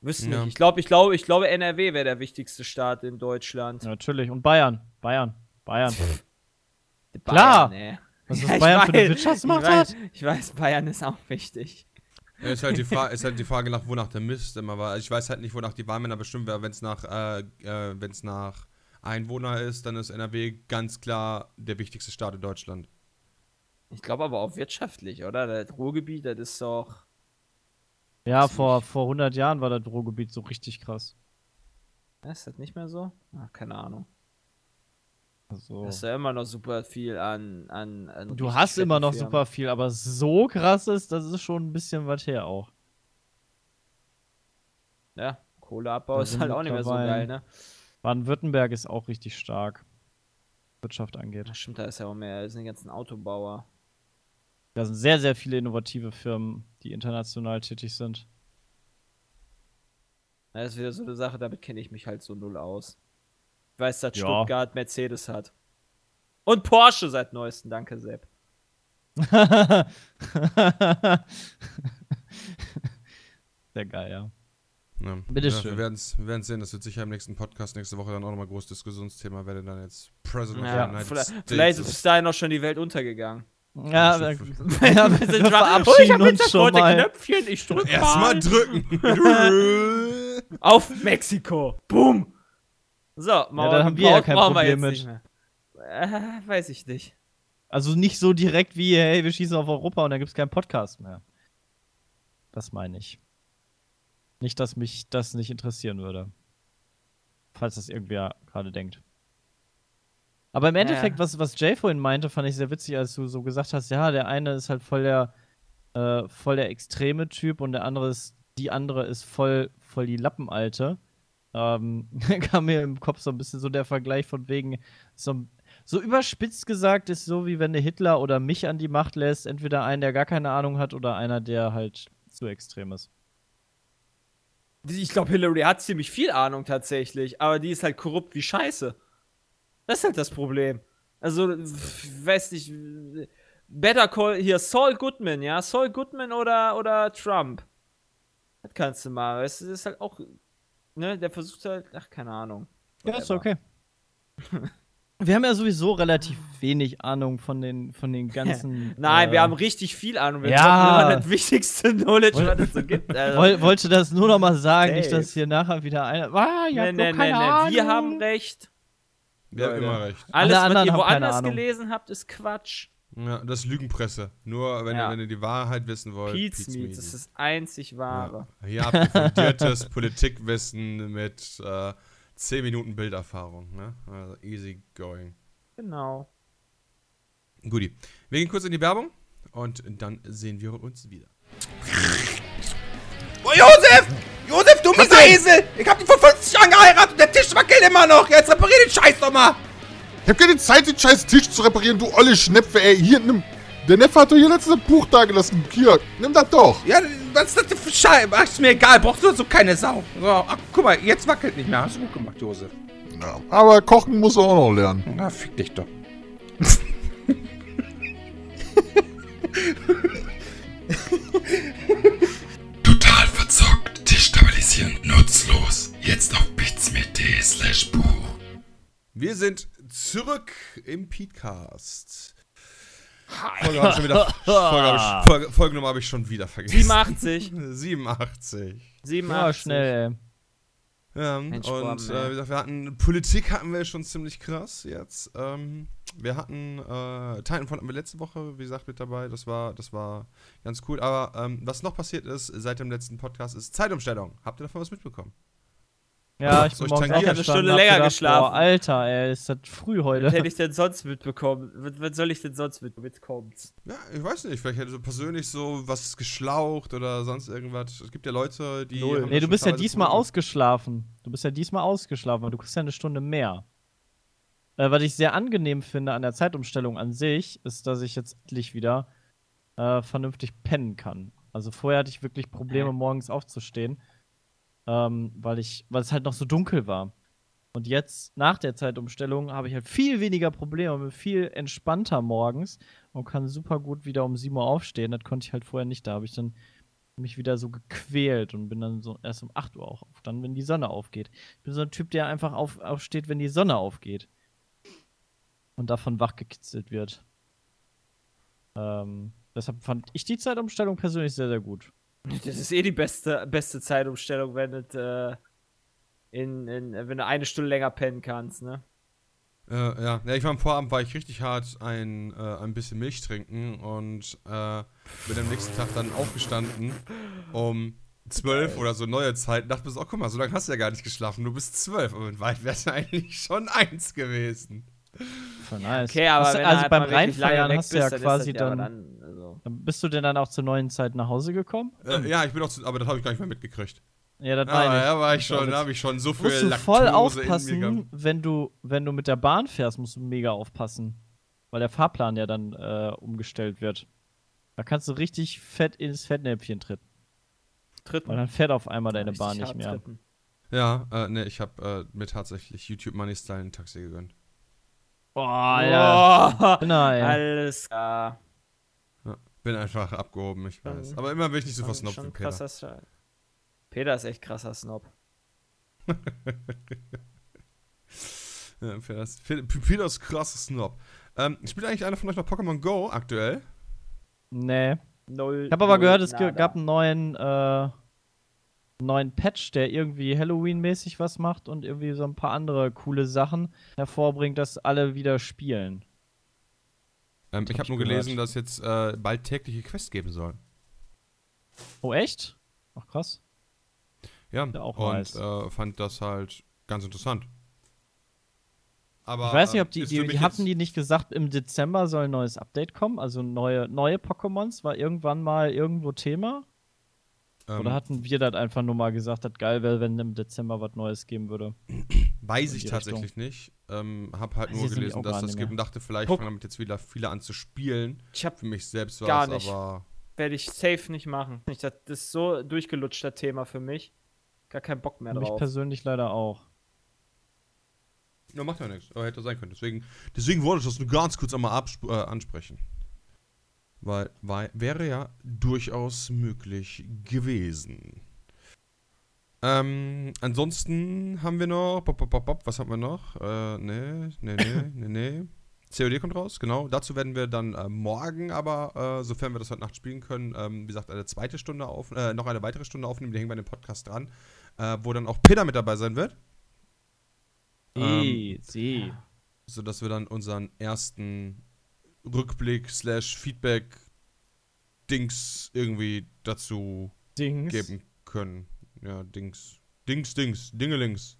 Wüsste Ja. nicht. Ich glaube, ich glaube, ich glaube, NRW wäre der wichtigste Staat in Deutschland. Ja, natürlich. Und Bayern. Bayern. Bayern. Bayern, Klar. Was Ja, das ich Bayern für eine weiß, Wirtschaftsmacht ich weiß, hat? Ich weiß, Bayern ist auch wichtig. Ja, ist, halt die Fra ist halt die Frage nach, wonach der Mist immer war. Ich weiß halt nicht, wonach die Wahlmänner bestimmt werden. Wenn es nach, äh, äh, wenn's nach Einwohner ist, dann ist NRW ganz klar der wichtigste Staat in Deutschland. Ich glaube aber auch wirtschaftlich, oder? Das Ruhrgebiet, das ist doch. Ja, vor, vor 100 Jahren war das Ruhrgebiet so richtig krass. Ist das nicht mehr so? Ach, keine Ahnung. Also, Das ist ja immer noch super viel an. an, an du hast immer noch Firmen. super viel, aber so krass ist, das ist schon ein bisschen was her auch. Ja, Kohleabbau Da ist halt auch nicht mehr so geil, ne? Baden-Württemberg ist auch richtig stark, was Wirtschaft angeht. Ja, stimmt, da ist ja auch mehr. Da sind die ganzen Autobauer. Da sind sehr, sehr viele innovative Firmen, die international tätig sind. Das ist wieder so eine Sache, damit kenne ich mich halt so null aus. Ich weiß, dass Ja. Stuttgart Mercedes hat. Und Porsche seit neuestem, danke Sepp. Sehr geil, ja. Ja. Bitteschön. Ja, wir werden es wir werden's sehen. Das wird sicher im nächsten Podcast nächste Woche dann auch nochmal großes Diskussionsthema. Wer denn dann jetzt President Ja, of the United vielleicht, States vielleicht ist ist. bis dahin auch schon die Welt untergegangen. Ja, Ja, wir, ja, wir, sind verabschieden uns schon mal. Knöpfchen, ich drück Erstmal mal drücken. auf Mexiko. Boom. So, Mauer dann haben wir ja kein Problem mit. nicht mehr. Äh, weiß ich nicht. Also nicht so direkt wie, hey, wir schießen auf Europa und dann gibt es keinen Podcast mehr. Das meine ich. Nicht, dass mich das nicht interessieren würde. Falls das irgendwer gerade denkt. Aber im Endeffekt, was, was Jay vorhin meinte, fand ich sehr witzig, als du so gesagt hast, ja, der eine ist halt voll der, äh, voll der extreme Typ und der andere ist, die andere ist voll, voll die Lappenalte. Ähm, kam mir im Kopf so ein bisschen so der Vergleich von wegen, so, so überspitzt gesagt ist so, wie wenn der Hitler oder mich an die Macht lässt, entweder einen, der gar keine Ahnung hat oder einer, der halt zu extrem ist. Ich glaube, Hillary hat ziemlich viel Ahnung tatsächlich, aber die ist halt korrupt wie Scheiße. Das ist halt das Problem. Also, ich weiß nicht. Better Call hier Saul Goodman, ja? Saul Goodman oder, oder Trump? Das kannst du mal. Es ist halt auch. Ne, der versucht halt. Ach, keine Ahnung. Ja, ist Whatever. okay. Wir haben ja sowieso relativ wenig Ahnung von den, von den ganzen. Nein, äh, wir haben richtig viel Ahnung. Wir Ja. haben immer das wichtigste Knowledge, Woll- was es so gibt. Also. Woll, wollte das nur noch mal sagen, nicht, Safe. dass hier nachher wieder einer. Ah, ja, nee, nee, nee, nee. Wir haben recht. Wir haben immer recht. Alles, was anderen ihr woanders gelesen habt, ist Quatsch. Ja, das ist Lügenpresse. Nur wenn, Ja. ihr, wenn ihr die Wahrheit wissen wollt. Pete's Pete's Meat, das ist das einzig wahre. Ja. Hier habt ihr fundiertes Politikwissen mit äh, 10 Minuten Bilderfahrung. Ne? Also easy going. Genau. Guti. Wir gehen kurz in die Werbung und dann sehen wir uns wieder. Josef! Josef, du mieser Esel! Ich hab dich vor 50 Jahren geheiratet und der Tisch wackelt immer noch! Jetzt reparier den Scheiß doch mal! Ich hab keine Zeit, den scheiß Tisch zu reparieren, du olle Schnepfe, ey. Hier, nimm. Der Neffe hat doch hier letztes Buch da gelassen. Hier, nimm das doch. Ja, was ist das denn für Scheiße? Ach, ist mir egal, brauchst du so keine Sau. So, ach, guck mal, jetzt wackelt nicht mehr. Hast du gut gemacht, Josef. Ja, aber kochen muss er auch noch lernen. Na, fick dich doch. destabilisierend, nutzlos. Jetzt auf bitsme.de slash Buch. Wir sind zurück im Podcast. Folge, ich schon wieder, Folge, hab ich, Folge, Folgenummer habe ich schon wieder vergessen. 87. 87. 87. Ja, schnell, ey. Ja, Mensch, und äh, wie gesagt, wir hatten Politik hatten wir schon ziemlich krass jetzt. Ähm, wir hatten äh, Titanfall hatten wir letzte Woche, wie gesagt, mit dabei. Das war, das war ganz cool. Aber ähm, was noch passiert ist seit dem letzten Podcast ist Zeitumstellung. Habt ihr davon was mitbekommen? Ja, ich bin ich morgens hab eine Stunde länger gedacht, geschlafen. Boah, Alter, ey, ist das früh Was heute. hätte ich denn sonst mitbekommen? Was, was soll ich denn sonst mit mitkommen? Ja, ich weiß nicht. Vielleicht hätte so persönlich so was geschlaucht oder sonst irgendwas. Es gibt ja Leute, die. Null. Nee, du bist ja diesmal Probleme. ausgeschlafen. Du bist ja diesmal ausgeschlafen, aber du kriegst ja eine Stunde mehr. Äh, was ich sehr angenehm finde an der Zeitumstellung an sich, ist, dass ich jetzt endlich wieder äh, vernünftig pennen kann. Also vorher hatte ich wirklich Probleme, morgens aufzustehen, ähm, weil ich, weil es halt noch so dunkel war. Und jetzt, nach der Zeitumstellung, habe ich halt viel weniger Probleme, bin viel entspannter morgens und kann super gut wieder um 7 Uhr aufstehen. Das konnte ich halt vorher nicht. Da habe ich dann mich wieder so gequält und bin dann so erst um 8 Uhr auch auf, dann, wenn die Sonne aufgeht. Ich bin so ein Typ, der einfach auf, aufsteht, wenn die Sonne aufgeht. Und davon wachgekitzelt wird. Ähm, deshalb fand ich die Zeitumstellung persönlich sehr, sehr gut. Das ist eh die beste, beste Zeitumstellung, wenn, es, äh, in, in, wenn du eine Stunde länger pennen kannst, ne? Äh, ja. ja, ich war am Vorabend, war ich richtig hart ein, äh, ein bisschen Milch trinken und äh, bin am nächsten Tag dann aufgestanden um 12 oder so neue Zeit und dachte mir so, oh, guck mal, so lange hast du ja gar nicht geschlafen, du bist 12. Aber in Wahrheit wäre es eigentlich schon eins gewesen. Voll nice. Okay, aber Hast also halt beim Reinfeiern hast du ja bist, quasi ja dann, dann also. dann. Bist du denn dann auch zur neuen Zeit nach Hause gekommen? Äh, ja, ich bin auch zu, aber das habe ich gar nicht mehr mitgekriegt. Ja, das Ah, meine ich. ja, war ich schon, da habe ich schon so viel musst du Laktose voll in mir aufpassen, wenn du, wenn du mit der Bahn fährst, musst du mega aufpassen. Weil der Fahrplan ja dann äh, umgestellt wird. Da kannst du richtig fett ins Fettnäpfchen treten. Tritten. Weil dann fährt auf einmal deine Bahn nicht mehr. tritten. Ja, äh, ne, ich habe äh, mir tatsächlich YouTube Money Style ein Taxi gegönnt. Boah, ja. Boah, Genau, ey. alles klar. Bin einfach abgehoben, ich weiß. Aber immer bin ich nicht so versnobbt schon wie Peter. krasser. Peter ist echt krasser Snob. Ja, Peter ist, Peter ist krasser Snob. Ähm, spielt eigentlich einer von euch noch Pokémon Go aktuell? Nee. Null. Ich habe aber null, gehört, es nada. gab einen neuen, äh, neuen Patch, der irgendwie Halloween-mäßig was macht und irgendwie so ein paar andere coole Sachen hervorbringt, dass alle wieder spielen. Ähm, ich hab habe ich nur gehört. gelesen, dass jetzt äh, bald tägliche Quests geben soll. Oh, echt? Ach, krass. Ja, Ja, auch und nice. äh, fand das halt ganz interessant. Aber, Ich weiß nicht, ob äh, die, die, die hatten die nicht gesagt, im Dezember soll ein neues Update kommen, also neue, neue Pokémons, war irgendwann mal irgendwo Thema? Ähm, Oder hatten wir das einfach nur mal gesagt, das geil wäre, wenn im Dezember was Neues geben würde? Weiß in ich tatsächlich nicht. Ähm, hab halt Weiß nur gelesen, dass das gibt und dachte, vielleicht Guck. fangen damit jetzt wieder viele an zu spielen. Ich hab Für mich selbst war Gar es nicht. aber. werde ich safe nicht machen. Das ist so durchgelutscht, das Thema für mich. Gar keinen Bock mehr Mich drauf. persönlich leider auch. Ja, macht ja nichts. Aber hätte sein können. Deswegen, deswegen wollte ich das nur ganz kurz einmal äh, ansprechen. Weil, weil wäre ja durchaus möglich gewesen. Ähm, ansonsten haben wir noch. Bop, bop, bop, was haben wir noch? Äh, nee, nee, nee, nee, nee. COD kommt raus, genau. Dazu werden wir dann äh, morgen aber, äh, sofern wir das heute Nacht spielen können, ähm, wie gesagt, eine zweite Stunde auf, äh, noch eine weitere Stunde aufnehmen, die hängen bei dem Podcast dran, äh, wo dann auch Peter mit dabei sein wird. Ähm, seh. sodass wir dann unseren ersten Rückblick slash Feedback Dings irgendwie dazu Dings. geben können. Ja, Dings. Dings, Dings, Dingelings.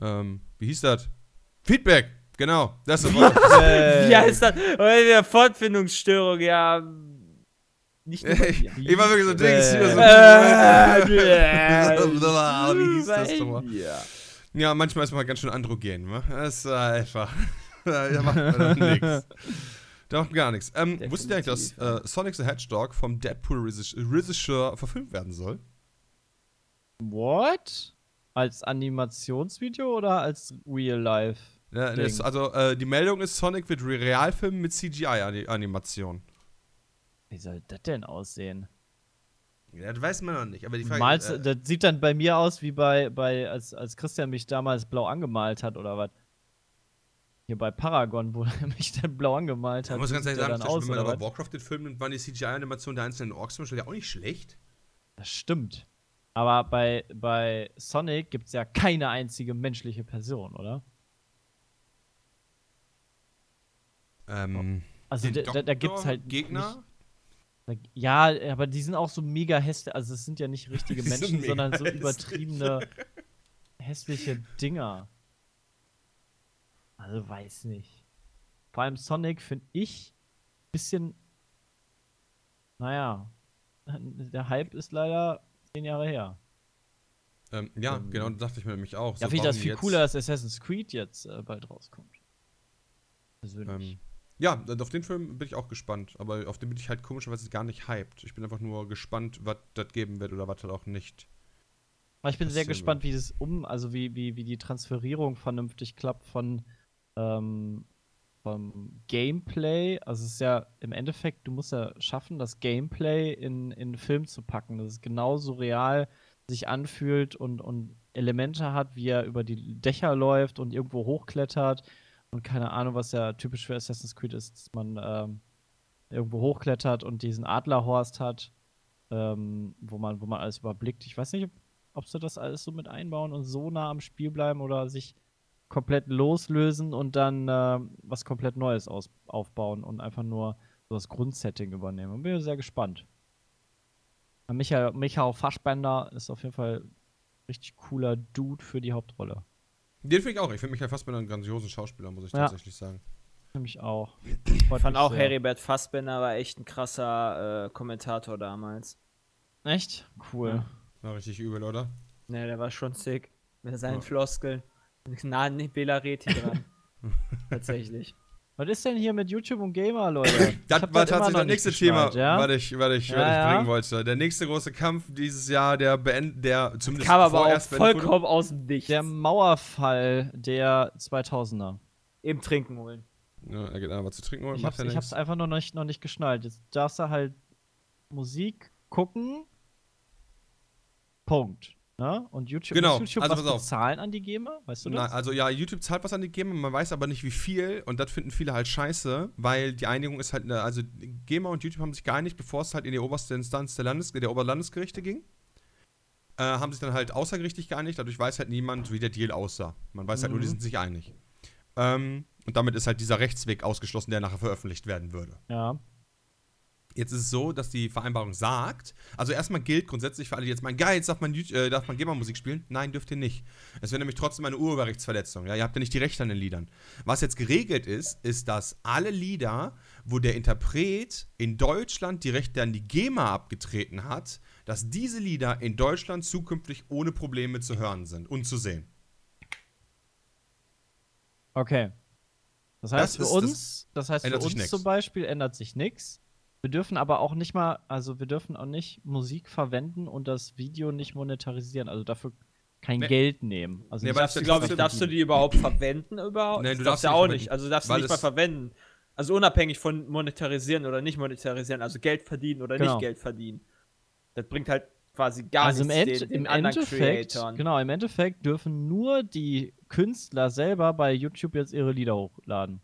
Ähm, wie hieß das? Feedback, genau. Das ist das Wort. Äh, Wie heißt das? Oder wieder Fortfindungsstörung, ja. Nicht nur mir. ich war wirklich so Dings. hier so- Äh, wie hieß das nochmal? mir. Ja, manchmal ist man ganz schön androgen, wa? Das ist äh, einfach. Da macht man dann nichts. Da macht man gar nichts. Ähm, wusstet ihr eigentlich, dass äh, Sonic the Hedgehog vom Deadpool-Regisseur verfilmt werden soll? What? Als Animationsvideo oder als Real Life? Ja, Ding. also, äh, die Meldung ist, Sonic wird Re- Realfilm mit CGI-Animation. Wie soll das denn aussehen? Ja, das weiß man noch nicht. Aber die Malst, äh, das sieht dann bei mir aus wie bei, bei als, als Christian mich damals blau angemalt hat oder was? Hier bei Paragon, wo er mich dann blau angemalt hat. ich muss ganz ehrlich sagen, aus, wenn man aber? Warcraft den Film nimmt, waren die CGI-Animationen der einzelnen Orks zum Beispiel ja auch nicht schlecht. Das stimmt. Aber bei, bei Sonic gibt es ja keine einzige menschliche Person, oder? Ähm, Also den da, da, da gibt es halt Gegner. Nicht, da, ja, aber die sind auch so mega hässlich. Also es sind ja nicht richtige Menschen, sondern so übertriebene hässliche Dinger. Also weiß nicht. Vor allem Sonic finde ich bisschen. Naja. Der Hype ist leider zehn Jahre her. Ähm, ja, genau, das dachte ich mir nämlich auch. Ja, So, finde ich das viel cooler, dass Assassin's Creed jetzt äh, bald rauskommt. Persönlich. Ähm, ja, auf den Film bin ich auch gespannt, aber auf den bin ich halt komischerweise gar nicht hyped. Ich bin einfach nur gespannt, was das geben wird oder was halt auch nicht. Aber ich bin sehr gespannt, wie das um, also wie, wie, wie die Transferierung vernünftig klappt von ähm, vom Gameplay. Also es ist ja im Endeffekt, du musst ja schaffen, das Gameplay in, in einen Film zu packen, dass es genauso real sich anfühlt und, und Elemente hat, wie er über die Dächer läuft und irgendwo hochklettert und keine Ahnung, was ja typisch für Assassin's Creed ist, dass man ähm, irgendwo hochklettert und diesen Adlerhorst hat, ähm, wo man, wo man alles überblickt. Ich weiß nicht, ob ob sie das alles so mit einbauen und so nah am Spiel bleiben oder sich komplett loslösen und dann äh, was komplett Neues aus aufbauen und einfach nur so das Grundsetting übernehmen. Bin sehr gespannt. Michael, Michael Fassbender ist auf jeden Fall ein richtig cooler Dude für die Hauptrolle. Den finde ich auch. Ich finde mich ja fast mit einem grandiosen Schauspieler, muss ich Ja. tatsächlich sagen. Nämlich auch. Ich fand auch sehr. Heribert Fassbender war echt ein krasser äh, Kommentator damals. Echt? Cool. War richtig übel, oder? Ne, der war schon sick. Mit seinen Ja. Floskeln. Nah nicht Bela Reti dran. Tatsächlich. Was ist denn hier mit YouTube und Gamer, Leute? Ich Das war das tatsächlich das nächste Thema, ja? was ich, was ich, Ja, was ich ja. bringen wollte. Der nächste große Kampf dieses Jahr, der beendet, der zumindest Kam aber auch vollkommen aus dem Nichts. Der Mauerfall der 2000er. Eben trinken holen. Ja, er geht einfach zu trinken holen, Ich macht hab's, ja ich hab's einfach noch nicht, noch nicht geschnallt. Jetzt darfst du halt Musik gucken. Punkt. Ne? Und YouTube, Genau, YouTube also was bezahlen an die Gamer? Weißt du das? also ja, YouTube zahlt was an die GEMA, man weiß aber nicht wie viel und das finden viele halt scheiße, weil die Einigung ist halt, also GEMA und YouTube haben sich geeinigt, bevor es halt in die oberste Instanz der, Landes der Oberlandesgerichte ging. Äh, haben sich dann halt außergerichtlich geeinigt, dadurch weiß halt niemand, wie der Deal aussah. Man weiß halt nur, die Mhm. sind sich einig. Ähm, und damit ist halt dieser Rechtsweg ausgeschlossen, der nachher veröffentlicht werden würde. ja. Jetzt ist es so, dass die Vereinbarung sagt, also erstmal gilt grundsätzlich für alle, die jetzt meinen, geil, jetzt darf man, äh, darf man GEMA-Musik spielen. Nein, dürft ihr nicht. Es wäre nämlich trotzdem eine Urheberrechtsverletzung. Ja? Ihr habt ja nicht die Rechte an den Liedern. Was jetzt geregelt ist, ist, dass alle Lieder, wo der Interpret in Deutschland die Rechte an die GEMA abgetreten hat, dass diese Lieder in Deutschland zukünftig ohne Probleme zu hören sind und zu sehen. Okay. Das heißt Das für uns, das heißt für uns zum Beispiel ändert sich nichts. Wir dürfen aber auch nicht mal, also wir dürfen auch nicht Musik verwenden und das Video nicht monetarisieren, also dafür kein Nee. Geld nehmen. Also Nee, Darfst du, ich, trotzdem- darfst du die überhaupt verwenden überhaupt? Nee, du darfst darfst ja auch nicht Also darfst du nicht mal es- verwenden. Also unabhängig von monetarisieren oder nicht monetarisieren, also Geld verdienen oder Genau. nicht Geld verdienen. Das bringt halt quasi gar also im, nichts End, den, den im anderen Endeffekt, Creatoren. genau, im Endeffekt dürfen nur die Künstler selber bei YouTube jetzt ihre Lieder hochladen.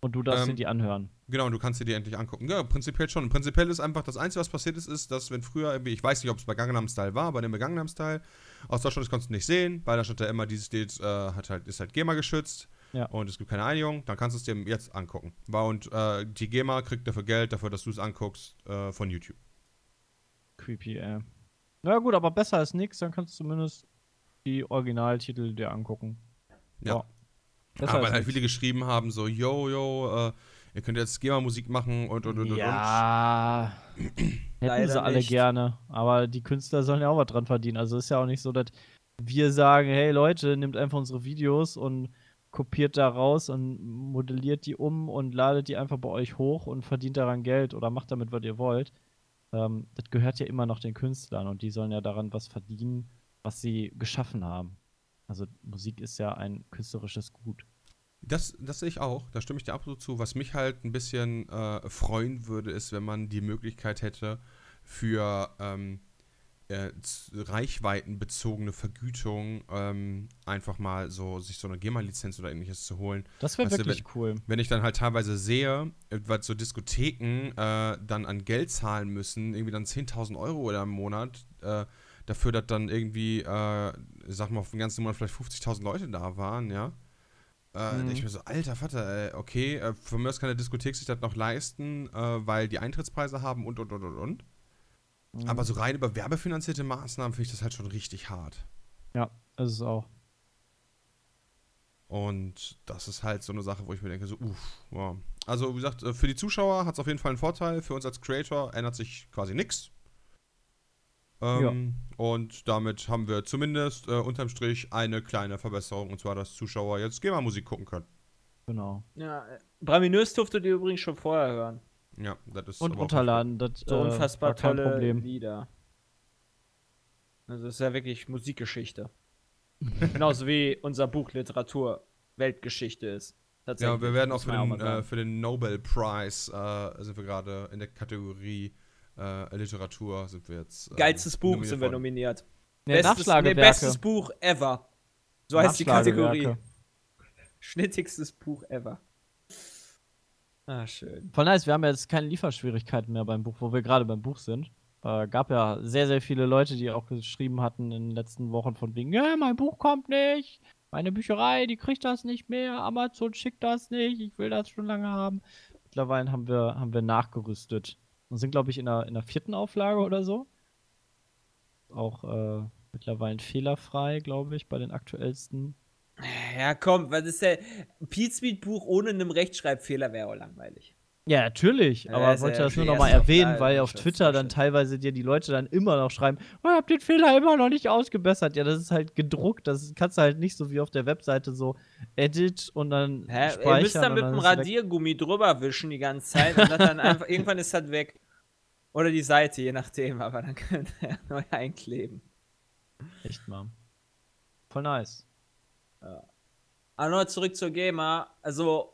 Und du darfst Ähm, dir die anhören. Genau, und du kannst dir die endlich angucken. Ja, prinzipiell schon. Prinzipiell ist einfach das Einzige, was passiert ist, ist, dass wenn früher, irgendwie- ich weiß nicht, ob es bei Gangnam Style war, bei dem Gangnam Style, aus Deutschland das konntest du nicht sehen, weil da stand ja immer, dieses Lied äh, hat halt, ist halt GEMA geschützt Ja. und es gibt keine Einigung, dann kannst du es dir jetzt angucken. Und äh, die GEMA kriegt dafür Geld, dafür, dass du es anguckst, äh, von YouTube. Creepy, ey. Na gut, aber besser als nichts, dann kannst du zumindest die Originaltitel dir angucken. Ja. Besser Aber weil halt viele geschrieben haben, so, yo, yo, äh, ihr könnt jetzt GEMA-Musik machen und und und und. Ja. Hätten Leider sie alle nicht. gerne. Aber die Künstler sollen ja auch was dran verdienen. Also ist ja auch nicht so, dass wir sagen, hey Leute, nehmt einfach unsere Videos und kopiert da raus und modelliert die um und ladet die einfach bei euch hoch und verdient daran Geld oder macht damit, was ihr wollt. Ähm, das gehört ja immer noch den Künstlern und die sollen ja daran was verdienen, was sie geschaffen haben. Also Musik ist ja ein künstlerisches Gut. Das, das sehe ich auch, da stimme ich dir absolut zu. Was mich halt ein bisschen äh, freuen würde, ist, wenn man die Möglichkeit hätte, für ähm, äh, reichweitenbezogene Vergütung ähm, einfach mal so sich so eine GEMA-Lizenz oder ähnliches zu holen. Das wäre Weißt du, wirklich cool. Wenn ich dann halt teilweise sehe, was so Diskotheken äh, dann an Geld zahlen müssen, irgendwie dann 10.000 Euro oder im Monat, äh, dafür, dass dann irgendwie, äh, sag mal, auf den ganzen Monat vielleicht 50.000 Leute da waren, ja. Äh, Mhm. Ich mir so, alter Vater, äh, okay, äh, von mir aus kann der Diskothek sich das noch leisten, äh, weil die Eintrittspreise haben und, und, und, und, und. Mhm. Aber so rein über werbefinanzierte Maßnahmen finde ich das halt schon richtig hart. Ja, ist es auch. Und das ist halt so eine Sache, wo ich mir denke, so, uff, wow. Also, wie gesagt, äh, für die Zuschauer hat es auf jeden Fall einen Vorteil. Für uns als Creator ändert sich quasi nichts. Ähm, Und damit haben wir zumindest äh, unterm Strich eine kleine Verbesserung, und zwar, dass Zuschauer jetzt GEMA-Musik gucken können. Genau. Ja, äh, Braminös durftet ihr übrigens schon vorher hören. Ja, das ist Und runterladen, das So äh, unfassbar kein tolle Problem. Lieder. Also das ist ja wirklich Musikgeschichte. Genauso wie unser Buch Literatur Weltgeschichte ist. Ja, wir werden auch muss für den, äh, für den Nobel Prize äh, sind wir gerade in der Kategorie äh, Literatur sind wir jetzt. ähm, Geilstes Buch sind wir nominiert. Nee, bestes, nee, bestes Buch ever. So heißt die Kategorie. Schnittigstes Buch ever. Ah, schön. Voll nice, wir haben jetzt keine Lieferschwierigkeiten mehr beim Buch, wo wir gerade beim Buch sind. Äh, gab ja sehr, sehr viele Leute, die auch geschrieben hatten in den letzten Wochen von wegen, ja, mein Buch kommt nicht, meine Bücherei, die kriegt das nicht mehr, Amazon schickt das nicht, ich will das schon lange haben. Mittlerweile haben wir, haben wir nachgerüstet und sind, glaube ich, in der, in der vierten Auflage oder so. Auch äh, mittlerweile fehlerfrei, glaube ich, bei den aktuellsten. Ja, komm, was ist der Pete Buch ohne einen Rechtschreibfehler wäre auch langweilig. Ja, natürlich. Ja, Aber ist wollte ja das nur noch mal erwähnen, klar, weil ja, auf Twitter dann teilweise dir die Leute dann immer noch schreiben, oh, ihr habt den Fehler immer noch nicht ausgebessert. Ja, das ist halt gedruckt. Das kannst du halt nicht so wie auf der Webseite so edit und dann Hä? speichern. Ihr müsst dann mit dem. Radiergummi drüber wischen die ganze Zeit und dann einfach, irgendwann ist das weg. Oder die Seite, je nachdem, aber dann könnt ihr neu einkleben. Echt mal. Voll nice. Aber noch zurück zur Gamer. Also,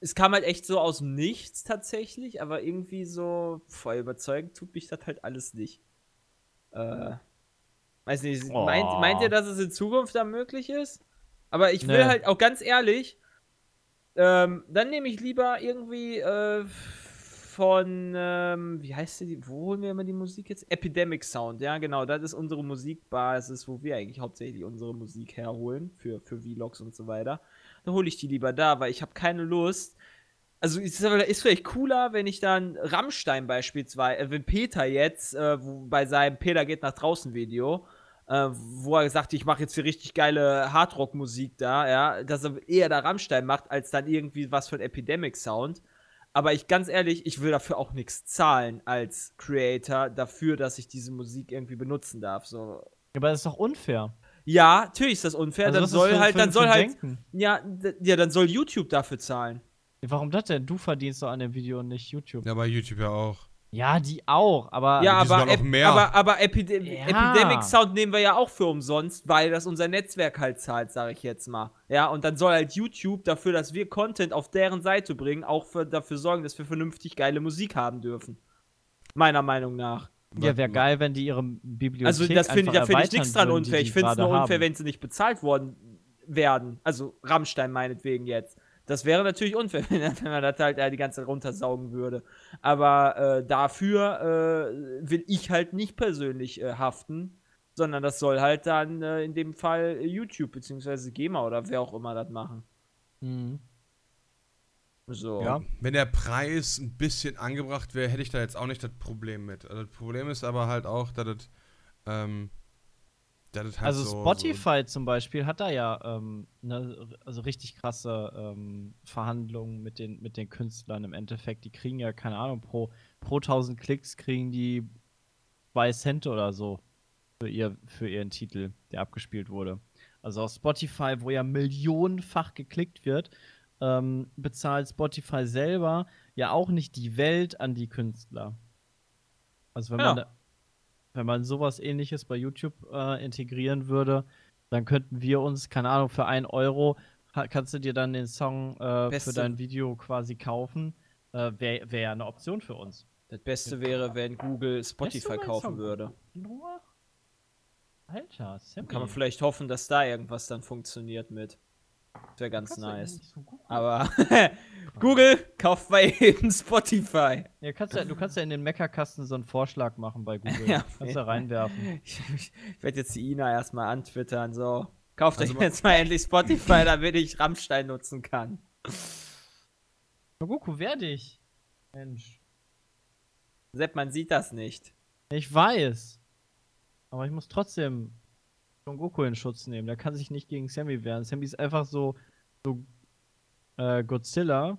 es kam halt echt so aus dem Nichts tatsächlich, aber irgendwie so voll überzeugend tut mich das halt alles nicht. Äh, weiß nicht, Oh. meint, meint ihr, dass es in Zukunft dann möglich ist? Aber ich will Nee. halt auch ganz ehrlich, ähm, dann nehme ich lieber irgendwie äh, von, ähm, wie heißt die, wo holen wir immer die Musik jetzt? Epidemic Sound, ja genau, das ist unsere Musikbasis, wo wir eigentlich hauptsächlich unsere Musik herholen, für, für Vlogs und so weiter. Dann hole ich die lieber da, weil ich habe keine Lust, Also ist, ist vielleicht cooler, wenn ich dann Rammstein beispielsweise, äh, wenn Peter jetzt äh, bei seinem Peter geht nach draußen Video, äh, wo er sagt, ich mache jetzt hier richtig geile Hardrock-Musik da, ja, dass er eher da Rammstein macht, als dann irgendwie was für ein Epidemic-Sound. Aber ich ganz ehrlich, ich will dafür auch nichts zahlen als Creator dafür, dass ich diese Musik irgendwie benutzen darf. So. Aber das ist doch unfair. Ja, natürlich ist das unfair. Also dann ist soll für- halt, für- dann soll halt, Denken? ja, ja, dann soll YouTube dafür zahlen. Warum das denn? Du verdienst doch an dem Video und nicht YouTube. Ja, bei YouTube ja auch. Ja, die auch, aber. Ja, aber, Ep mehr. aber, aber Epide Ja. Epidemic Sound nehmen wir ja auch für umsonst, weil das unser Netzwerk halt zahlt, sage ich jetzt mal. Ja, und dann soll halt YouTube dafür, dass wir Content auf deren Seite bringen, auch für, dafür sorgen, dass wir vernünftig geile Musik haben dürfen. Meiner Meinung nach. Ja, wäre geil, wenn die ihre Bibliothek Also das finde ich, da finde ich nichts dran würden, unfair. Ich finde es nur unfair, haben. wenn sie nicht bezahlt worden werden. Also Rammstein meinetwegen jetzt. Das wäre natürlich unfair, wenn, wenn man das halt äh, die ganze Zeit runtersaugen würde. Aber äh, dafür äh, will ich halt nicht persönlich äh, haften, sondern das soll halt dann äh, in dem Fall YouTube bzw. GEMA oder wer auch immer das machen. Mhm. So. Ja. Wenn der Preis ein bisschen angebracht wäre, hätte ich da jetzt auch nicht das Problem mit. Also das Problem ist aber halt auch, dass das, ähm, dass das halt Also so, Spotify zum Beispiel hat da ja ähm, ne, also richtig krasse ähm, Verhandlungen mit den, mit den Künstlern im Endeffekt. Die kriegen ja, keine Ahnung, pro, pro 1000 Klicks kriegen die 2 Cent oder so für, ihr, für ihren Titel, der abgespielt wurde. Also auf Spotify, wo ja millionenfach geklickt wird, ähm, bezahlt Spotify selber ja auch nicht die Welt an die Künstler. Also wenn Ja. man da- wenn man sowas ähnliches bei YouTube äh, integrieren würde, dann könnten wir uns, keine Ahnung, für 1 Euro kannst du dir dann den Song äh, für dein Video quasi kaufen. Äh, Wäre wär ja eine Option für uns. Das Beste wäre, wenn Google Spotify kaufen würde. Alter, Sammy. Kann man vielleicht hoffen, dass da irgendwas dann funktioniert mit. Das wäre ganz nice. so Aber Google, kauft mal eben Spotify. Ja, kannst ja, du kannst ja in den Meckerkasten so einen Vorschlag machen bei Google. Ja, kannst du reinwerfen. Ich, ich, ich werde jetzt die Ina erstmal antwittern, so. Kauft Also euch jetzt mal endlich Spotify, damit ich Rammstein nutzen kann. Goku, wer dich? Mensch. Sepp, man sieht das nicht. Ich weiß. Aber ich muss trotzdem Son Goku in Schutz nehmen. Der kann sich nicht gegen Sammy wehren. Sammy ist einfach so, so äh, Godzilla.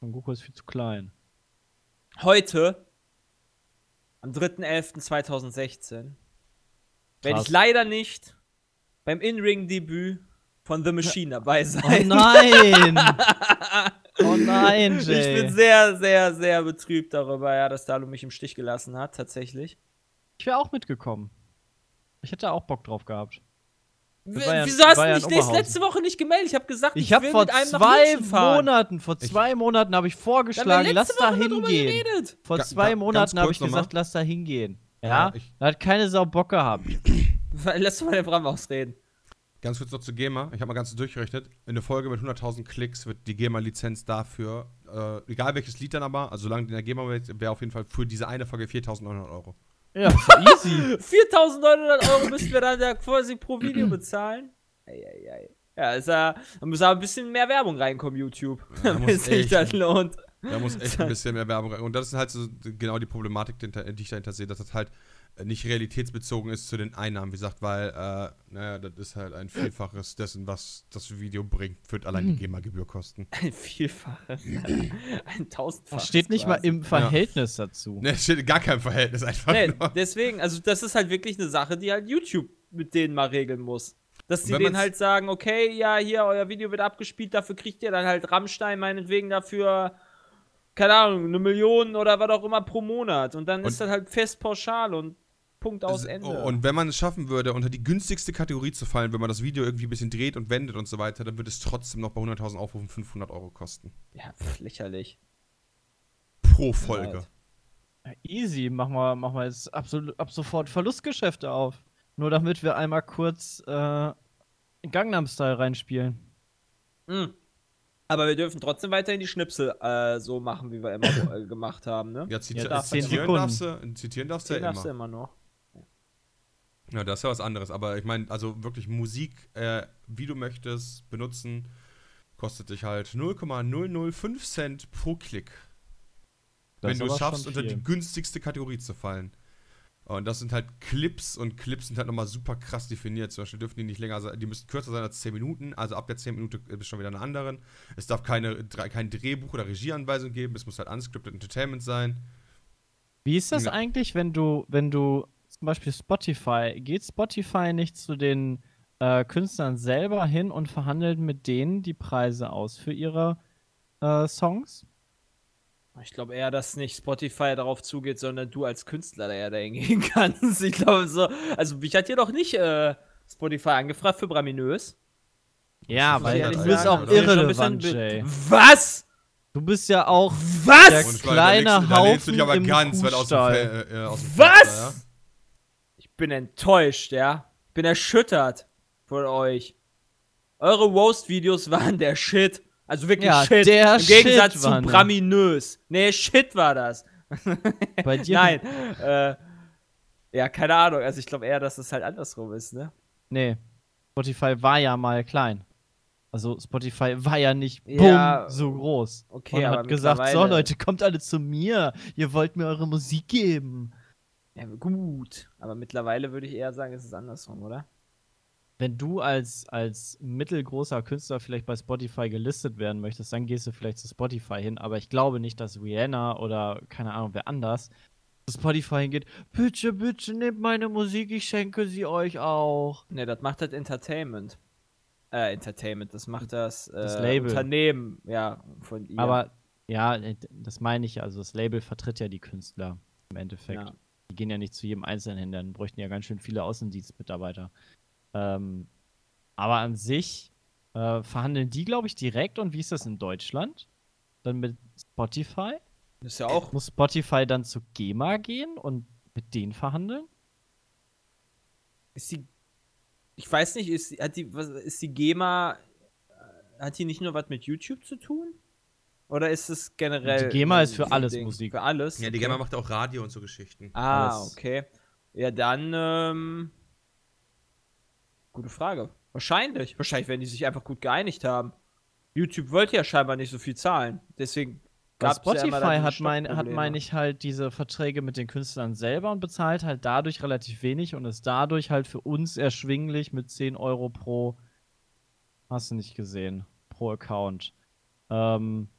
Son Goku ist viel zu klein. Heute, am 3.11.2016, werde ich leider nicht beim In-Ring-Debüt von The Machine dabei Oh sein. nein! oh nein, Ich Jay. bin sehr, sehr, sehr betrübt darüber, ja, dass Dalu mich im Stich gelassen hat, tatsächlich. Ich wäre auch mitgekommen. Ich hätte auch Bock drauf gehabt. Ja- Wieso hast du dich letzte Woche nicht gemeldet? Ich habe gesagt, Ich habe will vor mit einem nach zwei München fahren. Monaten, vor zwei Monaten habe ich Da vorgeschlagen, lass da Woche darüber hingehen. geredet. Vor zwei ga- Monaten habe ich gesagt, lass da hingehen. Ja, Ja, ich- da hat keine Sau Bock gehabt. Lass mal den Bram ausreden. Ganz kurz noch zu GEMA. Ich habe mal ganz durchgerechnet. In eine Folge mit 100.000 Klicks wird die GEMA-Lizenz dafür, äh, egal welches Lied dann aber, also solange die in der GEMA wäre, wäre auf jeden Fall für diese eine Folge 4.900 Euro. Ja, easy. 4.900 Euro müssten wir dann ja quasi pro Video bezahlen. Eieiei. Ja, ist ja, da muss aber ein bisschen mehr Werbung reinkommen, YouTube. Ja, damit muss sich echt. das lohnt. Da muss echt ein bisschen mehr Werbung rein. Und das ist halt so genau die Problematik, die ich dahinter sehe, dass das halt nicht realitätsbezogen ist zu den Einnahmen, wie gesagt, weil, äh, naja, das ist halt ein Vielfaches dessen, was das Video bringt, wird allein die GEMA-Gebühr kosten. Ein Vielfaches. Ein Tausendfaches. Das steht nicht mal quasi. im Verhältnis dazu. Ne, es steht gar kein Verhältnis einfach Nee, nur. deswegen, also das ist halt wirklich eine Sache, die halt YouTube mit denen mal regeln muss. Dass die wenn denen halt sagen, okay, ja, hier, euer Video wird abgespielt, dafür kriegt ihr dann halt Rammstein meinetwegen dafür, keine Ahnung, eine Million oder was auch immer pro Monat. Und dann Und- ist das halt fest pauschal und Punkt aus Ende. Und wenn man es schaffen würde, unter die günstigste Kategorie zu fallen, wenn man das Video irgendwie ein bisschen dreht und wendet und so weiter, dann würde es trotzdem noch bei 100.000 Aufrufen 500 Euro kosten. ja, pf, lächerlich. Pro Folge. Halt. Ja, easy, machen wir, machen wir jetzt absolut, ab sofort Verlustgeschäfte auf. Nur damit wir einmal kurz äh, Gangnam Style reinspielen. Mhm. Aber wir dürfen trotzdem weiterhin die Schnipsel äh, so machen, wie wir immer äh, gemacht haben, ne? Ja, ziti zitieren, darfst du, zitieren darfst du Den ja darfst du immer. immer noch. Ja, das ist ja was anderes. Aber ich meine, also wirklich Musik, äh, wie du möchtest, benutzen, kostet dich halt 0,005 Cent pro Klick. Das wenn du es schaffst, unter die günstigste Kategorie zu fallen. Und das sind halt Clips und Clips sind halt nochmal super krass definiert. Zum Beispiel dürfen die nicht länger sein, die müssen kürzer sein als 10 Minuten. Also ab der 10 Minute ist schon wieder eine anderen. Es darf keine, kein Drehbuch oder Regieanweisung geben. Es muss halt unscripted Entertainment sein. Wie ist das Ja. eigentlich, wenn du, wenn du zum Beispiel Spotify, geht Spotify nicht zu den äh, Künstlern selber hin und verhandelt mit denen die Preise aus für ihre äh, Songs? Ich glaube eher, dass nicht Spotify darauf zugeht, sondern du als Künstler da eher dahin gehen kannst. Ich glaube so. Also, mich hat hier doch nicht äh, Spotify angefragt für Braminös. Ja, weil halt du bist auch irrelevant, Jay. Was? Du bist ja auch Was? der Und kleine da legst, du- da lehnst du Haufen dich aber im ganz weit aus dem. Fe- äh, aus dem Was? Fenster, ja? Bin enttäuscht, ja. Bin erschüttert von euch. Eure Roast-Videos waren der Shit. Also wirklich Ja, Shit. der Im Gegensatz Shit zu waren das. Braminös. Nee, Shit war das. Bei dir? Nein. Äh, ja, keine Ahnung. Also ich glaube eher, dass es halt andersrum ist, ne? Nee. Spotify war ja mal klein. Also Spotify war ja nicht boom, Ja, so groß. okay, und hat gesagt, so Leute, kommt alle zu mir. Ihr wollt mir eure Musik geben. Ja, gut. Aber mittlerweile würde ich eher sagen, es ist andersrum, oder? Wenn du als, als mittelgroßer Künstler vielleicht bei Spotify gelistet werden möchtest, dann gehst du vielleicht zu Spotify hin. Aber ich glaube nicht, dass Rihanna oder keine Ahnung wer anders zu Spotify hingeht. Bitte, bitte nehmt meine Musik, ich schenke sie euch auch. Ne, das macht das Entertainment. Äh, Entertainment, das macht das, äh, Das Label. Unternehmen, ja, von ihr. Aber ja, das meine ich. Also das Label vertritt ja die Künstler im Endeffekt. Ja. Die gehen ja nicht zu jedem Einzelnen hin, dann bräuchten ja ganz schön viele Außendienstmitarbeiter. Ähm, aber an sich äh, verhandeln die, glaube ich, direkt. Und wie ist das in Deutschland? Dann mit Spotify? ist ja auch. Muss Spotify dann zu GEMA gehen und mit denen verhandeln? Ist die. Ich weiß nicht, ist, hat die, was, ist die GEMA. äh, Hat die nicht nur was mit YouTube zu tun? Oder ist es generell. Die GEMA ist für alles Ding? Musik. Für alles? Ja, die okay. GEMA macht auch Radio und so Geschichten. Ah, alles. okay. Ja, dann. Ähm, gute Frage. Wahrscheinlich. Wahrscheinlich, wenn die sich einfach gut geeinigt haben. YouTube wollte ja scheinbar nicht so viel zahlen. Deswegen gab ja Spotify diese hat, mein, hat meine ich, halt diese Verträge mit den Künstlern selber und bezahlt halt dadurch relativ wenig und ist dadurch halt für uns erschwinglich mit 10 Euro pro, hast du nicht gesehen, pro Account. Ähm,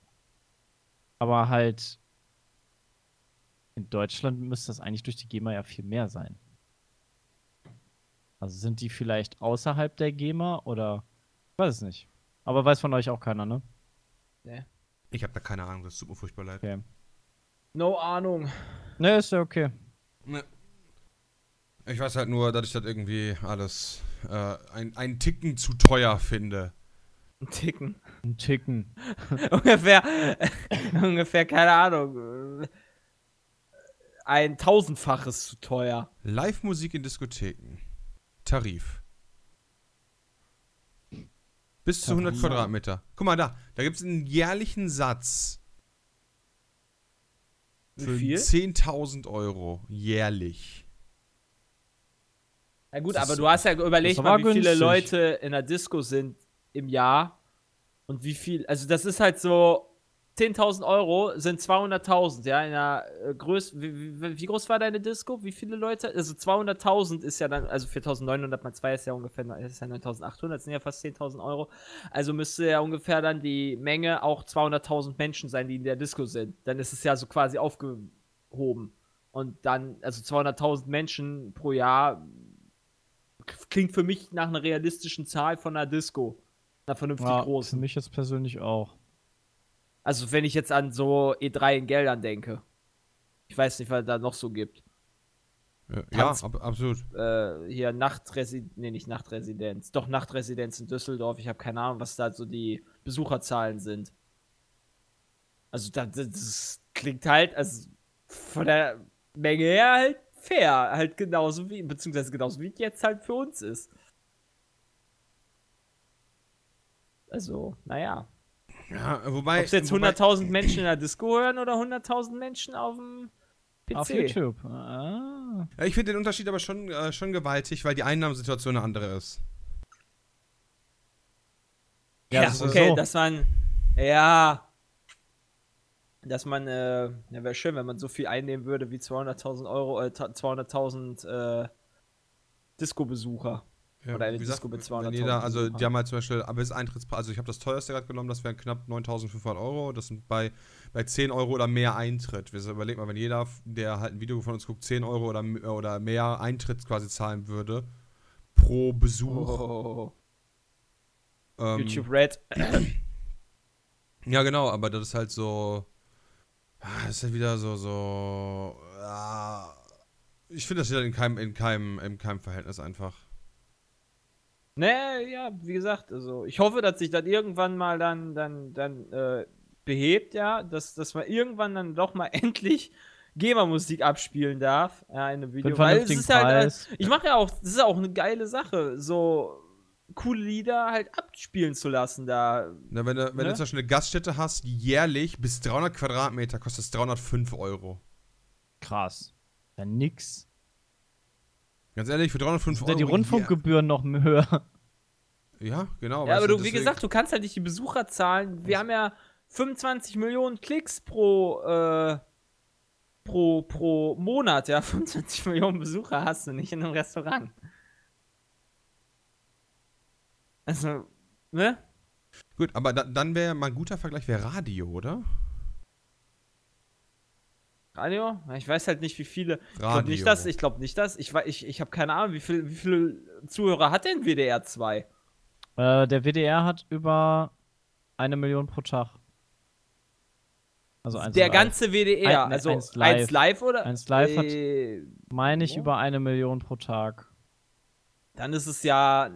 aber halt in Deutschland müsste das eigentlich durch die GEMA ja viel mehr sein. Also sind die vielleicht außerhalb der GEMA oder ich weiß es nicht. Aber weiß von euch auch keiner, ne? Ich habe da keine Ahnung, das tut mir furchtbar leid. Okay. No Ahnung. Ne, ist ja okay. Ne. Ich weiß halt nur, dass ich das irgendwie alles äh, ein, einen Ticken zu teuer finde. Ein Ticken. Ein Ticken. ungefähr, ungefähr, keine Ahnung. äh, Ein tausendfaches zu teuer. Live-Musik in Diskotheken. Tarif. Bis zu 100 Tarif. Quadratmeter. Guck mal da, da gibt es einen jährlichen Satz für viel? 10.000 Euro jährlich. Ja gut, Das aber du hast ja überlegt mal, wie viele günstig. Leute in der Disco sind im Jahr und wie viel, also das ist halt so, 10.000 Euro sind 200.000, ja, in der äh, Größe, wie, wie, wie groß war deine Disco? Wie viele Leute? Also 200.000 ist ja dann, also 4.900 mal 2 ist ja ungefähr, ist ja 9.800, das sind ja fast 10.000 Euro. Also müsste ja ungefähr dann die Menge auch 200.000 Menschen sein, die in der Disco sind. Dann ist es ja so quasi aufgehoben. Und dann, also 200.000 Menschen pro Jahr klingt für mich nach einer realistischen Zahl von einer Disco. Einer vernünftig Ja, für großen. mich jetzt persönlich auch. Also wenn ich jetzt an so E3 in Geldern denke. Ich weiß nicht, was es da noch so gibt. Ja, ja Tanz- ab, absolut. Äh, hier Nachtresidenz, nee, nicht Nachtresidenz, doch Nachtresidenz in Düsseldorf. Ich habe keine Ahnung, was da so die Besucherzahlen sind. Also da, das, das klingt halt, also von der Menge her halt fair. Halt genauso wie, beziehungsweise genauso wie es jetzt halt für uns ist. Also, naja. Ja, wobei. Ob es jetzt wobei, 100.000 Menschen in der Disco hören oder 100.000 Menschen auf dem PC. Auf YouTube. Ah. Ja, ich finde den Unterschied aber schon, äh, schon gewaltig, weil die Einnahmensituation eine andere ist. Ja, das ist okay, so. dass man, ja, dass man, äh, ja, wäre schön, wenn man so viel einnehmen würde wie 200.000 Euro, äh, ta- 200.000 äh, Disco-Besucher. Ja, Oder eine gesagt, Disco mit wenn 200.000 jeder, also die haben halt zum Beispiel, aber das Eintrittspreis, also ich habe das teuerste gerade genommen, das wären knapp 9.500 Euro, das sind bei, bei 10 Euro oder mehr Eintritt. Wir überlegen mal, wenn jeder, der halt ein Video von uns guckt, 10 Euro oder, m- oder mehr Eintritt quasi zahlen würde, pro Besuch. Oh, ähm, YouTube Red. Ja, genau, aber das ist halt so. ah, Das ist halt wieder so, so. ah, ich finde das wieder in keinem, in keinem, in keinem Verhältnis einfach. Ne, ja, wie gesagt, also ich hoffe, dass sich das irgendwann mal dann, dann, dann äh, behebt, ja, dass, dass man irgendwann dann doch mal endlich GEMA-Musik abspielen darf ja, in einem Video. Weil es ist halt, äh, ich mache ja auch, das ist auch eine geile Sache, so coole Lieder halt abspielen zu lassen da. Na, wenn du, wenn Ne? du zum Beispiel eine Gaststätte hast, jährlich bis 300 Quadratmeter kostet es 305 Euro. Krass. Ja, nix. Ganz ehrlich, für 305 Sind Euro. ja die Rundfunkgebühren noch höher? Ja, genau. Ja, aber du, wie gesagt, du kannst halt nicht die Besucherzahlen. Wir haben ja 25 Millionen Klicks pro, äh, pro, pro Monat, ja. 25 Millionen Besucher hast du nicht in einem Restaurant. Also, ne? Gut, aber da, dann wäre mal ein guter Vergleich, wäre Radio, oder? Radio? Ich weiß halt nicht, wie viele. Ich glaube Radio. nicht, dass. Ich glaube nicht, dass. Ich, ich, ich habe keine Ahnung, wie, viel, wie viele Zuhörer hat denn WDR 2? Äh, der WDR hat über eine Million pro Tag. Also eins Der live. ganze WDR. Ein- also eins 1 live. live. oder? Eins live hat- äh, Meine ich Ja. über eine Million pro Tag. Dann ist es ja.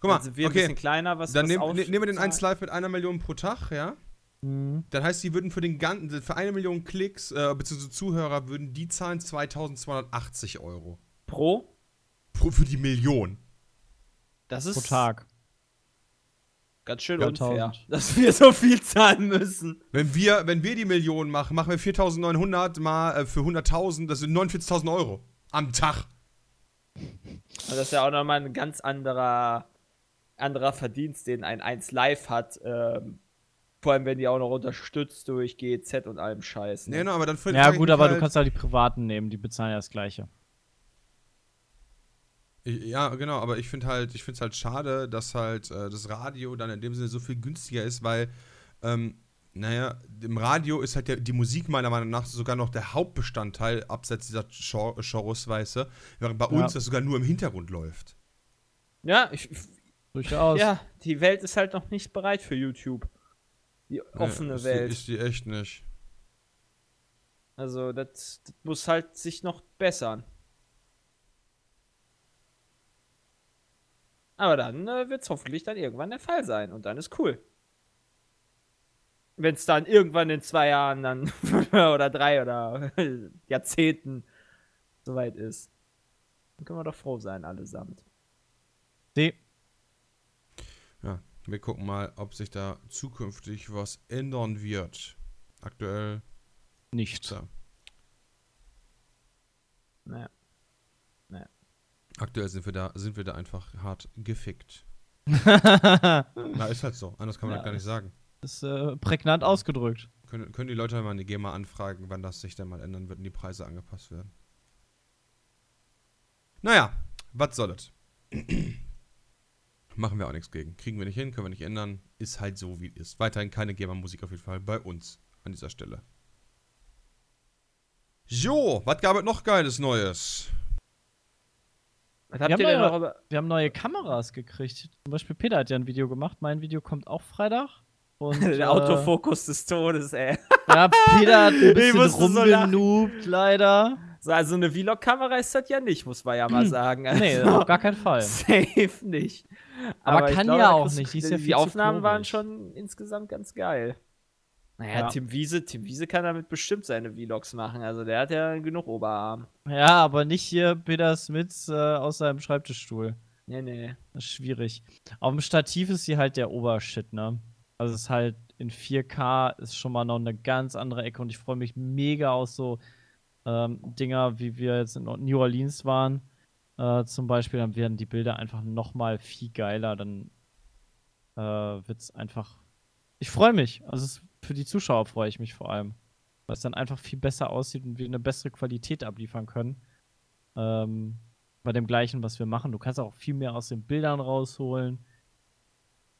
Guck mal, dann sind wir ein okay. bisschen kleiner, was Dann was nehm, aus- ne- nehmen wir den 1 zahlt. Live mit einer Million pro Tag, ja? Mhm. Dann heißt, die würden für den ganzen, für eine Million Klicks, äh, beziehungsweise Zuhörer, würden die zahlen 2280 Euro. Pro? Pro, für die Million. Das ist Pro Tag. ganz schön Ja, unfair, 1000. dass wir so viel zahlen müssen. Wenn wir, wenn wir die Million machen, machen wir 4900 mal äh, für 100.000, das sind 49.000 Euro. Am Tag. Und das ist ja auch nochmal ein ganz anderer, anderer Verdienst, den ein 1 Live hat. Ähm, vor allem, wenn die auch noch unterstützt durch GEZ und allem Scheiß. Nee, Ne? no, aber dann Ja, gut, aber halt, du kannst halt die Privaten nehmen, die bezahlen ja das Gleiche. Ich- Ja, genau, aber ich finde halt, ich finde es halt schade, dass halt äh, das Radio dann in dem Sinne so viel günstiger ist, weil, ähm, naja, im Radio ist halt der, die Musik meiner Meinung nach sogar noch der Hauptbestandteil, abseits dieser Chor- Chorus, weißt du, während bei Ja. uns das sogar nur im Hintergrund läuft. Ja, ich, Durchaus. ja, die Welt ist halt noch nicht bereit für YouTube. Die offene Nee, ist Welt. Die, ist die echt nicht. Also, das, das muss halt sich noch bessern. Aber dann äh, wird es hoffentlich dann irgendwann der Fall sein und dann ist cool. Wenn es dann irgendwann in zwei Jahren dann oder drei oder Jahrzehnten soweit ist. Dann können wir doch froh sein, allesamt. Nee. Ja, wir gucken mal, ob sich da zukünftig was ändern wird. Aktuell, Nicht. so, Naja. aktuell sind wir da, sind wir da einfach hart gefickt. Na, ist halt so. Anders kann man Ja. das gar nicht sagen. ist äh, prägnant ausgedrückt. Können, können die Leute mal eine GEMA anfragen, wann das sich dann mal ändern wird und die Preise angepasst werden? Naja, was soll es? Machen wir auch nichts gegen. Kriegen wir nicht hin, können wir nicht ändern. Ist halt so, wie es ist. Weiterhin keine GEMA-Musik auf jeden Fall bei uns an dieser Stelle. Jo, was gab es noch Geiles Neues? Was Wir habt haben ihr denn ja- noch. Wir haben neue Kameras gekriegt. Zum Beispiel Peter hat ja ein Video gemacht. Mein Video kommt auch Freitag. Und, Der äh, Autofokus des Todes, ey. Ja, Peter hat ein bisschen musste so rumgenoobt, leider. So, also eine Vlog-Kamera ist das ja nicht, muss man ja mal sagen. Nee, Also, auf gar keinen Fall. Safe nicht. Aber ich kann glaube, ja auch nicht, die ja Die, Aufnahmen waren schon insgesamt ganz geil. Naja, Ja. Tim Wiese, Tim Wiese kann damit bestimmt seine Vlogs machen. Also der hat ja genug Oberarm. Ja, aber nicht hier Peter Smits äh, aus seinem Schreibtischstuhl. Nee, nee. Das ist schwierig. Auf dem Stativ ist sie halt der Obershit, ne? Also es ist halt in 4K ist schon mal noch eine ganz andere Ecke und ich freue mich mega aus so ähm, Dinger, wie wir jetzt in New Orleans waren. Äh, zum Beispiel, dann werden die Bilder einfach noch mal viel geiler. Dann äh, wird es einfach. Ich freue mich. Also für die Zuschauer freue ich mich vor allem. Weil es dann einfach viel besser aussieht und wir eine bessere Qualität abliefern können. Ähm, bei dem gleichen, was wir machen. Du kannst auch viel mehr aus den Bildern rausholen.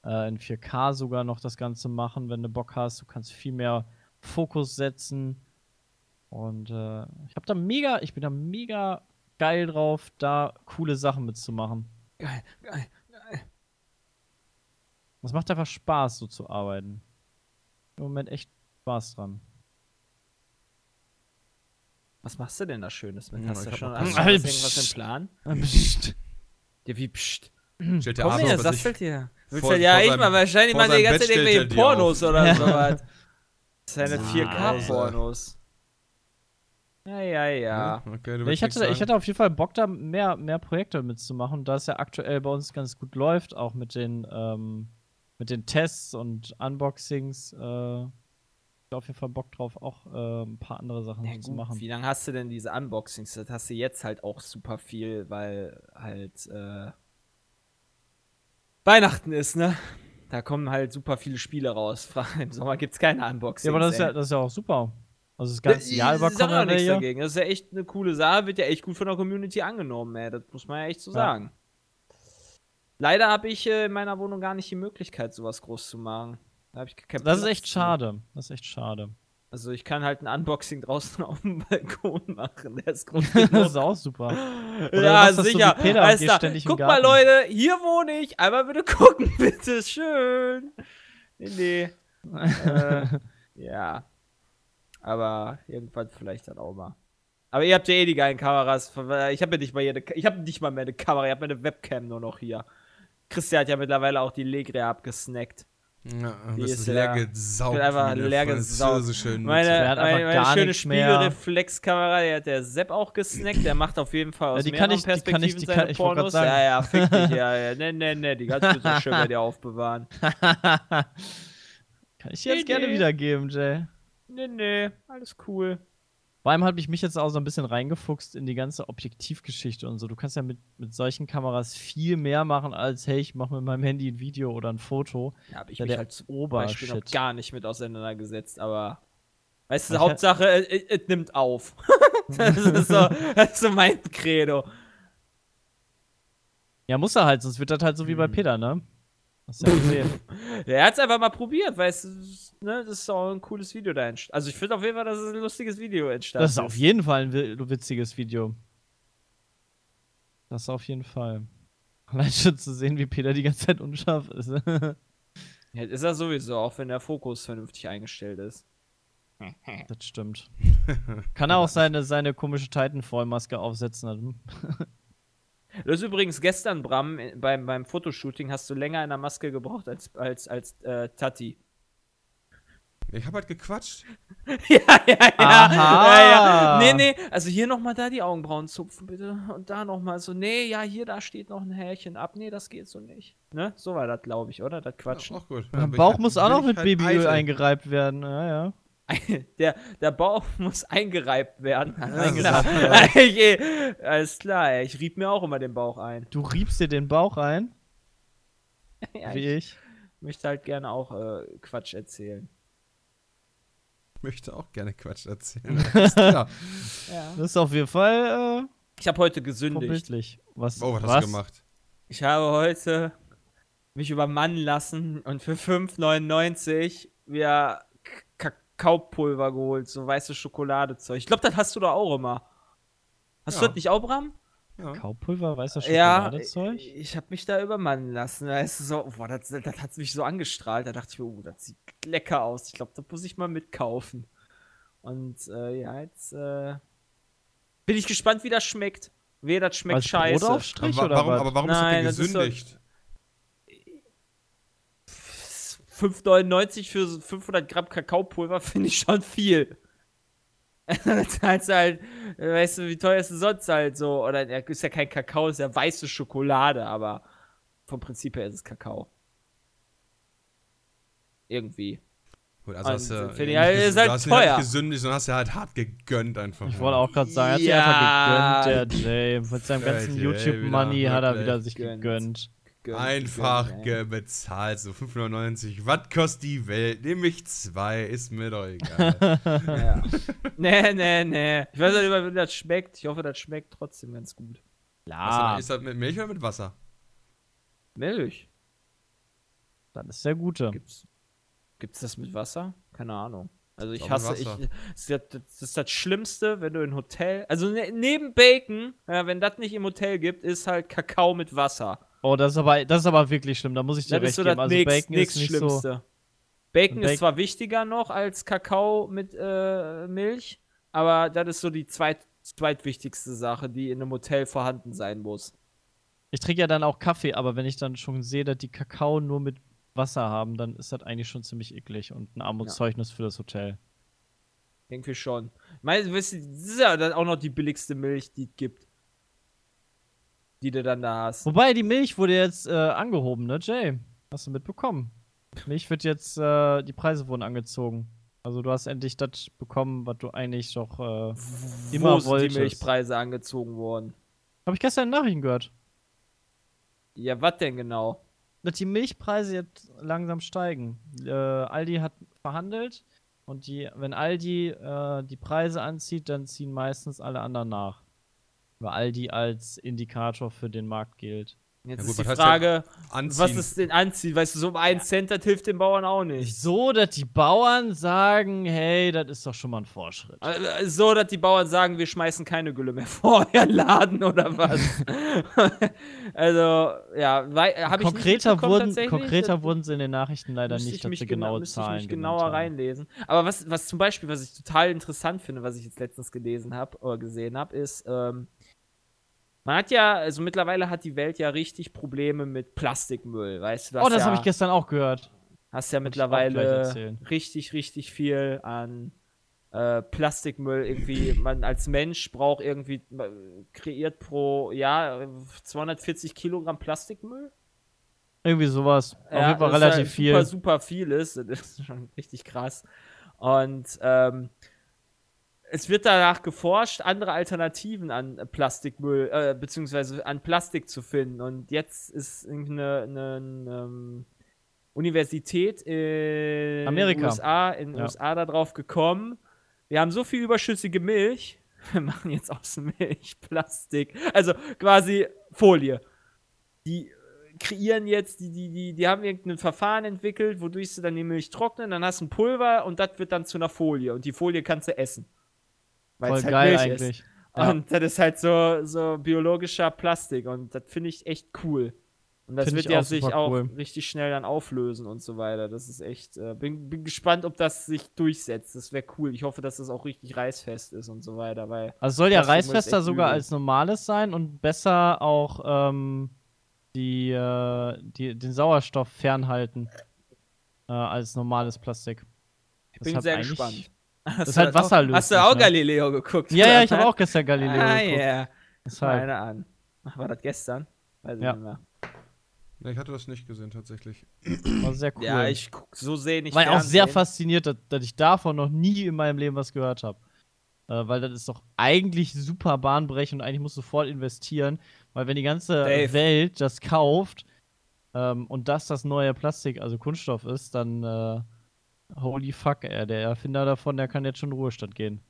Äh, in 4K sogar noch das Ganze machen, wenn du Bock hast. Du kannst viel mehr Fokus setzen. Und äh, ich habe da mega, ich bin da mega geil drauf, da coole Sachen mitzumachen. Geil, geil, geil. Es macht einfach Spaß, so zu arbeiten. Im Moment echt Spaß dran. Was machst du denn da Schönes mit? Ja, Hast ich du schon, hast du irgendwas im Plan? Psst. Ja, wie pst. Stellt der Komm her, dir? Willst vor- du ja vor ich mal wahrscheinlich mal die ganze Zeit irgendwelche auf. Pornos oder Ja. sowas. Seine Ah, 4K-Pornos. Ja, ja, ja. Okay, du Ich hatte, ich hatte auf jeden Fall Bock, da mehr, mehr Projekte mitzumachen, da es ja aktuell bei uns ganz gut läuft, auch mit den, ähm, mit den Tests und Unboxings. Äh, auf jeden Fall Bock drauf, auch äh, ein paar andere Sachen Ja, zu gut, machen. wie lange hast du denn diese Unboxings? Das hast du jetzt halt auch super viel, weil halt äh, Weihnachten ist, ne? Da kommen halt super viele Spiele raus. Im Sommer gibt's keine Unboxings. Ja, aber das ist ja, das ist ja auch super. Also das ganze Jahr über auch ja nichts dagegen. Das ist ja echt eine coole Sache, wird ja echt gut von der Community angenommen, ey. Das muss man ja echt so Ja. sagen. Leider habe ich äh, in meiner Wohnung gar nicht die Möglichkeit, sowas groß zu machen. Da ich keinen Das ist Platz echt zu. schade. Das ist echt schade. Also ich kann halt ein Unboxing draußen auf dem Balkon machen. Der ist groß das ist auch super. Oder ja, so sicher. und Weißt du, guck mal. Leute, hier wohne ich. Einmal bitte gucken, bitte. Schön. Nee, nee. äh, ja. Aber irgendwann vielleicht dann auch mal. Aber ihr habt ja eh die geilen Kameras. Ich habe ja nicht mal jede, ich habe nicht mal mehr eine Kamera, ich habe meine Webcam nur noch hier. Christian hat ja mittlerweile auch die Legre abgesnackt. Ja, Die das ist ist ja- leer gesaugt. einfach leer gesaugt. Meine, hat einfach meine, meine gar schöne. Spiegelreflexkamera, die hat der Sepp auch gesnackt. Der macht auf jeden Fall aus die kann mehreren ich- die kann ich- Perspektiven die seine kann- ich Pornos. sagen. Ja, ja, fick dich, ja, ja. Nee, nee, nee, die kannst du so schön bei dir aufbewahren. Kann ich dir jetzt Nee, gerne nee. wiedergeben, Jay. Nee, nee, alles cool. Vor allem habe ich mich jetzt auch so ein bisschen reingefuchst in die ganze Objektivgeschichte und so. Du kannst ja mit, mit solchen Kameras viel mehr machen, als hey, ich mache mit meinem Handy ein Video oder ein Foto. Ja, habe ich Ja, mich halt zum Beispiel noch Obershit. gar nicht mit auseinandergesetzt, aber weißt du, Ich Hauptsache, es, es, es nimmt auf. das, ist so, das ist so mein Credo. Ja, muss er halt, sonst wird das halt so wie bei Hm. Peter, ne? Hast du ja gesehen. Er hat es einfach mal probiert, weißt du, ne, das ist auch ein cooles Video da entstanden. Also ich finde auf jeden Fall, dass es ein lustiges Video entstanden Das ist auf jeden Fall ein wi- witziges Video. Das auf jeden Fall. Allein schon zu sehen, wie Peter die ganze Zeit unscharf ist. Ja, ist er sowieso, auch wenn der Fokus vernünftig eingestellt ist. das stimmt. Kann er auch seine, seine komische Titanfall-Maske aufsetzen. Du hast übrigens gestern, Bram, äh, beim, beim Fotoshooting hast du länger in der Maske gebraucht als, als, als äh, Tati. Ich hab halt gequatscht. ja, ja, ja. Aha. ja, ja. Nee, nee, also hier nochmal da die Augenbrauen zupfen, bitte. Und da nochmal so, nee, ja, hier, da steht noch ein Härchen ab. Nee, das geht so nicht. Ne? So war das, glaube ich, oder? Das Quatschen. Auch gut. Ich Bauch muss auch noch mit halt Babyöl eingereibt werden. Ja, ja. Der, der Bauch muss eingereibt werden. Klar. Alles klar, ich rieb mir auch immer den Bauch ein. Du riebst dir den Bauch ein, Ja, wie ich ich. möchte halt gerne auch äh, Quatsch erzählen. Ich möchte auch gerne Quatsch erzählen. Alles klar. Ja. Das ist auf jeden Fall Ich habe heute äh, gesündigt. Was, Oh, was, hast du gemacht? Ich habe heute mich übermannen lassen und für 5,99 wieder K- Kakaopulver geholt, so weiße Schokoladezeug. Ich glaube, das hast du da auch immer. Hast du Ja. das nicht auch, Bram? Ja. Kaupulver, weißer Ja, Schokoladezeug? ich, ich habe mich da übermannen lassen. Weißt du, so, boah, das, das hat mich so angestrahlt. Da dachte ich mir, oh, das sieht lecker aus. Ich glaube, da muss ich mal mitkaufen. Und äh, ja, jetzt äh, bin ich gespannt, wie das schmeckt. Wehe, das schmeckt Als scheiße. Brotaufstrich Aber, oder warum, was? aber warum Nein, ist das das ist gesündigt? 5,99 für so 500 Gramm Kakaopulver finde ich schon viel. Das zahlst du halt, äh, weißt du, wie teuer ist denn sonst halt so? Oder ja, ist ja kein Kakao, ist ja weiße Schokolade, aber vom Prinzip her ist es Kakao. Irgendwie. Gut, also Und hast du, finde ich halt, ist halt du hast halt teuer. nicht gesündigt, sondern hast ja halt hart gegönnt einfach. Ich wollte auch gerade sagen, er hat sich Ja. einfach gegönnt, der Jay. Mit seinem ganzen YouTube-Money hat er wieder sich Gegönnt. Gönn- Einfach ge- bezahlt, so 5,99. Was kostet die Welt? Nehme ich zwei, ist mir doch egal. Ja. nee, nee, nee. Ich weiß nicht, wie das schmeckt. Ich hoffe, das schmeckt trotzdem ganz gut. Denn, ist das mit Milch oder mit Wasser? Milch. das ist der Gute. Gibt's, gibt's das mit Wasser? Keine Ahnung. Also ich hasse, ich, Wasser. das, ist das, das ist das Schlimmste, wenn du in Hotel, also ne, neben Bacon, ja, wenn das nicht im Hotel gibt, ist halt Kakao mit Wasser. Oh, das ist aber, das ist aber wirklich schlimm. Da muss ich dir Das ist recht so geben. das Also nächst, Bacon ist nächst nicht so. Schlimmste. Bacon Bacon- ist zwar wichtiger noch als Kakao mit äh, Milch, aber das ist so die zweit, zweitwichtigste Sache, die in einem Hotel vorhanden sein muss. Ich trinke ja dann auch Kaffee, aber wenn ich dann schon sehe, dass die Kakao nur mit Wasser haben, dann ist das eigentlich schon ziemlich eklig und ein Armutszeugnis für das Hotel. Irgendwie schon. Ich meine, das ist ja dann auch noch die billigste Milch, die es gibt. Die du dann da hast. Wobei, die Milch wurde jetzt äh, angehoben, ne, Jay? Hast du mitbekommen? Milch wird jetzt, äh, die Preise wurden angezogen. Also du hast endlich das bekommen, was du eigentlich doch äh, immer Wo sind wolltest. die Milchpreise angezogen worden? Habe ich gestern in Nachrichten gehört. Ja, was denn genau? dass die Milchpreise jetzt langsam steigen. Äh, Aldi hat verhandelt und die, wenn Aldi äh, die Preise anzieht, dann ziehen meistens alle anderen nach. Weil Aldi als Indikator für den Markt gilt. Jetzt Ja gut, ist die Frage, Anziehen. was ist denn anziehen? Weißt du, so um einen Cent, das hilft den Bauern auch nicht. So, dass die Bauern sagen, hey, das ist doch schon mal ein Fortschritt. Äh, So, dass die Bauern sagen, wir schmeißen keine Gülle mehr vor euren Laden oder was. also, ja, habe ich konkreter nicht wurden, konkreter wurden sie in den Nachrichten leider müsste nicht, ich dass sie genau, genaue müsste ich Zahlen mich genauer haben. reinlesen. Aber was, was zum Beispiel, was ich total interessant finde, was ich jetzt letztens gelesen habe oder gesehen habe, ist, ähm, man hat ja, also mittlerweile hat die Welt ja richtig Probleme mit Plastikmüll, weißt du? Oh, das ja, habe ich gestern auch gehört. hast ja mittlerweile richtig, richtig viel an äh, Plastikmüll irgendwie. Man als Mensch braucht irgendwie, äh, kreiert pro Jahr äh, 240 Kilogramm Plastikmüll. Irgendwie sowas. Auf jeden Fall das ist relativ halt viel. Super, super viel ist. Das ist schon richtig krass. Und ähm, es wird danach geforscht, andere Alternativen an Plastikmüll, äh, beziehungsweise an Plastik zu finden. Und jetzt ist eine, eine, ähm, Universität in Amerika. USA, in Ja. USA darauf gekommen. Wir haben so viel überschüssige Milch. Wir machen jetzt aus Milch Plastik. Also quasi Folie. Die äh, kreieren jetzt, die, die, die, die haben irgendein Verfahren entwickelt, wodurch sie dann die Milch trocknen, dann hast du ein Pulver und das wird dann zu einer Folie. Und die Folie kannst du essen. Weil Voll halt geil Milch eigentlich. ist. Ja. Und das ist halt so, so biologischer Plastik und das finde ich echt cool. Und das Find wird ja sich auch cool. richtig schnell dann auflösen und so weiter. Das ist echt, äh, bin, bin gespannt, ob das sich durchsetzt. Das wäre cool. Ich hoffe, dass das auch richtig reißfest ist und so weiter, weil Also es soll ja reißfester sogar übel. als normales sein und besser auch ähm, die, äh, die, den Sauerstoff fernhalten äh, als normales Plastik. ich bin sehr gespannt. Das ist halt wasserlöslich. Hast du auch ne? Galileo geguckt? Ja, ja, ich habe was? auch gestern Galileo Ah, geguckt. ja. Deshalb. Meine an. Ach, war das gestern? Weiß ich Ja. nicht mehr. Nee, ich hatte das nicht gesehen, tatsächlich. War sehr cool. Ja, ich guck so sehe nicht war auch sehr fasziniert, dass, dass ich davon noch nie in meinem Leben was gehört habe. Äh, weil das ist doch eigentlich super bahnbrechend und eigentlich musst du voll investieren. Weil wenn die ganze Dave. Welt das kauft ähm, und das das neue Plastik, also Kunststoff ist, dann äh, holy fuck, ey, der Erfinder davon, der kann jetzt schon in Ruhestand gehen.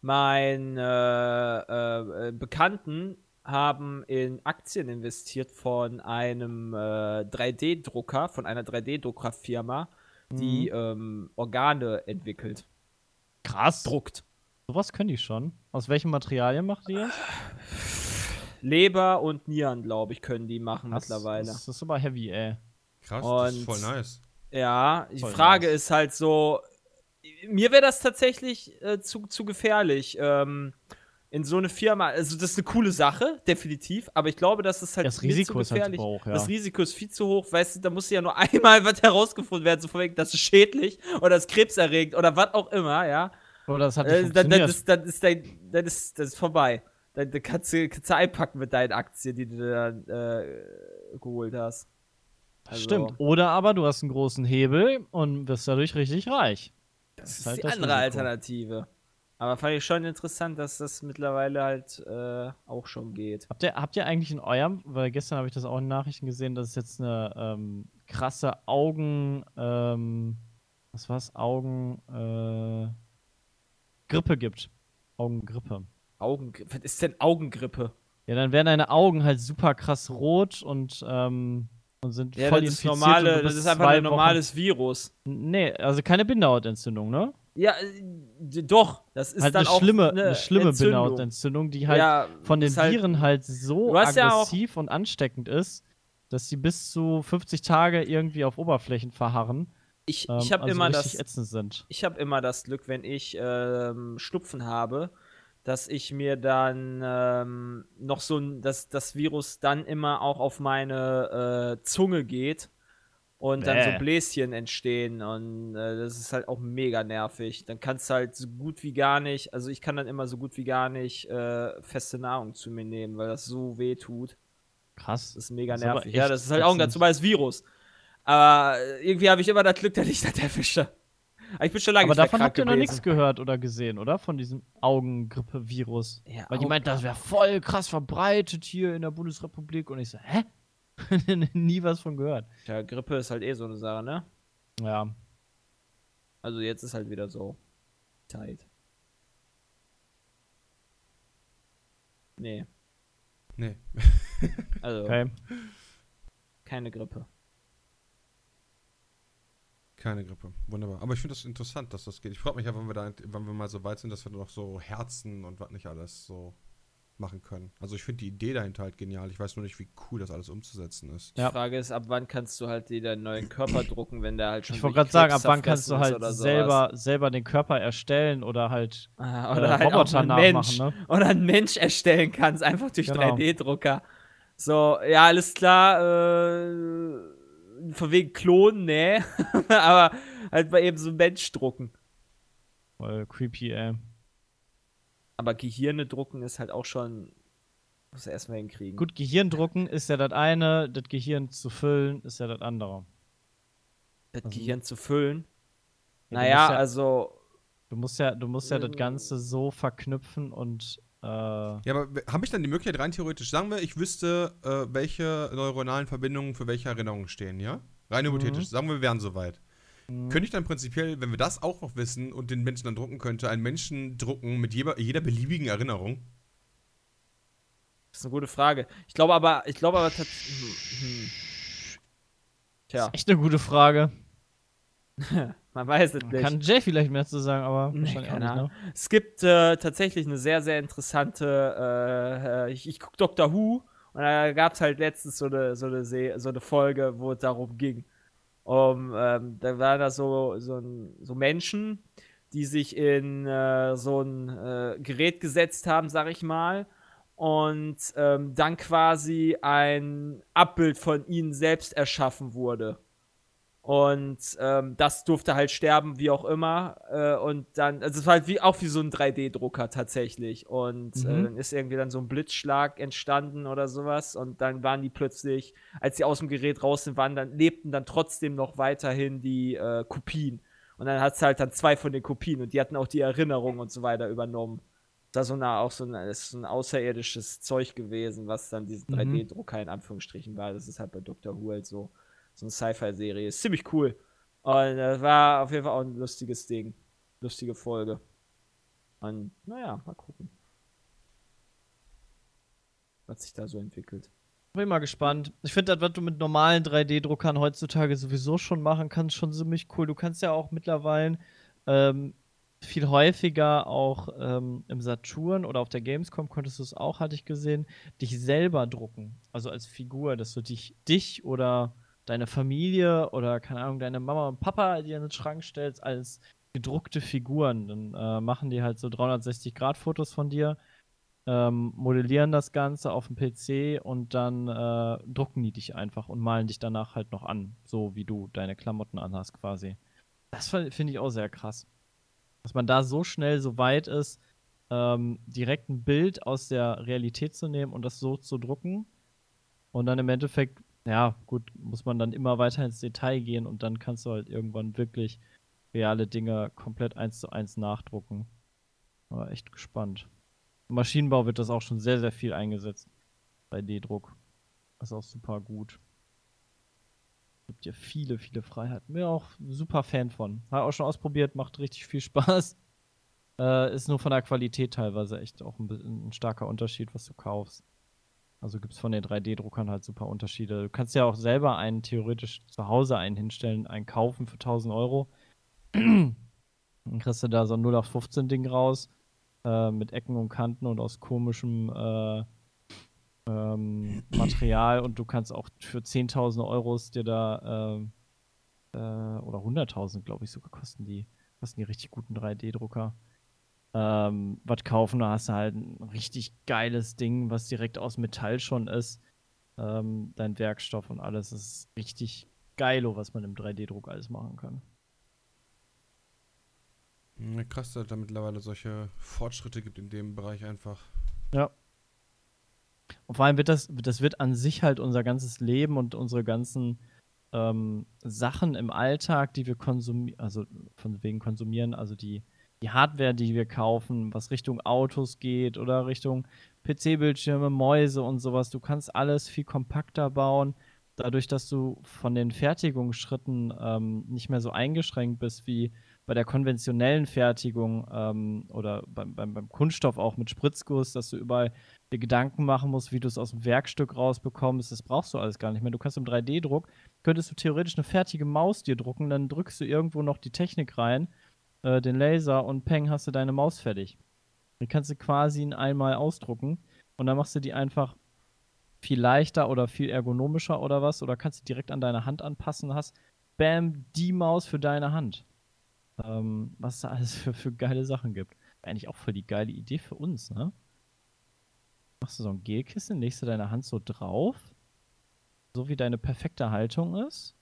Mein äh, äh, äh, Bekannten haben in Aktien investiert von einem äh, 3D-Drucker, von einer 3D-Druckerfirma, die ähm, Organe entwickelt, Krass. druckt. Sowas können die schon. Aus welchen Materialien macht die das? Leber und Nieren, glaube ich, können die machen Krass, mittlerweile. Das ist aber heavy, ey. Krass, das ist Und- voll nice. Ja, die Voll Frage nice. ist halt so, mir wäre das tatsächlich äh, zu, zu gefährlich. Ähm, in so eine Firma, also das ist eine coole Sache, definitiv, aber ich glaube, das ist halt Das Risiko zu ist halt gefährlich. hoch, ja. Das Risiko ist viel zu hoch, weißt du, da muss ja nur einmal was herausgefunden werden, so von wegen, das ist schädlich oder das ist krebserregend oder was auch immer, ja. Oder das hat nicht Äh, dann, funktioniert. dann, ist, dann, ist dein, dann, ist, das ist vorbei. Dann, dann kannst, du, kannst du einpacken mit deinen Aktien, die du dann äh, geholt hast. Also, Stimmt. Oder aber du hast einen großen Hebel und wirst dadurch richtig reich. Das ist halt die das andere Risiko. Alternative. Aber fand ich schon interessant, dass das mittlerweile halt äh, auch schon geht. Habt ihr, habt ihr eigentlich in eurem, weil gestern habe ich das auch in Nachrichten gesehen, dass es jetzt eine ähm, krasse Augen, ähm, was war's, Augen, äh, Grippe gibt. Augengrippe. Augengrippe. Was ist denn Augengrippe? Ja, dann werden deine Augen halt super krass rot und, ähm, und sind Ja, voll das ist normale, das ist einfach ein normales Virus. Wochen, nee, also keine Bindehautentzündung, ne? Ja, äh, doch. Das ist halt dann eine auch schlimme, eine, eine schlimme Entzündung. Bindehautentzündung, die halt ja, von den halt, Viren halt so hast ja aggressiv und ansteckend ist, dass sie bis zu 50 Tage irgendwie auf Oberflächen verharren. Ich, ähm, ich habe also immer das. Ich habe immer das Glück, wenn ich ähm, Schnupfen habe, dass ich mir dann ähm, noch so ein, dass das Virus dann immer auch auf meine äh, Zunge geht und dann so Bäh. Bläschen entstehen und äh, das ist halt auch mega nervig. Dann kannst du halt so gut wie gar nicht, also ich kann dann immer so gut wie gar nicht äh, feste Nahrung zu mir nehmen, weil das so weh tut. Krass. Das ist mega Das ist nervig. Ja, das ist halt auch ein ganz normales Virus. Aber äh, irgendwie habe ich immer das Glück, dass ich das erwische. Aber ich bin schon lange Aber nicht mehr davon habt ihr noch nichts gehört oder gesehen, oder? Von diesem Augengrippe-Virus. Ja, Weil die meint, das wäre voll krass verbreitet hier in der Bundesrepublik. Und ich so, hä? Nie was von gehört. Ja, Grippe ist halt eh so eine Sache, ne? Ja. Also jetzt ist halt wieder so tight. Nee, Nee. also Okay. keine Grippe. Keine Grippe. Wunderbar. Aber ich finde das interessant, dass das geht. Ich freue mich ja, wenn wir da, wenn wir mal so weit sind, dass wir noch so Herzen und was nicht alles so machen können. Also ich finde die Idee dahinter halt genial. Ich weiß nur nicht, wie cool das alles umzusetzen ist. Die Ja. Frage ist, ab wann kannst du halt dir deinen neuen Körper drucken, wenn der halt schon Ich wollte gerade sagen, ab wann kannst du halt selber, selber den Körper erstellen oder halt Ah, äh, oder halt auch Roboter ein nachmachen, Mensch. ne? Oder ein Mensch erstellen kannst, einfach durch Genau. 3D-Drucker. So, ja, alles klar, äh, von wegen Klonen, ne? Aber halt mal eben so Mensch drucken. Voll creepy, ey. Aber Gehirne drucken ist halt auch schon. Muss er erstmal hinkriegen. Gut, Gehirndrucken ist ja das eine, das Gehirn zu füllen ist ja das andere. das also- Gehirn zu füllen. Ja, naja, ja- also. Du musst ja, du musst ja das Äh. Ganze so verknüpfen und äh, Ja, aber habe ich dann die Möglichkeit rein theoretisch, sagen wir, ich wüsste, äh, welche neuronalen Verbindungen für welche Erinnerungen stehen, ja? Rein hypothetisch. Sagen wir, wir wären soweit. Könnte ich dann prinzipiell, wenn wir das auch noch wissen und den Menschen dann drucken könnte, einen Menschen drucken mit jeder, jeder beliebigen Erinnerung? Das ist eine gute Frage. Ich glaube aber, ich glaube aber tatsächlich. Hm, hm. Tja, echt eine gute Frage. man weiß es nicht. Kann Jay vielleicht mehr zu sagen, aber Nee, wahrscheinlich auch keine nicht, Ahnung. ne? Es gibt äh, tatsächlich eine sehr, sehr interessante, äh, äh, ich, ich gucke Doctor Who und da gab es halt letztens so eine, so, eine Se so eine Folge, wo es darum ging. Um, ähm, da waren da so, so, ein, so Menschen, die sich in äh, so ein äh, Gerät gesetzt haben, sag ich mal, und ähm, dann quasi ein Abbild von ihnen selbst erschaffen wurde. Und ähm, das durfte halt sterben, wie auch immer. Äh, und dann, also es war halt wie, auch wie so ein 3D-Drucker tatsächlich. Und äh, Mhm. dann ist irgendwie dann so ein Blitzschlag entstanden oder sowas. Und dann waren die plötzlich, als sie aus dem Gerät raus sind, waren dann, lebten dann trotzdem noch weiterhin die äh, Kopien. Und dann hat es halt dann zwei von den Kopien und die hatten auch die Erinnerung und so weiter übernommen. Das ist so eine, auch so ein, ist so ein außerirdisches Zeug gewesen, was dann diesen Mhm. 3D-Drucker in Anführungsstrichen war. Das ist halt bei Dr. Who halt so so eine Sci-Fi-Serie. Ist ziemlich cool. Und das war auf jeden Fall auch ein lustiges Ding. Lustige Folge. Und naja, mal gucken. Was sich da so entwickelt. Bin mal gespannt. Ich finde, das, was du mit normalen 3D-Druckern heutzutage sowieso schon machen kannst, schon ziemlich cool. Du kannst ja auch mittlerweile ähm, viel häufiger auch ähm, im Saturn oder auf der Gamescom konntest du es auch, hatte ich gesehen, dich selber drucken. Also als Figur, dass du dich, dich oder deine Familie oder keine Ahnung, deine Mama und Papa dir in den Schrank stellst als gedruckte Figuren. Dann äh, machen die halt so 360-Grad-Fotos von dir ähm, modellieren das Ganze auf dem PC und dann äh, drucken die dich einfach und malen dich danach halt noch an, so wie du deine Klamotten anhast quasi. Das fi- finde ich auch sehr krass. Dass man da so schnell so weit ist, ähm, direkt ein Bild aus der Realität zu nehmen und das so zu drucken. Und dann im Endeffekt, ja, gut, muss man dann immer weiter ins Detail gehen und dann kannst du halt irgendwann wirklich reale Dinge komplett eins zu eins nachdrucken. Aber echt gespannt. Im Maschinenbau wird das auch schon sehr, sehr viel eingesetzt. 3D-Druck. Das ist auch super gut. Gibt ja viele, viele Freiheiten. Bin auch super Fan von. Habe auch schon ausprobiert, macht richtig viel Spaß. Äh, ist nur von der Qualität teilweise echt auch ein, ein starker Unterschied, was du kaufst. Also gibt es von den 3D-Druckern halt super Unterschiede. Du kannst ja auch selber einen theoretisch zu Hause einen hinstellen, einen kaufen für 1000 Euro. Dann kriegst du da so ein 0 auf 15 Ding raus äh, mit Ecken und Kanten und aus komischem äh, ähm, Material und du kannst auch für 10.000 Euros dir da ähm, äh, oder 100.000 glaube ich sogar kosten die kosten die richtig guten 3D-Drucker ähm, was kaufen, da hast du halt ein richtig geiles Ding, was direkt aus Metall schon ist. Ähm, dein Werkstoff und alles das ist richtig geilo, was man im 3D-Druck alles machen kann. Ja, krass, dass es da mittlerweile solche Fortschritte gibt in dem Bereich einfach. Ja. Und vor allem wird das, das wird an sich halt unser ganzes Leben und unsere ganzen ähm, Sachen im Alltag, die wir konsumieren, also von wegen konsumieren, also die, die Hardware, die wir kaufen, was Richtung Autos geht oder Richtung PC-Bildschirme, Mäuse und sowas. Du kannst alles viel kompakter bauen, dadurch, dass du von den Fertigungsschritten ähm, nicht mehr so eingeschränkt bist wie bei der konventionellen Fertigung ähm, oder beim, beim, beim Kunststoff auch mit Spritzguss, dass du überall dir Gedanken machen musst, wie du es aus dem Werkstück rausbekommst. Das brauchst du alles gar nicht mehr. Du kannst im 3D-Druck, könntest du theoretisch eine fertige Maus dir drucken, dann drückst du irgendwo noch die Technik rein, äh, den Laser und peng, hast du deine Maus fertig. Die kannst du quasi in einmal ausdrucken und dann machst du die einfach viel leichter oder viel ergonomischer oder was oder kannst du direkt an deine Hand anpassen, hast bam, die Maus für deine Hand. Ähm, was da alles für, für geile Sachen gibt. Eigentlich auch voll die geile Idee für uns, ne? Machst du so ein Gelkissen, legst du deine Hand so drauf, so wie deine perfekte Haltung ist.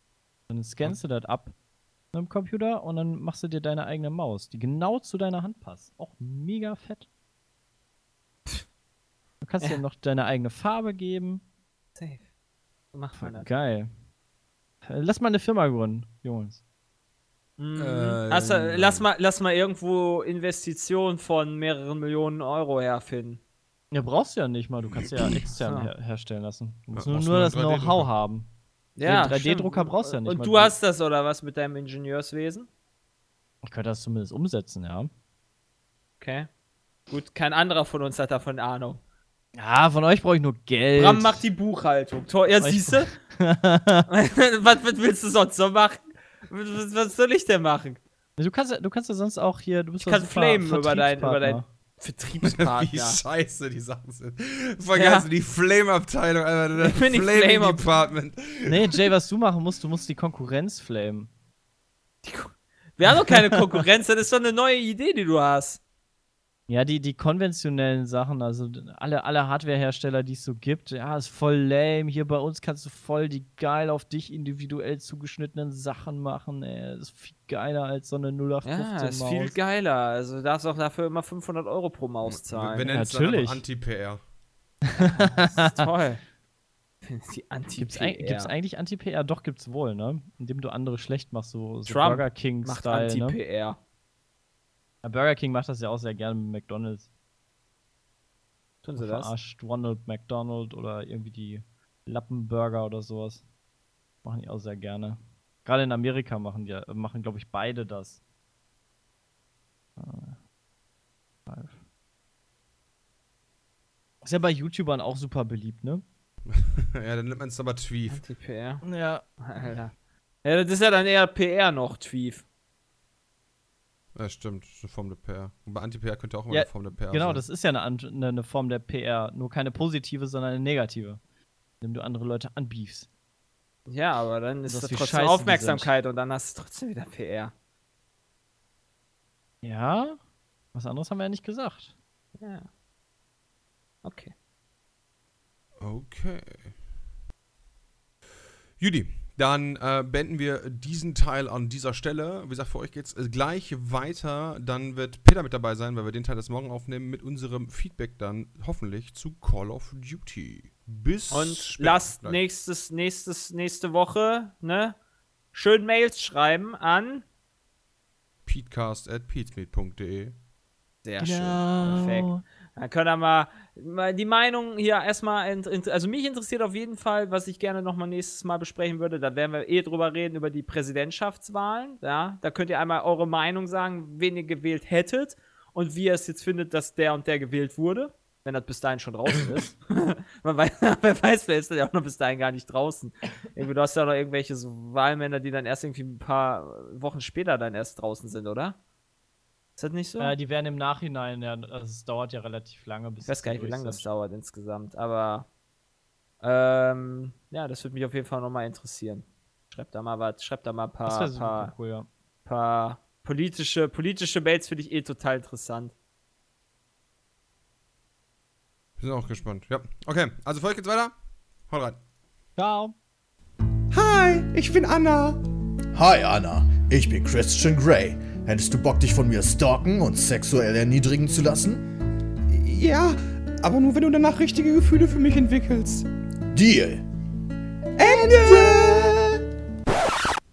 Dann scannst du das ab dem Computer und dann machst du dir deine eigene Maus, die genau zu deiner Hand passt. Auch mega fett. Du kannst dir noch deine eigene Farbe geben. Safe. So macht man das. geil. Äh, Lass mal eine Firma gründen, Jungs. Mhm. Äh, also, lass mal, lass mal irgendwo Investitionen von mehreren Millionen Euro herfinden. Ja, brauchst du ja nicht mal. Du kannst ja extern her herstellen lassen. Du musst Ja, nur, nur das einen 3D-Drucker. Know-how haben. Ja, Den 3D-Drucker stimmt. brauchst du ja nicht Und du hast das oder was mit deinem Ingenieurswesen? Ich könnte das zumindest umsetzen, ja. Okay. Gut, kein anderer von uns hat davon Ahnung. Ja, von euch brauche ich nur Geld. Bram macht die Buchhaltung. Tor, ja, Ich- siehst du? was, was willst du sonst noch machen? Was, was soll ich denn machen? du kannst, ja- du kannst ja sonst auch hier. Du bist Ich kann flamen über dein, über dein Vertriebspartner. Wie scheiße die Sachen sind. Voll Ja. die Flame-Abteilung, Alter. Ich bin die Flame-Ab- Department. Nee, Jay, was du machen musst, du musst die Konkurrenz flamen. Wir haben doch keine Konkurrenz, das ist doch eine neue Idee, die du hast. Ja, die, die konventionellen Sachen, also alle, alle Hardware-Hersteller, die es so gibt, ja, ist voll lame. Hier bei uns kannst du voll die geil auf dich individuell zugeschnittenen Sachen machen. Ey. Das ist viel geiler als so eine 0815 Ja, ist Maus. viel geiler. Also du darfst auch dafür immer 500 Euro pro Maus Wir zahlen. nennen es Natürlich. Anti-PR. Das ist toll. Die anti Gibt's, ein, gibt's eigentlich Anti-PR? Doch, gibt's wohl, ne? Indem du andere schlecht machst, so, so Trump Burger Macht King-Style. Ne? Anti-PR. Ja, Burger King macht das ja auch sehr gerne mit McDonalds. Tun sie das? Verarscht Ronald McDonald oder irgendwie die Lappenburger oder sowas. Machen die auch sehr gerne. Gerade in Amerika machen die, machen glaube ich beide das. Ah. Ist ja bei YouTubern auch super beliebt, ne? ja, dann nennt man es aber Tweef. Anti-PR. Ja. Alter. Ja, das ist ja dann eher PR noch, Tweef. Ja, stimmt. Eine Form der PR. Und bei Anti-PR könnte auch immer Ja, eine Form der PR Genau, sein. das ist ja eine, Ant- eine, eine Form der PR. Nur keine positive, sondern eine negative. Indem du andere Leute anbiefst. Ja, aber dann ist Das, das trotzdem scheiße Aufmerksamkeit und dann hast du trotzdem wieder PR. Ja? Was anderes haben wir ja nicht gesagt. Ja. Okay. Okay. Judy, dann äh, beenden wir diesen Teil an dieser Stelle. Wie gesagt, für euch geht's äh, gleich weiter. Dann wird Peter mit dabei sein, weil wir den Teil das morgen aufnehmen, mit unserem Feedback dann hoffentlich zu Call of Duty. Bis Und später. lasst Gleich. nächstes, nächstes, nächste Woche, ne? Schön Mails schreiben an peatcast at peatsmeet.de. Sehr schön. Perfekt. Dann können wir mal die Meinung hier erstmal, also mich interessiert auf jeden Fall, was ich gerne nochmal nächstes Mal besprechen würde, da werden wir eh drüber reden, über die Präsidentschaftswahlen, ja, da könnt ihr einmal eure Meinung sagen, wen ihr gewählt hättet und wie ihr es jetzt findet, dass der und der gewählt wurde, wenn das bis dahin schon draußen ist. Man weiß, wer weiß, wer ist denn ja auch noch bis dahin gar nicht draußen. Irgendwie, du hast ja noch irgendwelche so Wahlmänner, die dann erst irgendwie ein paar Wochen später dann erst draußen sind, oder? Ist das nicht so? Äh, die werden im Nachhinein, ja, also es dauert ja relativ lange, bis Ich weiß gar nicht, wie lange das dauert insgesamt, aber ähm, ja, das würde mich auf jeden Fall nochmal interessieren. Schreibt da mal was, schreibt da mal ein paar, paar, cool, ja. paar politische, politische Mails finde ich eh total interessant. Wir sind auch gespannt. Ja. Okay, also folgt geht's weiter. Haut rein. Ciao. Hi, ich bin Anna. Hi Anna, ich bin Christian Grey. Hättest du Bock, dich von mir stalken und sexuell erniedrigen zu lassen? Ja, aber nur wenn du danach richtige Gefühle für mich entwickelst. Deal. Ende!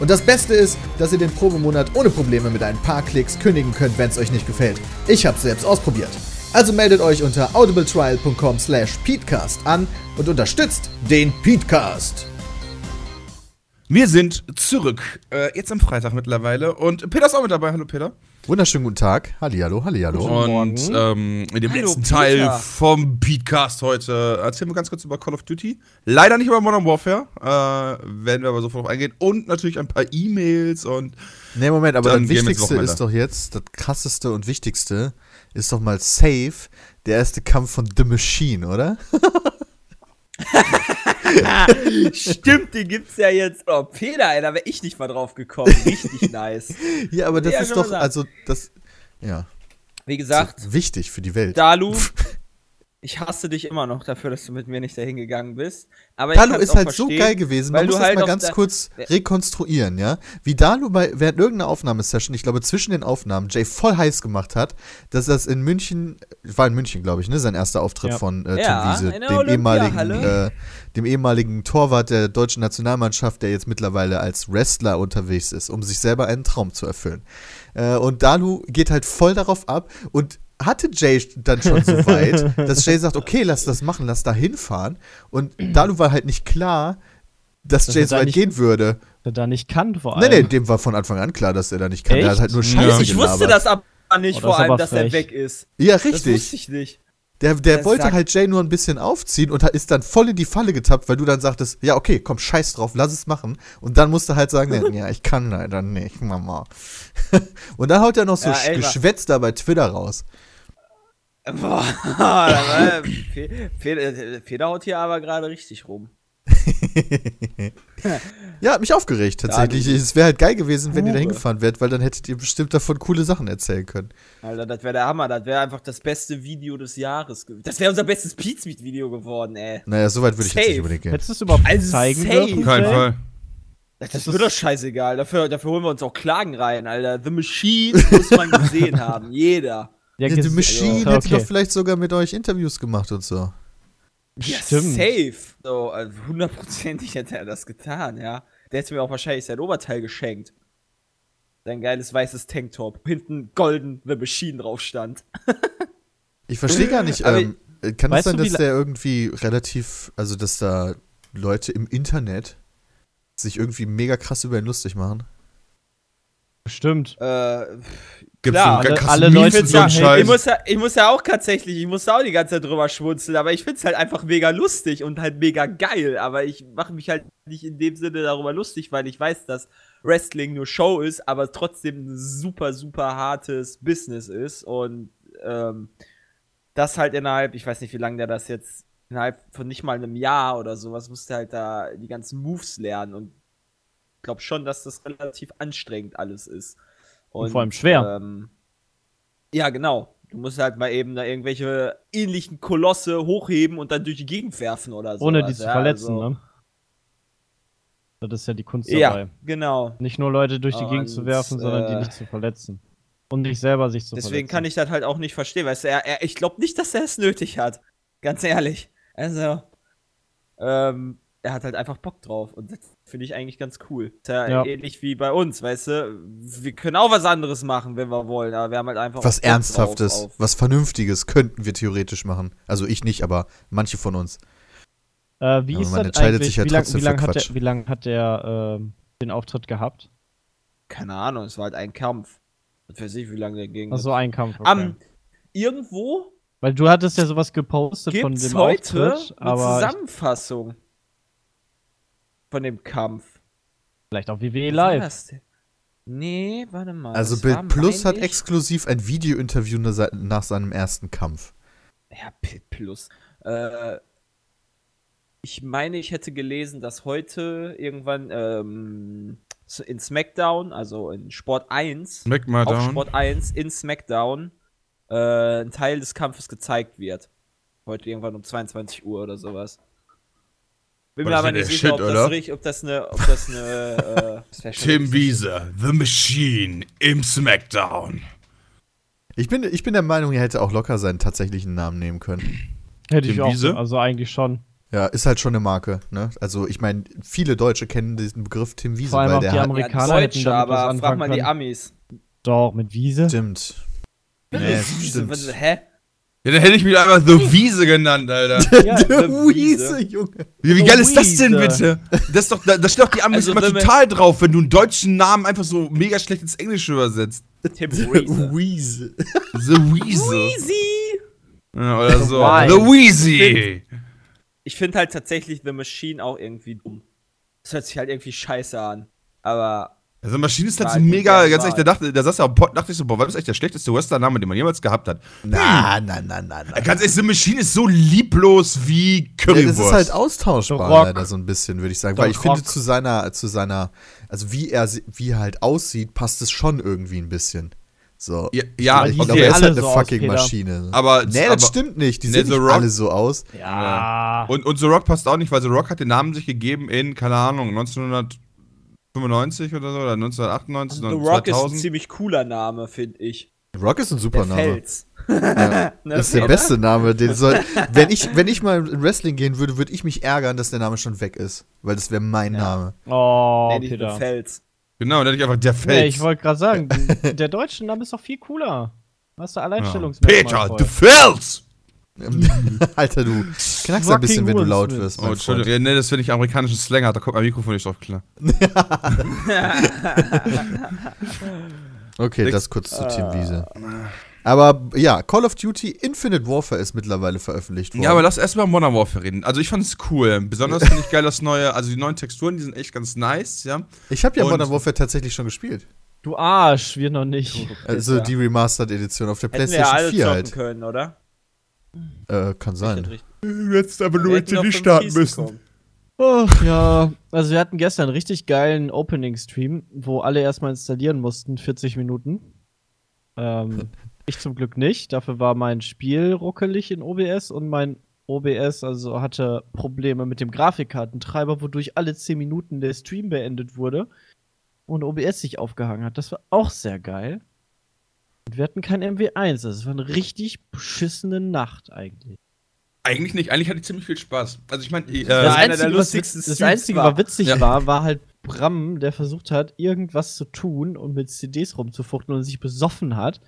Und das Beste ist, dass ihr den Probemonat ohne Probleme mit ein paar Klicks kündigen könnt, wenn es euch nicht gefällt. Ich hab's selbst ausprobiert. Also meldet euch unter audibletrial.com slash peatcast an und unterstützt den Peatcast. Wir sind zurück. Äh, jetzt am Freitag mittlerweile. Und Peter ist auch mit dabei. Hallo, Peter. Wunderschönen guten Tag. Hallihallo, hallihallo. Und ähm, in dem Hallo, letzten Peter. Teil vom Beatcast heute erzählen wir ganz kurz über Call of Duty. Leider nicht über Modern Warfare. Äh, werden wir aber sofort drauf eingehen. Und natürlich ein paar E-Mails und. Nee, Moment, aber das Wichtigste ist doch jetzt, das krasseste und wichtigste ist doch mal safe der erste Kampf von The Machine, oder? Stimmt, den gibt's ja jetzt. Oh, Peter, ey, da wäre ich nicht mal drauf gekommen. Richtig nice. Ja, aber das Ja, ist doch, also das, ja, Wie gesagt, wichtig für die Welt. Dalu, ich hasse dich immer noch dafür, dass du mit mir nicht dahin gegangen bist. Aber ich Dalu ist auch halt so geil gewesen. weil Man muss du das halt mal ganz kurz rekonstruieren, ja? Wie Dalu bei, während irgendeiner Aufnahmesession, ich glaube zwischen den Aufnahmen, Jay voll heiß gemacht hat, dass das in München, war in München, glaube ich, ne, sein erster Auftritt Ja. von äh, Ja, Tim Wiese, in der dem ehemaligen, äh, dem ehemaligen Torwart der deutschen Nationalmannschaft, der jetzt mittlerweile als Wrestler unterwegs ist, um sich selber einen Traum zu erfüllen. Äh, und Dalu geht halt voll darauf ab und hatte Jay dann schon so weit, dass Jay sagt, okay, lass das machen, lass da hinfahren. Und Dalu war halt nicht klar, dass Dass Jay er so weit nicht- gehen würde. Der da nicht kann vor Nee, allem. nee, dem war von Anfang an klar, dass er da nicht kann. Der Echt? hat halt nur Ja. Scheiße Ich wusste das aber nicht, Oh, das vor allem, dass er frech. weg ist. Ja, Das richtig. wusste ich nicht. Der, der Das wollte sagt- halt Jay nur ein bisschen aufziehen und ist dann voll in die Falle getappt, weil du dann sagtest, ja, okay, komm, scheiß drauf, lass es machen. Und dann musst du halt sagen, nee, ja, ich kann leider nicht, Mama. und dann haut er noch so Ja, ey, Geschwätz da bei Twitter raus. Boah, da Fe- Feder haut hier aber gerade richtig rum. Ja, hat mich aufgeregt tatsächlich. es wäre halt geil gewesen, wenn ihr da hingefahren wärt, weil dann hättet ihr bestimmt davon coole Sachen erzählen können. Alter, das wäre der Hammer. Das wäre einfach das beste Video des Jahres. Das wäre unser bestes Pizmeet-Video geworden, ey. Naja, so weit würde ich jetzt nicht unbedingt gehen. Hättest du es überhaupt Also zeigen safe. dürfen? Kein? Fall. Das, das wird doch scheißegal. Dafür, dafür holen wir uns auch Klagen rein, Alter. The Machine muss man gesehen haben. Jeder. Ja, die ges- Machine ja, hätte okay. doch vielleicht sogar mit euch Interviews gemacht und so. Ja, Stimmt. safe. So, also hundertprozentig hätte er das getan, ja. Der hätte mir auch wahrscheinlich sein Oberteil geschenkt. Sein geiles weißes Tanktop. Hinten golden The Machine drauf stand. Ich verstehe gar nicht, ähm, kann es weißt sein, dass der irgendwie relativ, also dass da Leute im Internet sich irgendwie mega krass über ihn lustig machen? Stimmt. Äh, Gibt's Klar, so alle- krasse alle Memes Leute so einen ja, Scheiß. ich, muss ja, ich muss ja auch tatsächlich, ich muss da auch die ganze Zeit drüber schmunzeln, aber ich find's halt einfach mega lustig und halt mega geil. Aber ich mache mich halt nicht in dem Sinne darüber lustig, weil ich weiß, dass Wrestling nur Show ist, aber trotzdem ein super, super hartes Business ist. Und ähm, das halt innerhalb, ich weiß nicht, wie lange der das jetzt, innerhalb von nicht mal einem Jahr oder sowas, musste halt da die ganzen Moves lernen und ich glaube schon, dass das relativ anstrengend alles ist. Und vor allem schwer. Ähm, ja, genau. Du musst halt mal eben da irgendwelche ähnlichen Kolosse hochheben und dann durch die Gegend werfen oder so. Ohne die zu verletzen, ne? Das ist ja die Kunst Ja, dabei. genau. Nicht nur Leute durch die Gegend zu Und, werfen, sondern die äh, nicht zu verletzen. Und nicht selber sich zu Deswegen verletzen. kann ich das halt auch nicht verstehen, weißt du, er, er, ich glaube nicht, dass er es nötig hat. Ganz ehrlich. Also, ähm, er hat halt einfach Bock drauf und das finde ich eigentlich ganz cool. Ja, Ja. ähnlich wie bei uns, weißt du, wir können auch was anderes machen, wenn wir wollen, aber wir haben halt einfach Was Ernsthaftes, drauf auf- was Vernünftiges könnten wir theoretisch machen. Also ich nicht, aber manche von uns. Äh, wie Ja, ist man das entscheidet eigentlich? sich ja trotzdem wie lang für hat Quatsch. der, wie lang hat der ähm, den Auftritt gehabt? Keine Ahnung, es war halt ein Kampf. Ich weiß nicht, wie lange der ging. Also ein Kampf. Okay. Am, irgendwo Weil du hattest ja sowas gepostet von dem heute Auftritt, eine aber ich, Zusammenfassung von dem Kampf. vielleicht auch WWE war Live. das denn? Nee, warte mal. Also Bild Plus hat ich- exklusiv ein Video-Interview nach se- nach seinem ersten Kampf. Ja, Bild Plus. Äh, ich meine, ich hätte gelesen, dass heute irgendwann ähm, in SmackDown, also in Sport 1, Smack mal auf. Sport 1 in SmackDown, äh, ein Teil des Kampfes gezeigt wird. Heute irgendwann um 22 Uhr oder sowas. Bin mir aber nicht sicher, Shit, ob, das oder? richtig, ob das eine, ob das eine, äh, Tim Wiese, The Machine im Smackdown. Ich bin, ich bin der Meinung, er hätte auch locker seinen tatsächlichen Namen nehmen können. Hätte ich Tim auch. Wiese? Also eigentlich schon. Ja, ist halt schon eine Marke, ne? Also ich meine, viele Deutsche kennen diesen Begriff Tim Wiese, Vor allem weil auch der die hat, Amerikaner ja, hätten Deutsche, aber frag mal die. Amis. Doch, mit Wiese. Stimmt. Nee, Wiese, was- stimmt. Hä? Ja, dann hätte ich mich einfach The Wiese genannt, Alter. Ja, The Wiese, Junge. Wie, wie geil ist das denn Wiese. bitte? Das, ist doch, da, da steht doch die Amis Also, immer total drauf, wenn du einen deutschen Namen einfach so mega schlecht ins Englische übersetzt. Tim Wiese. Wiese. The Wiese. Easy. Ja, oder so. Why? The Weezy. Ich finde halt tatsächlich The Machine auch irgendwie dumm. Das hört sich halt irgendwie scheiße an. Aber Also Maschine ist halt mega, nicht ganz der ehrlich, da dachte, da saß er am Pod, dachte ich so, boah, was ist echt der schlechteste Western-Name, den man jemals gehabt hat. Na, na, na, na, na. Ganz ehrlich, The Machine ist so lieblos wie Ja, Currywurst. das ist halt austauschbar The Rock. leider so ein bisschen, würde ich sagen. Weil ich finde, Rock. zu seiner, zu seiner, also wie er, wie er halt aussieht, passt es schon irgendwie ein bisschen. So. ja, ja Aber ich glaube, er ist halt eine so aus, fucking Peter. Maschine. aber, nee, aber das stimmt nicht. Die Nee, sehen nicht alle so aus. Ja. Und, und The Rock passt auch nicht, weil The Rock hat den Namen sich gegeben in, keine Ahnung, 1995 oder so, oder 1998, The Rock ist ein 2000. ziemlich cooler Name, finde ich. Rock ist ein super Der Name. Fels. Ja, das ist der beste Name. Den soll, wenn, ich, wenn ich mal in Wrestling gehen würde, würde ich mich ärgern, dass der Name schon weg ist. Weil das wäre mein Name. Oh, Nee, Peter. Fels. Genau, dann hätte ich einfach der Nee, Fels. ich wollte gerade sagen, der deutsche Name ist doch viel cooler. Hast du Alleinstellungsmerkmal. Peter, voll. the Fels! Alter, du knackst ein bisschen, wenn du laut wirst. Oh, Entschuldigung, ja, nee, das finde ich amerikanischen Slang hat, da kommt mein Mikrofon nicht drauf klar. Okay, das kurz zu Ah. Team Wiese. Aber ja, Call of Duty Infinite Warfare ist mittlerweile veröffentlicht worden. Ja, aber lass erstmal Modern Warfare reden. Also ich fand es cool. Besonders finde ich geil das neue, also die neuen Texturen, die sind echt ganz nice, ja. ich habe ja Und- Modern Warfare tatsächlich schon gespielt. Du Arsch, wir noch nicht. Also die Remastered Edition auf der Hätten wir PlayStation alle 4 zocken halt. können, oder? Äh, kann sein. Du hättest aber hätten auf fünf Kisten kommen. Ach ja, also wir hatten gestern einen richtig geilen Opening-Stream, wo alle erstmal installieren mussten, 40 Minuten. Ähm, ich zum Glück nicht. Dafür war mein Spiel ruckelig in OBS und mein OBS also hatte Probleme mit dem Grafikkartentreiber, wodurch alle 10 Minuten der Stream beendet wurde und OBS sich aufgehangen hat. Das war auch sehr geil. Und wir hatten kein MW1. Das war eine richtig beschissene Nacht eigentlich. Eigentlich nicht, eigentlich hatte ich ziemlich viel Spaß. Also ich meine, äh, das einer der Einzige, was, lustigsten das Einzige, war. was witzig Ja. war, war halt Bram, der versucht hat, irgendwas zu tun und mit CDs rumzufuchteln und sich besoffen hat.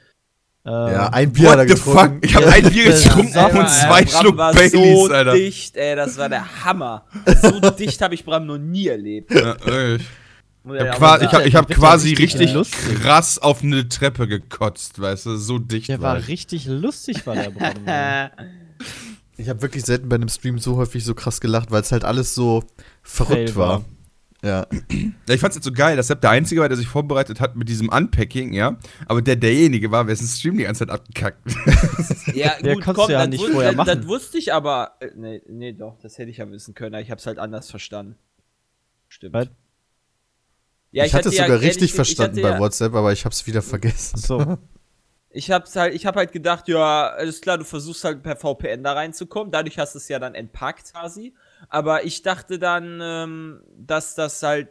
Ähm, Ja, ein Bier hat er what the fuck? getrunken. Ich habe ein Bier getrunken und zwei Bram Schluck war Baileys, so Alter. dicht, ey, das war der Hammer. So dicht habe ich Bram noch nie erlebt. Ja, wirklich. Muss Ich ja habe qua ich hab, ich hab Wird ja quasi richtig richtig krass auf eine Treppe gekotzt, weißt du, so dicht der war war ich. richtig lustig, war der sagen. Ich habe wirklich selten bei einem Stream so häufig so krass gelacht, weil es halt alles so verrückt Fail war. war. Ja. Ja, ich fand's jetzt so geil, dass Sepp der Einzige war, der sich vorbereitet hat mit diesem Unpacking, ja. Aber der derjenige war, wer den Stream die ganze Zeit abgekackt. Ja, Ja, gut, kannst komm, ja das, nicht wus- vorher das, machen. das wusste ich aber. äh, Nee, nee, doch, das hätte ich ja wissen können, aber ich hab's halt anders verstanden. Stimmt. Was? Ja, ich, hatte es ja sogar ehrlich richtig gesagt- ich verstanden bei ja- WhatsApp, aber ich habe es wieder vergessen. So. Ich hab's halt, ich hab halt gedacht, ja, alles klar, du versuchst halt per VPN da reinzukommen. Dadurch hast du es ja dann entpackt quasi. Aber ich dachte dann, ähm, dass das halt,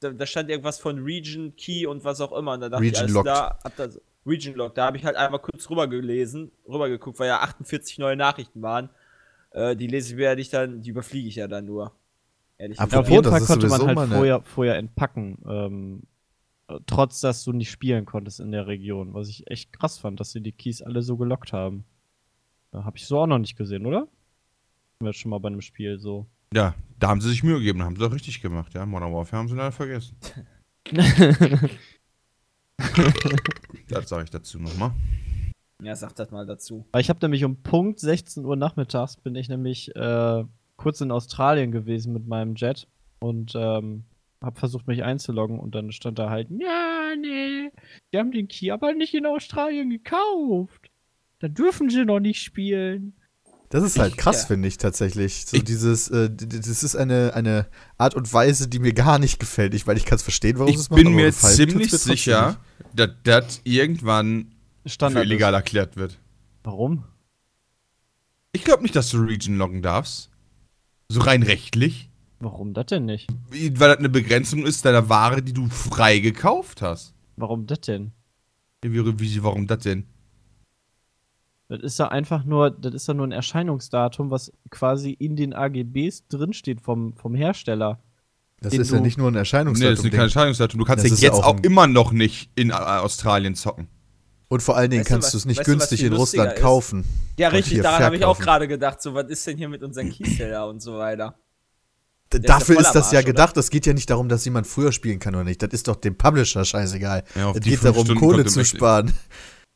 da, da stand irgendwas von Region Key und was auch immer. Und da dachte Region ich, locked. klar, hab da so, Region Lock. Da habe ich halt einmal kurz rüber gelesen, rüber geguckt, weil ja 48 neue Nachrichten waren. Äh, die lese ich mir ja nicht dann, die überfliege ich ja dann nur. Ehrlich Aber Ja, auf jeden Fall konnte man halt vorher, vorher entpacken. Ähm, äh, trotz, dass du nicht spielen konntest in der Region. Was ich echt krass fand, dass sie die Keys alle so gelockt haben. Da habe ich so auch noch nicht gesehen, oder? Haben wir schon mal bei einem Spiel so. Ja, da haben sie sich Mühe gegeben, haben sie doch richtig gemacht, ja. Modern Warfare haben sie leider vergessen. das sage ich dazu nochmal. Ja, sag das mal dazu. Weil ich habe nämlich um Punkt 16 Uhr nachmittags bin ich nämlich äh, kurz in Australien gewesen mit meinem Jet und ähm, habe versucht mich einzuloggen und dann stand da halt, ja, nee, die haben den Key aber nicht in Australien gekauft. Da dürfen sie noch nicht spielen. Das ist halt krass, Ja. finde ich tatsächlich. So Ich- dieses, äh, das ist eine, eine Art und Weise, die mir gar nicht gefällt. Ich, weil ich kann es verstehen, warum Ich es machen, bin aber mir gefallen ziemlich mir sicher, dass das irgendwann für Standard. ist. illegal erklärt wird. Warum? Ich glaube nicht, dass du Region loggen darfst. So rein rechtlich. Warum das denn nicht? Weil das eine Begrenzung ist deiner Ware, die du frei gekauft hast. Warum das denn? Wie, wie, warum das denn? Das ist ja einfach nur, das ist ja nur ein Erscheinungsdatum, was quasi in den AGBs drinsteht vom, vom Hersteller. Das ist ja nicht nur ein Nee, Erscheinungsdatum. das ist kein Entscheidungsdatum. Du kannst ja jetzt auch auch, immer noch nicht in Australien zocken. Und vor allen Dingen Weißt kannst du es nicht weißt günstig in Russland ist? kaufen. Ja, richtig, daran habe ich auch gerade gedacht, so, was ist denn hier mit unseren Keyseller und so weiter? D- ist ja Dafür ist am das ja Arsch, oder? gedacht. Es geht ja nicht darum, dass jemand früher spielen kann oder nicht. Das ist doch dem Publisher scheißegal. Ja, es geht darum, Stunden Kohle zu sparen.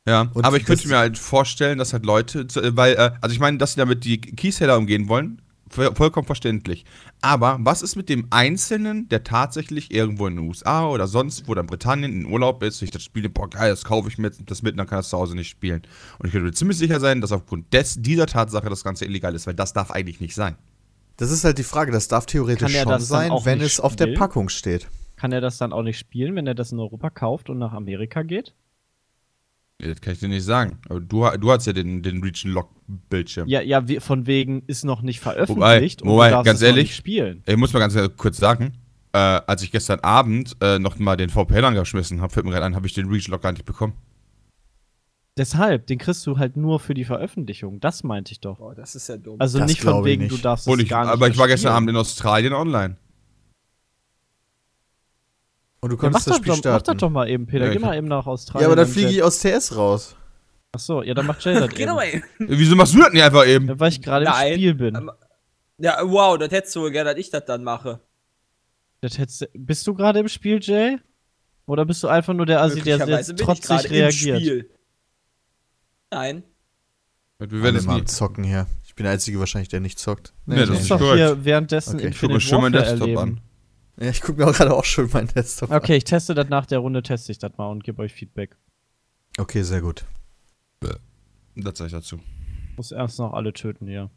Ja, Und aber ich könnte mir halt vorstellen, dass halt Leute, äh, weil, äh, also ich meine, dass sie damit die Keyseller umgehen wollen, vollkommen verständlich. Aber was ist mit dem Einzelnen, der tatsächlich irgendwo in den USA oder sonst wo, oder in Britannien in Urlaub ist, sich das Spiel, boah geil, das kaufe ich mir jetzt das mit, dann kann er es zu Hause nicht spielen. Und ich könnte mir ziemlich sicher sein, dass aufgrund des, dieser Tatsache das Ganze illegal ist, weil das darf eigentlich nicht sein. Das ist halt die Frage. Das darf theoretisch Kann er schon das sein, wenn es auf der spielen? Packung steht. Kann er das dann auch nicht spielen, wenn er das in Europa kauft und nach Amerika geht? Ja, Das kann ich dir nicht sagen. Aber du, du hast ja den, den Region Lock Bildschirm. Ja, ja, von wegen ist noch nicht veröffentlicht wobei, du darfst ganz es noch ehrlich, nicht spielen. Ich muss mal ganz kurz sagen, äh, als ich gestern Abend äh, noch mal den VPN angeschmissen habe, fällt mir gerade ein, habe ich den Region Lock gar nicht bekommen. Deshalb, den kriegst du halt nur für die Veröffentlichung. Das meinte ich doch. Boah, das ist ja dumm. Also Das nicht von wegen, nicht. du darfst es ich, gar nicht aber ich war gestern Abend in Australien online. Und du Ja, mach, konntest das das Spiel doch, mach das starten. doch mal eben, Peter. Ja, Geh ich mal eben nach Australien. Ja, aber dann fliege ich aus TS raus. Achso, ja, dann macht Jay das Geh eben. doch mal hin. Wieso machst du das nicht einfach eben? Ja, weil ich gerade im Spiel bin. ähm, Ja, wow, das hättest du wohl gerne, dass ich das dann mache. Das hättest, du- bist du gerade im Spiel, Jay? Oder bist du einfach nur der Assi, der jetzt ich trotzig gerade im reagiert? Spiel. Nein. Wir werden es mal Zocken hier. Ich bin der Einzige wahrscheinlich, der nicht zockt. Nee, das Du ist doch hier währenddessen Okay, ich Infinite schön meinen Warfare Desktop erleben. an. Ja, ich gucke mir auch gerade auch schon meinen Desktop an. Okay, ich teste das nach der Runde, teste ich das mal und gebe euch Feedback. Okay, sehr gut. Das sag ich dazu. Muss erst noch alle töten hier.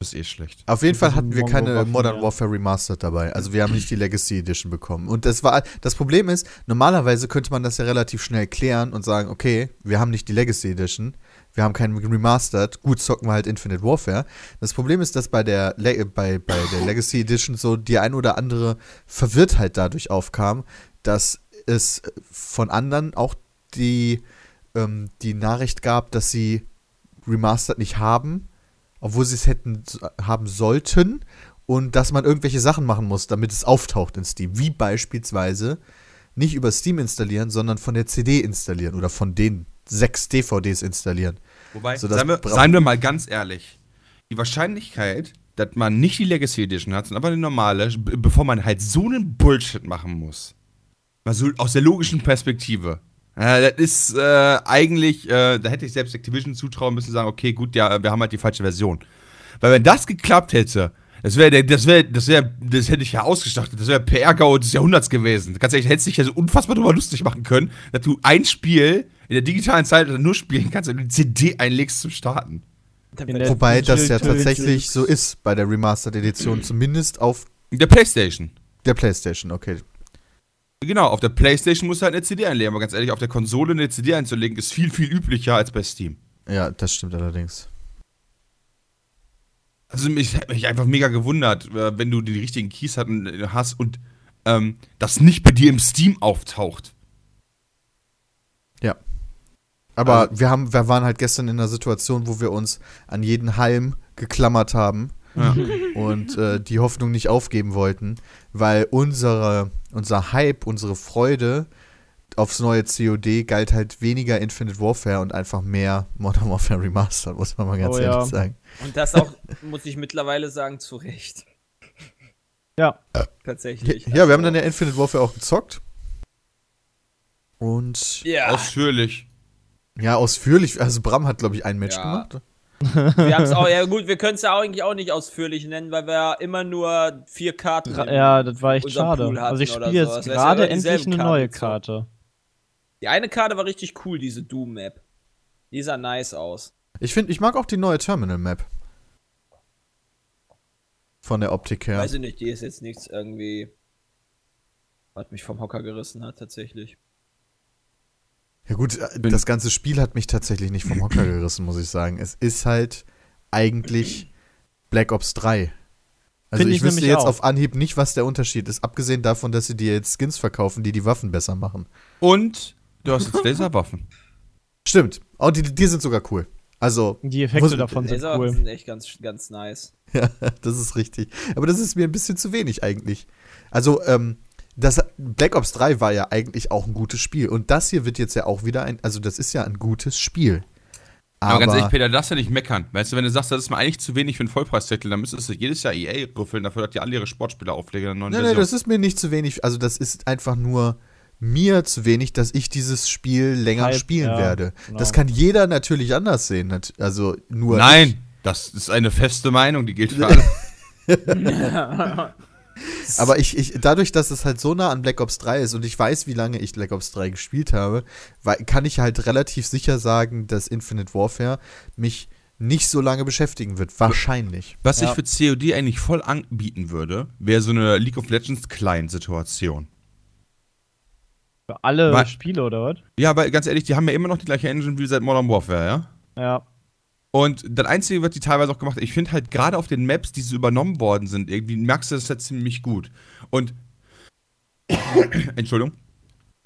Ist eh schlecht. Auf jeden Fall hatten wir ein keine Modern. Warfare Remastered dabei. Also wir haben nicht die Legacy Edition bekommen. Und das war das Problem ist, normalerweise könnte man das ja relativ schnell klären und sagen, okay, wir haben nicht die Legacy Edition, wir haben keinen Remastered, gut zocken wir halt Infinite Warfare. Das Problem ist, dass bei der Le bei, bei der Legacy Edition so die ein oder andere Verwirrtheit dadurch aufkam, dass es von anderen auch die ähm, die Nachricht gab, dass sie Remastered nicht haben, obwohl sie es hätten haben sollten und dass man irgendwelche Sachen machen muss, damit es auftaucht in Steam. Wie beispielsweise nicht über Steam installieren, sondern von der CD installieren oder von den sechs DVDs installieren. Wobei, So, seien, wir, seien wir mal ganz ehrlich, die Wahrscheinlichkeit, dass man nicht die Legacy Edition hat, sondern aber eine normale, bevor man halt so einen Bullshit machen muss. Mal so aus der logischen Perspektive. Äh, das ist äh, eigentlich, äh, da hätte ich selbst Activision zutrauen müssen, sagen, okay, gut, ja, wir haben halt die falsche Version. Weil wenn das geklappt hätte, das wäre, das wäre, das wäre, das hätte ich ja ausgestattet, das wäre PR-GAU des Jahrhunderts gewesen. Ganz ehrlich, hättest dich ja so unfassbar drüber lustig machen können, dass du ein Spiel in der digitalen Zeit nur spielen kannst, wenn du die CD einlegst zum Starten. Wobei das ja tatsächlich so ist bei der Remastered Edition, zumindest auf der Playstation. der PlayStation, okay. Genau, auf der Playstation musst du halt eine CD einlegen, aber ganz ehrlich, auf der Konsole eine CD einzulegen ist viel, viel üblicher als bei Steam. Ja, das stimmt allerdings. Also mich hat mich einfach mega gewundert, äh, wenn du die richtigen Keys äh, hast und ähm, das nicht bei dir im Steam auftaucht. Aber wir, haben, wir waren halt gestern in einer Situation, wo wir uns an jeden Halm geklammert haben Ja. und äh, die Hoffnung nicht aufgeben wollten, weil unsere, unser Hype, unsere Freude aufs neue COD galt halt weniger Infinite Warfare und einfach mehr Modern Warfare Remastered, muss man mal ganz Oh ehrlich ja. sagen. Und das auch, muss ich mittlerweile sagen, zu Recht. Ja. Tatsächlich. Ja, wir haben dann ja Infinite Warfare auch gezockt. Und Ja, Ausführlich. ja, ausführlich, also Bram hat, glaube ich, ein Match Ja. gemacht. wir haben es auch, ja gut, wir können es ja auch eigentlich auch nicht ausführlich nennen, weil wir ja immer nur vier Karten Ja, das war echt schade. Also ich spiele jetzt gerade endlich eine neue Karte. Die eine Karte war richtig cool, diese Doom-Map. Die sah nice aus. Ich finde, ich mag auch die neue Terminal Map. Von der Optik her. Weiß ich nicht, die ist jetzt nichts irgendwie, was mich vom Hocker gerissen hat, tatsächlich. Ja gut, äh, das ganze Spiel hat mich tatsächlich nicht vom Hocker gerissen, muss ich sagen. Es ist halt eigentlich Black Ops 3. Also Find ich, ich wüsste jetzt auch. auf Anhieb nicht, was der Unterschied ist, abgesehen davon, dass sie dir jetzt Skins verkaufen, die die Waffen besser machen. Und du hast jetzt Laserwaffen. Stimmt. Oh, die, die sind sogar cool. Also, Die Effekte Muss- davon sind cool. sind echt ganz, ganz nice. ja, das ist richtig. Aber das ist mir ein bisschen zu wenig eigentlich. Also, ähm, das Black Ops 3 war ja eigentlich auch ein gutes Spiel. Und das hier wird jetzt ja auch wieder ein, also das ist ja ein gutes Spiel. Aber, Aber, ganz ehrlich, Peter, das ja nicht meckern. Weißt du, wenn du sagst, das ist mir eigentlich zu wenig für einen Vollpreistitel, dann müsstest du jedes Jahr EA rüffeln, dafür, dass die alle ihre Sportspieler auflegen Nein, nein, das ist mir nicht zu wenig. Also, das ist einfach nur mir zu wenig, dass ich dieses Spiel länger Hype, spielen ja, werde. genau. Das kann jeder natürlich anders sehen. Also, nur. Nein, das ist eine feste Meinung, die gilt für alle. Ich. Aber ich, ich, dadurch, dass es halt so nah an Black Ops 3 ist und ich weiß, wie lange ich Black Ops 3 gespielt habe, kann ich halt relativ sicher sagen, dass Infinite Warfare mich nicht so lange beschäftigen wird. Wahrscheinlich. Was Ja. ich für COD eigentlich voll anbieten würde, wäre so eine League of Legends Client-Situation. Für alle Weil- Spiele, oder was? Ja, aber ganz ehrlich, die haben ja immer noch die gleiche Engine wie seit Modern Warfare, ja? Ja. Und das Einzige, was die teilweise auch gemacht haben, ich finde halt gerade auf den Maps, die so übernommen worden sind, irgendwie merkst du das halt ziemlich gut. Und, Entschuldigung,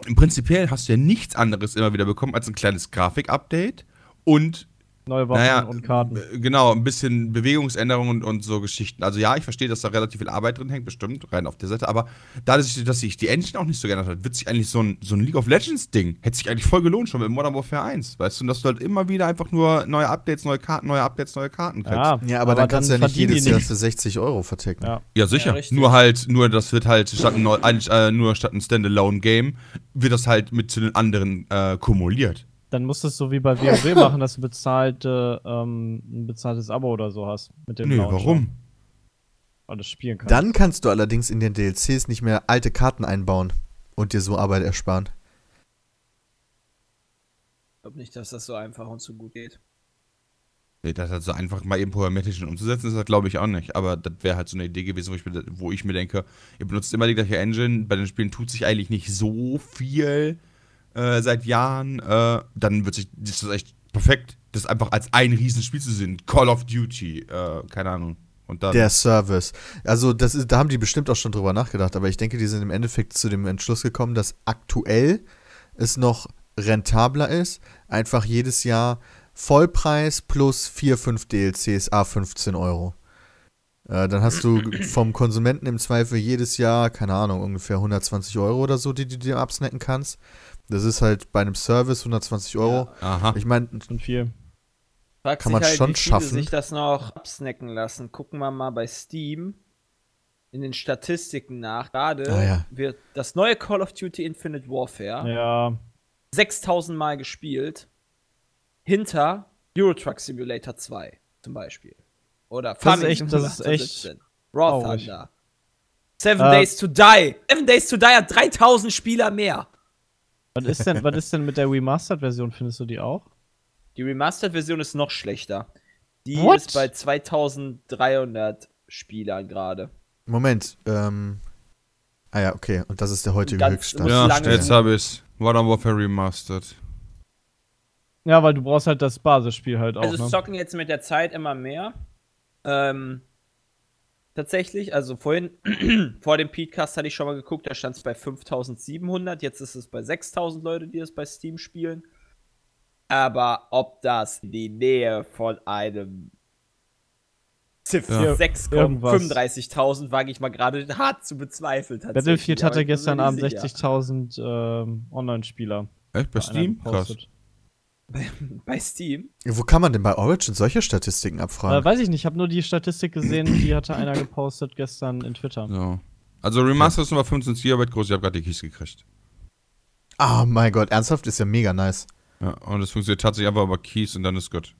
im Prinzipiell hast du ja nichts anderes immer wieder bekommen als ein kleines Grafik-Update und Neue Waffen Naja, und Karten. äh, genau, ein bisschen Bewegungsänderungen und, und so Geschichten. Also ja, ich verstehe, dass da relativ viel Arbeit drin hängt, bestimmt, rein auf der Seite, aber dadurch, dass sich die Engine auch nicht so geändert hat, wird sich eigentlich so ein, so ein League of Legends-Ding, hätte sich eigentlich voll gelohnt schon mit Modern Warfare 1, weißt du, und dass du halt immer wieder einfach nur neue Updates, neue Karten, neue Updates, neue Karten kriegst. Ja, Ja, aber, dann kannst du ja nicht jedes Jahr für 60 Euro verticken. Ja. Ja, sicher. Ja, nur halt, nur das wird halt statt ein, äh, nur statt ein Standalone-Game, wird das halt mit zu den anderen äh, kumuliert. Dann musst du es so wie bei WoW machen, dass du bezahlte, ähm, ein bezahltes Abo oder so hast. Mit dem Nö, Launcher, warum? Weil du das spielen kannst. Dann kannst du allerdings in den DLCs nicht mehr alte Karten einbauen und dir so Arbeit ersparen. Ich glaube nicht, dass das so einfach und so gut geht. Nee, das halt so einfach mal eben programmatisch umzusetzen, ist das glaube ich auch nicht. Aber das wäre halt so eine Idee gewesen, wo ich, mir, wo ich mir denke, ihr benutzt immer die gleiche Engine, bei den Spielen tut sich eigentlich nicht so viel äh, seit Jahren. Äh, dann wird sich, das ist echt perfekt, das einfach als ein Riesenspiel zu sehen. Call of Duty, äh, keine Ahnung. Und dann. Der Service. Also, das ist, da haben die bestimmt auch schon drüber nachgedacht, aber ich denke, die sind im Endeffekt zu dem Entschluss gekommen, dass aktuell es noch rentabler ist, einfach jedes Jahr Vollpreis plus 4, 5 DLCs, a 15 Euro. Äh, dann hast du vom Konsumenten im Zweifel jedes Jahr, keine Ahnung, ungefähr 120 Euro oder so, die du dir absnacken kannst. Das ist halt bei einem Service 120 Euro. Aha. Ich meine, Und viel. Fragt Kann sich man halt, schon wie viele schaffen. sich das noch absnacken lassen. Gucken wir mal bei Steam in den Statistiken nach. Gerade Ah, ja. wird das neue Call of Duty Infinite Warfare Ja. 6000 Mal gespielt. Hinter Euro Truck Simulator 2 zum Beispiel. Oder Das ist Farming echt- das ist echt 17. Raw traurig. Thunder. Seven Äh, Days to Die. Seven Days to Die hat 3000 Spieler mehr. Was ist denn, was ist denn mit der Remastered-Version? Findest du die auch? Die Remastered-Version ist noch schlechter. Die What? ist bei 2300 Spielern gerade. Moment, ähm, Ah ja, okay. Und das ist der heutige Ganz- Höchststand. Ja, jetzt habe ich's. Modern Warfare Remastered. Ja, weil du brauchst halt das Basisspiel halt auch, Also es ne? zocken jetzt mit der Zeit immer mehr. Ähm, tatsächlich, also vorhin, vor dem Podcast hatte ich schon mal geguckt, da stand es bei 5700, jetzt ist es bei 6000 Leute, die es bei Steam spielen. Aber ob das in die Nähe von einem Civ Ja. 6 kommt, Irgendwas. 35.000, wage ich mal gerade hart zu bezweifeln. Battlefield hatte gestern Abend sicher. 60.000 ähm, Online-Spieler. Echt? Bei Steam? Krass. Bei Steam. Wo kann man denn bei Origin solche Statistiken Äh, abfragen? weiß ich nicht, ich habe nur die Statistik gesehen, die hatte einer gepostet gestern in Twitter. So. Also Remastered ist nochmal 15 GB groß, ich habe gerade die Keys gekriegt. Ah, mein Gott, ernsthaft ist ja mega nice. Ja, und es funktioniert tatsächlich einfach über Keys und dann ist gut.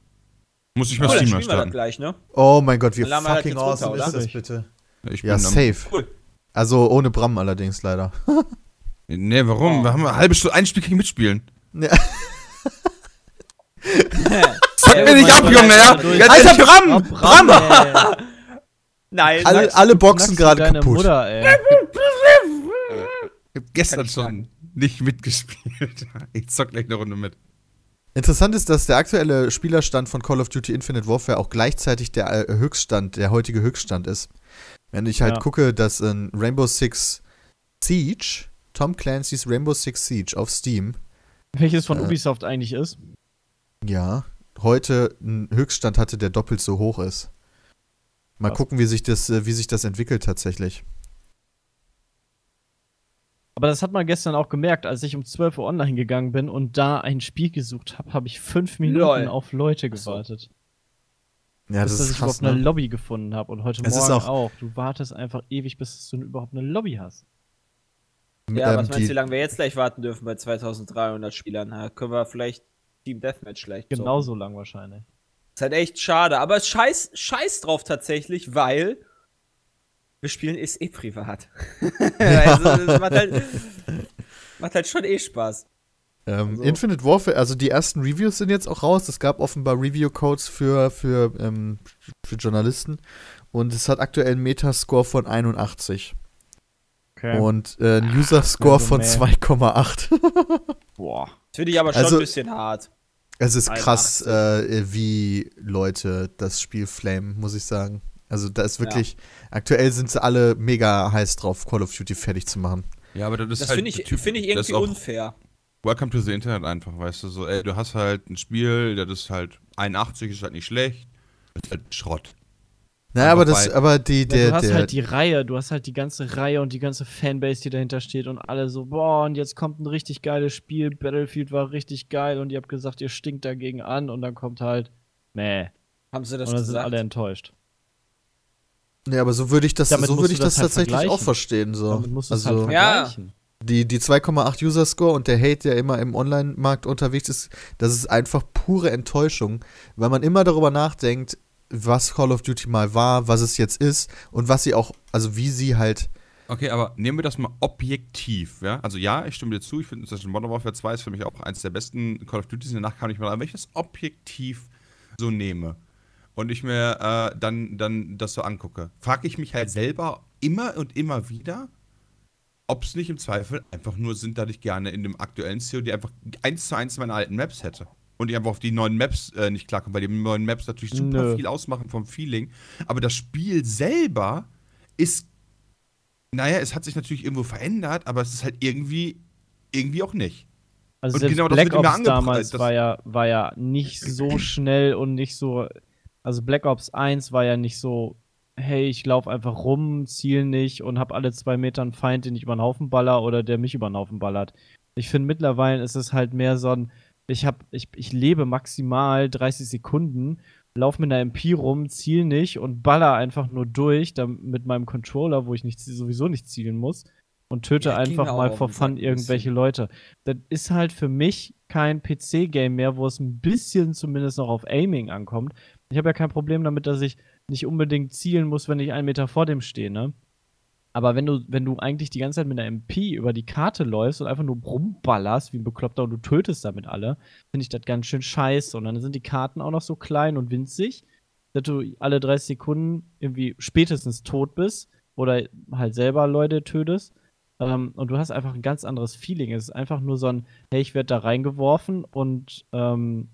Muss ich mal Cool, dann Steam das starten. gleich, ne? Oh mein Gott, wie Dann fucking jetzt runter, awesome oder? ist das bitte? Ich bin Ja, safe. Cool. Also ohne Bram allerdings leider. Nee, warum? Oh. Wir haben eine halbe Stunde, ein Spiel kann ich mitspielen. Ja. Fuck mir nicht ab, Junge, ja? Alter, Bram! Oh, Bram, ey. Nein, Alle, alle Boxen gerade kaputt. Mutter, ey. Ich hab gestern schon nicht mitgespielt. Ich zock gleich eine Runde mit. Interessant ist, dass der aktuelle Spielerstand von Call of Duty Infinite Warfare auch gleichzeitig der äh, Höchststand, der heutige Höchststand ist. Wenn ich halt Ja. gucke, dass in Rainbow Six Siege, Tom Clancy's Rainbow Six Siege auf Steam, Welches von Äh. Ubisoft eigentlich ist. Ja, heute einen Höchststand hatte, der doppelt so hoch ist. Mal Krass. gucken, wie sich das, äh, wie sich das entwickelt tatsächlich. Aber das hat man gestern auch gemerkt, als ich um 12 Uhr online gegangen bin und da ein Spiel gesucht habe, habe ich fünf Minuten Lol. auf Leute gewartet. Ja, bis das dass ist ich krass, überhaupt eine ne? Lobby gefunden habe. Und heute Es ist Morgen auch- auch. Du wartest einfach ewig, bis du überhaupt eine Lobby hast. Ja, Ähm, was meinst du, wie lange wir jetzt gleich warten dürfen bei 2300 Spielern? Na, können wir vielleicht Team Deathmatch gleich zocken. Genauso lang wahrscheinlich. Ist halt echt schade, aber es scheiß, scheiß drauf tatsächlich, weil wir spielen ist eh privat. also, das macht halt, macht halt schon eh Spaß. Ähm, Also- Infinite Warfare, also die ersten Reviews sind jetzt auch raus. Es gab offenbar Review-Codes für, für, ähm, für Journalisten. Und es hat aktuell einen Metascore von 81. Okay. Und äh, einen User-Score also von mehr. 2,8. Boah. Das finde ich aber schon Also- ein bisschen hart. Es ist krass, 81. äh, wie Leute das Spiel flamen, muss ich sagen. Also da ist wirklich, aktuell sind sie alle mega heiß drauf, Call of Duty fertig zu machen. Ja, aber das ist Das halt finde ich, find ich das irgendwie unfair. Welcome to the Internet einfach, weißt du, so, ey, du hast halt ein Spiel, das ist halt 81, ist halt nicht schlecht, ist halt Schrott. Naja, Aber aber das, bei- aber die, Ja, der, du hast der, halt die Reihe, du hast halt die ganze Reihe und die ganze Fanbase, die dahinter steht und alle so, boah, und jetzt kommt ein richtig geiles Spiel, Battlefield war richtig geil und ihr habt gesagt, ihr stinkt dagegen an und dann kommt halt, nee. Haben sie das Und dann sind alle enttäuscht. nee, aber so würde ich das, Damit so würde ich das das halt tatsächlich auch vergleichen. verstehen, so. Damit musst du also, halt Ja. vergleichen. Die, die 2,8 User-Score und der Hate, der immer im Online-Markt unterwegs ist, das ist einfach pure Enttäuschung, weil man immer darüber nachdenkt, was Call of Duty mal war, was es jetzt ist und was sie auch, also wie sie halt. Okay, aber nehmen wir das mal objektiv, ja? Also ja, ich stimme dir zu, ich finde, Modern Warfare 2 ist für mich auch eines der besten Call of Duties, danach kam ich mal an, wenn ich das objektiv so nehme und ich mir äh, dann, dann das so angucke, frage ich mich halt selber immer und immer wieder, ob es nicht im Zweifel einfach nur sind, dass ich gerne in dem aktuellen COD einfach eins zu eins meine alten Maps hätte. Und ich einfach auf die neuen Maps äh, nicht klarkomme, weil die neuen Maps natürlich super Nö. viel ausmachen vom Feeling. Aber das Spiel selber ist, naja, es hat sich natürlich irgendwo verändert, aber es ist halt irgendwie, irgendwie auch nicht. Also Und genau das Black immer Ops damals das- war ja, war ja nicht so schnell und nicht so. Also Black Ops 1 war ja nicht so, hey, ich laufe einfach rum, ziel nicht und hab alle zwei Meter einen Feind, den ich über den Haufen baller oder der mich über den Haufen ballert. Ich finde mittlerweile ist es halt mehr so ein, ich hab, ich, ich lebe maximal 30 Sekunden, lauf mit einer MP rum, ziel nicht und baller einfach nur durch dann mit meinem Controller, wo ich nicht, sowieso nicht zielen muss und töte Ja, einfach mal Sack fun irgendwelche. Leute. Das ist halt für mich kein PC-Game mehr, wo es ein bisschen zumindest noch auf Aiming ankommt. Ich habe ja kein Problem damit, dass ich nicht unbedingt zielen muss, wenn ich einen Meter vor dem stehe, ne? Aber wenn du, wenn du eigentlich die ganze Zeit mit einer MP über die Karte läufst und einfach nur rumballerst wie ein Bekloppter und du tötest damit alle, finde ich das ganz schön scheiße. Und dann sind die Karten auch noch so klein und winzig, dass du alle 30 Sekunden irgendwie spätestens tot bist oder halt selber Leute tötest. Ähm, und du hast einfach ein ganz anderes Feeling. Es ist einfach nur so ein, hey, ich werde da reingeworfen und ähm,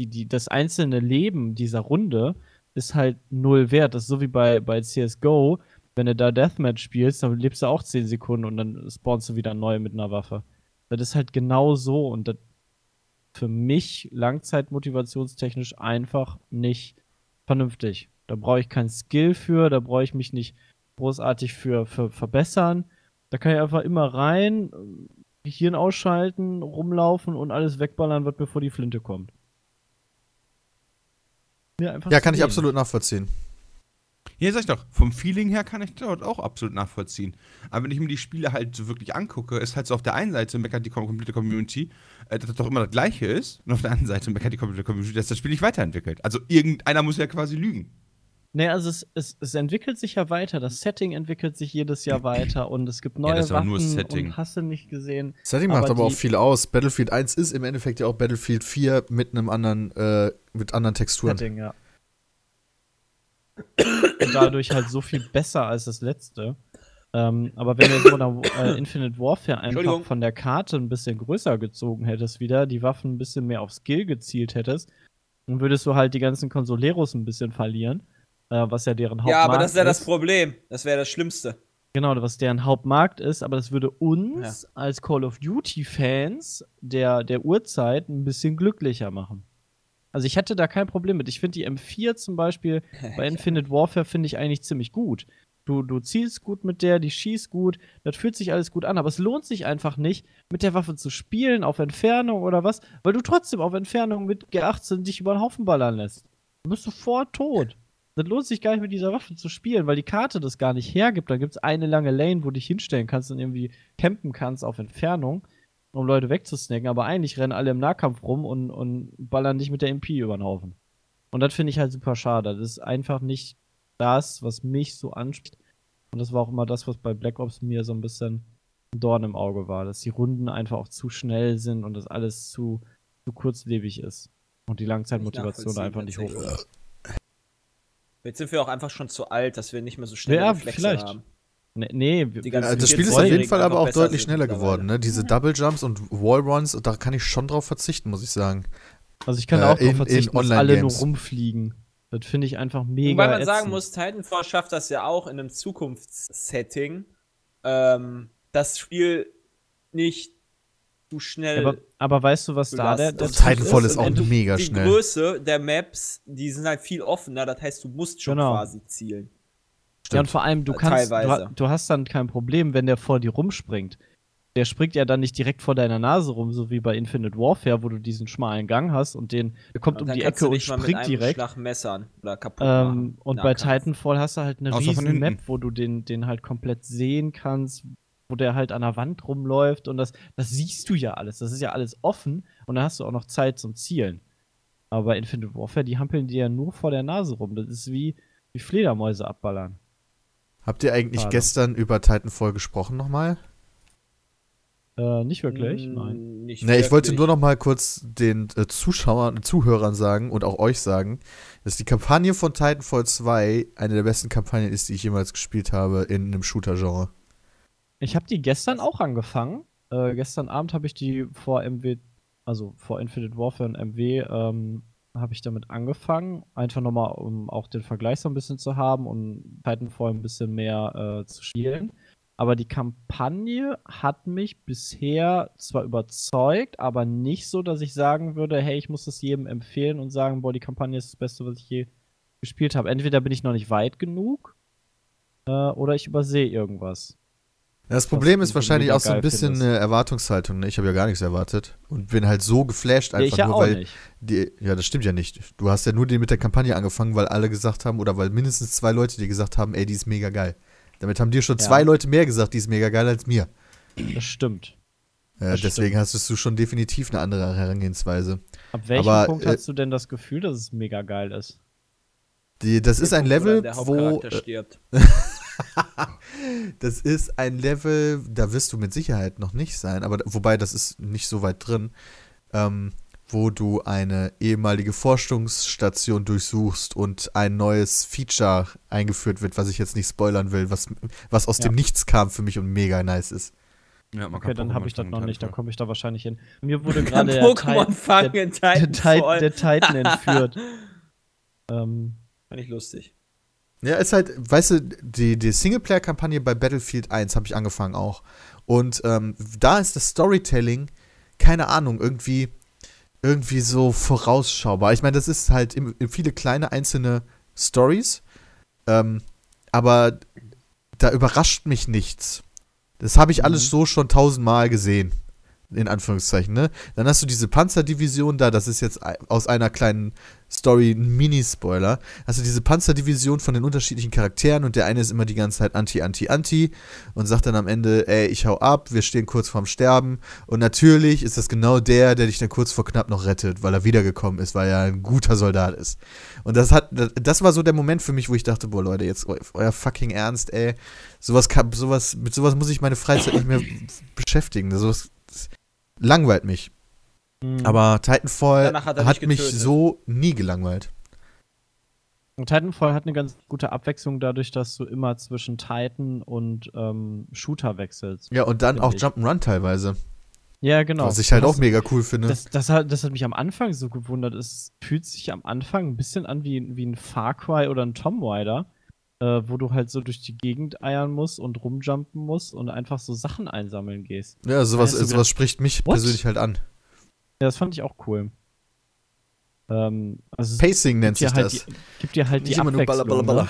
die, die, das einzelne Leben dieser Runde ist halt null wert. Das ist so wie bei, bei CSGO. Wenn du da Deathmatch spielst, dann lebst du auch 10 Sekunden und dann spawnst du wieder neu mit einer Waffe. Das ist halt genau so und das für mich langzeitmotivationstechnisch einfach nicht vernünftig. Da brauche ich keinen Skill für, da brauche ich mich nicht großartig für, für verbessern. Da kann ich einfach immer rein, äh, Hirn ausschalten, rumlaufen und alles wegballern, was mir vor die Flinte kommt. Ja, zu kann ich absolut nachvollziehen. Ja, sag ich doch, vom Feeling her kann ich dort auch absolut nachvollziehen. Aber wenn ich mir die Spiele halt so wirklich angucke, ist halt so auf der einen Seite meckert die kom- komplette Community, äh, dass das doch immer das Gleiche ist, und auf der anderen Seite meckert die komplette Community, dass das Spiel nicht weiterentwickelt. Also irgendeiner muss ja quasi lügen. Nee, also es, es, es entwickelt sich ja weiter, das Setting entwickelt sich jedes Jahr weiter und es gibt neue das ist aber Waffen nur das Setting. und hast du nicht gesehen. Setting macht Aber aber, auch viel aus. Battlefield 1 ist im Endeffekt ja auch Battlefield 4 mit einem anderen, äh, mit anderen Texturen. Setting, ja. Und dadurch halt so viel besser als das letzte. Ähm, aber wenn du Modern äh, Infinite Warfare einfach von der Karte ein bisschen größer gezogen hättest wieder, die Waffen ein bisschen mehr auf Skill gezielt hättest, dann würdest du halt die ganzen Consoleros ein bisschen verlieren, äh, was ja deren Hauptmarkt Ja, aber das ist ja das ist. Problem. Das wäre das Schlimmste. Genau, was deren Hauptmarkt ist, aber das würde uns als Call of Duty-Fans der, der Uhrzeit ein bisschen glücklicher machen. Also ich hätte da kein Problem mit. Ich finde die M4 zum Beispiel bei Infinite Warfare finde ich eigentlich ziemlich gut. Du, du zielst gut mit der, die schießt gut, das fühlt sich alles gut an, aber es lohnt sich einfach nicht, mit der Waffe zu spielen auf Entfernung oder was, weil du trotzdem auf Entfernung mit G18 dich über den Haufen ballern lässt. Du bist sofort tot. Das lohnt sich gar nicht mit dieser Waffe zu spielen, weil die Karte das gar nicht hergibt. Da gibt es eine lange Lane, wo du dich hinstellen kannst und irgendwie campen kannst auf Entfernung, um Leute wegzusnacken. Aber eigentlich rennen alle im Nahkampf rum und, und ballern dich mit der MP über den Haufen. Und das finde ich halt super schade. Das ist einfach nicht das, was mich so anspricht. Und das war auch immer das, was bei Black Ops mir so ein bisschen ein Dorn im Auge war, dass die Runden einfach auch zu schnell sind und das alles zu, zu kurzlebig ist. Und die Langzeitmotivation da einfach nicht hoch ist. Jetzt sind wir auch einfach schon zu alt, dass wir nicht mehr so schnell Ja, Reflexe vielleicht. haben. Nee, nee wir, Die ganzen Äh, das Spiel ist auf jeden die Fall aber auch deutlich schneller geworden. Ne? Diese Double Jumps und Wallruns, da kann ich schon drauf verzichten, muss ich sagen. also ich kann äh, auch in- darauf verzichten, in dass alle nur rumfliegen. Das finde ich einfach mega Wobei man ätzend. sagen muss, Titanfall schafft das ja auch in einem Zukunftssetting, ähm, das Spiel nicht zu schnell aber, aber weißt du, was da der, der Titanfall ist Und auch mega die schnell. Größe der Maps, die sind halt viel offener, das heißt, du musst schon Genau. quasi zielen. Ja, und vor allem, du kannst, du, du hast dann kein Problem, wenn der vor dir rumspringt. Der springt ja dann nicht direkt vor deiner Nase rum, so wie bei Infinite Warfare, wo du diesen schmalen Gang hast und den, der kommt Und um die Ecke und springt einem direkt. Schlag messern oder kaputt Ähm, und bei Nahkampf. Titanfall hast du halt eine Außer riesen. Map, wo du den, den halt komplett sehen kannst, wo der halt an der Wand rumläuft und das, das siehst du ja alles. Das ist ja alles offen und dann hast du auch noch Zeit zum Zielen. Aber bei Infinite Warfare, die hampeln dir ja nur vor der Nase rum. Das ist wie, wie Fledermäuse abballern. Habt ihr eigentlich Schade. gestern über Titanfall gesprochen nochmal? Äh, nicht wirklich, Mm, nein. Nicht Ne, ich wollte wirklich. nur noch mal kurz den äh, Zuschauern, Zuhörern sagen und auch euch sagen, dass die Kampagne von Titanfall 2 eine der besten Kampagnen ist, die ich jemals gespielt habe in einem Shooter-Genre. Ich habe die gestern auch angefangen. Äh, gestern Abend habe ich die vor MW, also vor Infinite Warfare und MW, ähm, habe ich damit angefangen. Einfach nochmal, um auch den Vergleich so ein bisschen zu haben und Titanfall ein bisschen mehr äh, zu spielen. Aber die Kampagne hat mich bisher zwar überzeugt, aber nicht so, dass ich sagen würde, hey, ich muss das jedem empfehlen und sagen, boah, die Kampagne ist das Beste, was ich je gespielt habe. Entweder bin ich noch nicht weit genug äh, oder ich übersehe irgendwas. Das Problem ist wahrscheinlich auch so ein bisschen findest. eine Erwartungshaltung. Ne? Ich habe ja gar nichts erwartet und bin halt so geflasht einfach ich ja nur, auch weil nicht. die, ja, das stimmt ja nicht. Du hast ja nur die mit der Kampagne angefangen, weil alle gesagt haben oder weil mindestens zwei Leute dir gesagt haben, ey, die ist mega geil. Damit haben dir schon Ja. zwei Leute mehr gesagt, die ist mega geil als mir. Das stimmt. Äh, Das deswegen hast du schon definitiv eine andere Herangehensweise. Ab welchem Aber, Punkt äh, hast du denn das Gefühl, dass es mega geil ist? Die, das ist ein Level, wo Hauptcharakter äh, stirbt. Das ist ein Level, da wirst du mit Sicherheit noch nicht sein, aber wobei das ist nicht so weit drin, ähm, wo du eine ehemalige Forschungsstation durchsuchst und ein neues Feature eingeführt wird, was ich jetzt nicht spoilern will, was, was aus Ja. dem Nichts kam für mich und mega nice ist. Ja, man Okay, kann dann habe ich das noch nicht, da Titanfall. komme ich da wahrscheinlich hin. Mir wurde gerade der, Pokémon der, in der, Titan, Titanfall. der Titan entführt. ähm, Fand ich lustig. Ja, ist halt, weißt du, die, die Singleplayer-Kampagne bei Battlefield 1 habe ich angefangen auch. Und ähm, da ist das Storytelling, keine Ahnung, irgendwie, irgendwie so vorausschaubar. Ich meine, das ist halt im, viele kleine einzelne Stories, ähm, aber da überrascht mich nichts. Das habe ich alles so schon tausendmal gesehen. In Anführungszeichen, ne? Dann hast du diese Panzerdivision da, das ist jetzt aus einer kleinen Story ein Mini-Spoiler. Du diese Panzerdivision von den unterschiedlichen Charakteren und der eine ist immer die ganze Zeit Anti, Anti, Anti und sagt dann am Ende, ey, ich hau ab, wir stehen kurz vorm Sterben. Und natürlich ist das genau der, der dich dann kurz vor knapp noch rettet, weil er wiedergekommen ist, weil er ein guter Soldat ist. Und das hat, das, war so der Moment für mich, wo ich dachte, boah, Leute, jetzt eu- euer fucking Ernst, ey. Sowas kann, sowas, mit sowas muss ich meine Freizeit nicht mehr beschäftigen. Sowas langweilt mich. Mh. Aber Titanfall hat hat mich so nie gelangweilt. Und Titanfall hat eine ganz gute Abwechslung dadurch, dass du immer zwischen Titan und ähm, Shooter wechselst. Ja, und dann auch ich. Jump'n'Run teilweise. Ja, genau. Was ich halt Du auch mega cool finde. Das, das, hat, das hat mich am Anfang so gewundert. Es fühlt sich am Anfang ein bisschen an wie, wie ein Far Cry oder ein Tomb Raider, äh, wo du halt so durch die Gegend eiern musst und rumjumpen musst und einfach so Sachen einsammeln gehst. ja, sowas, du sowas spricht mich What? persönlich halt an. Ja, das fand ich auch cool. Ähm, also Pacing nennt sich halt das. Die, gibt dir halt Nicht die immer nur. Baller, Baller, Baller. Ne?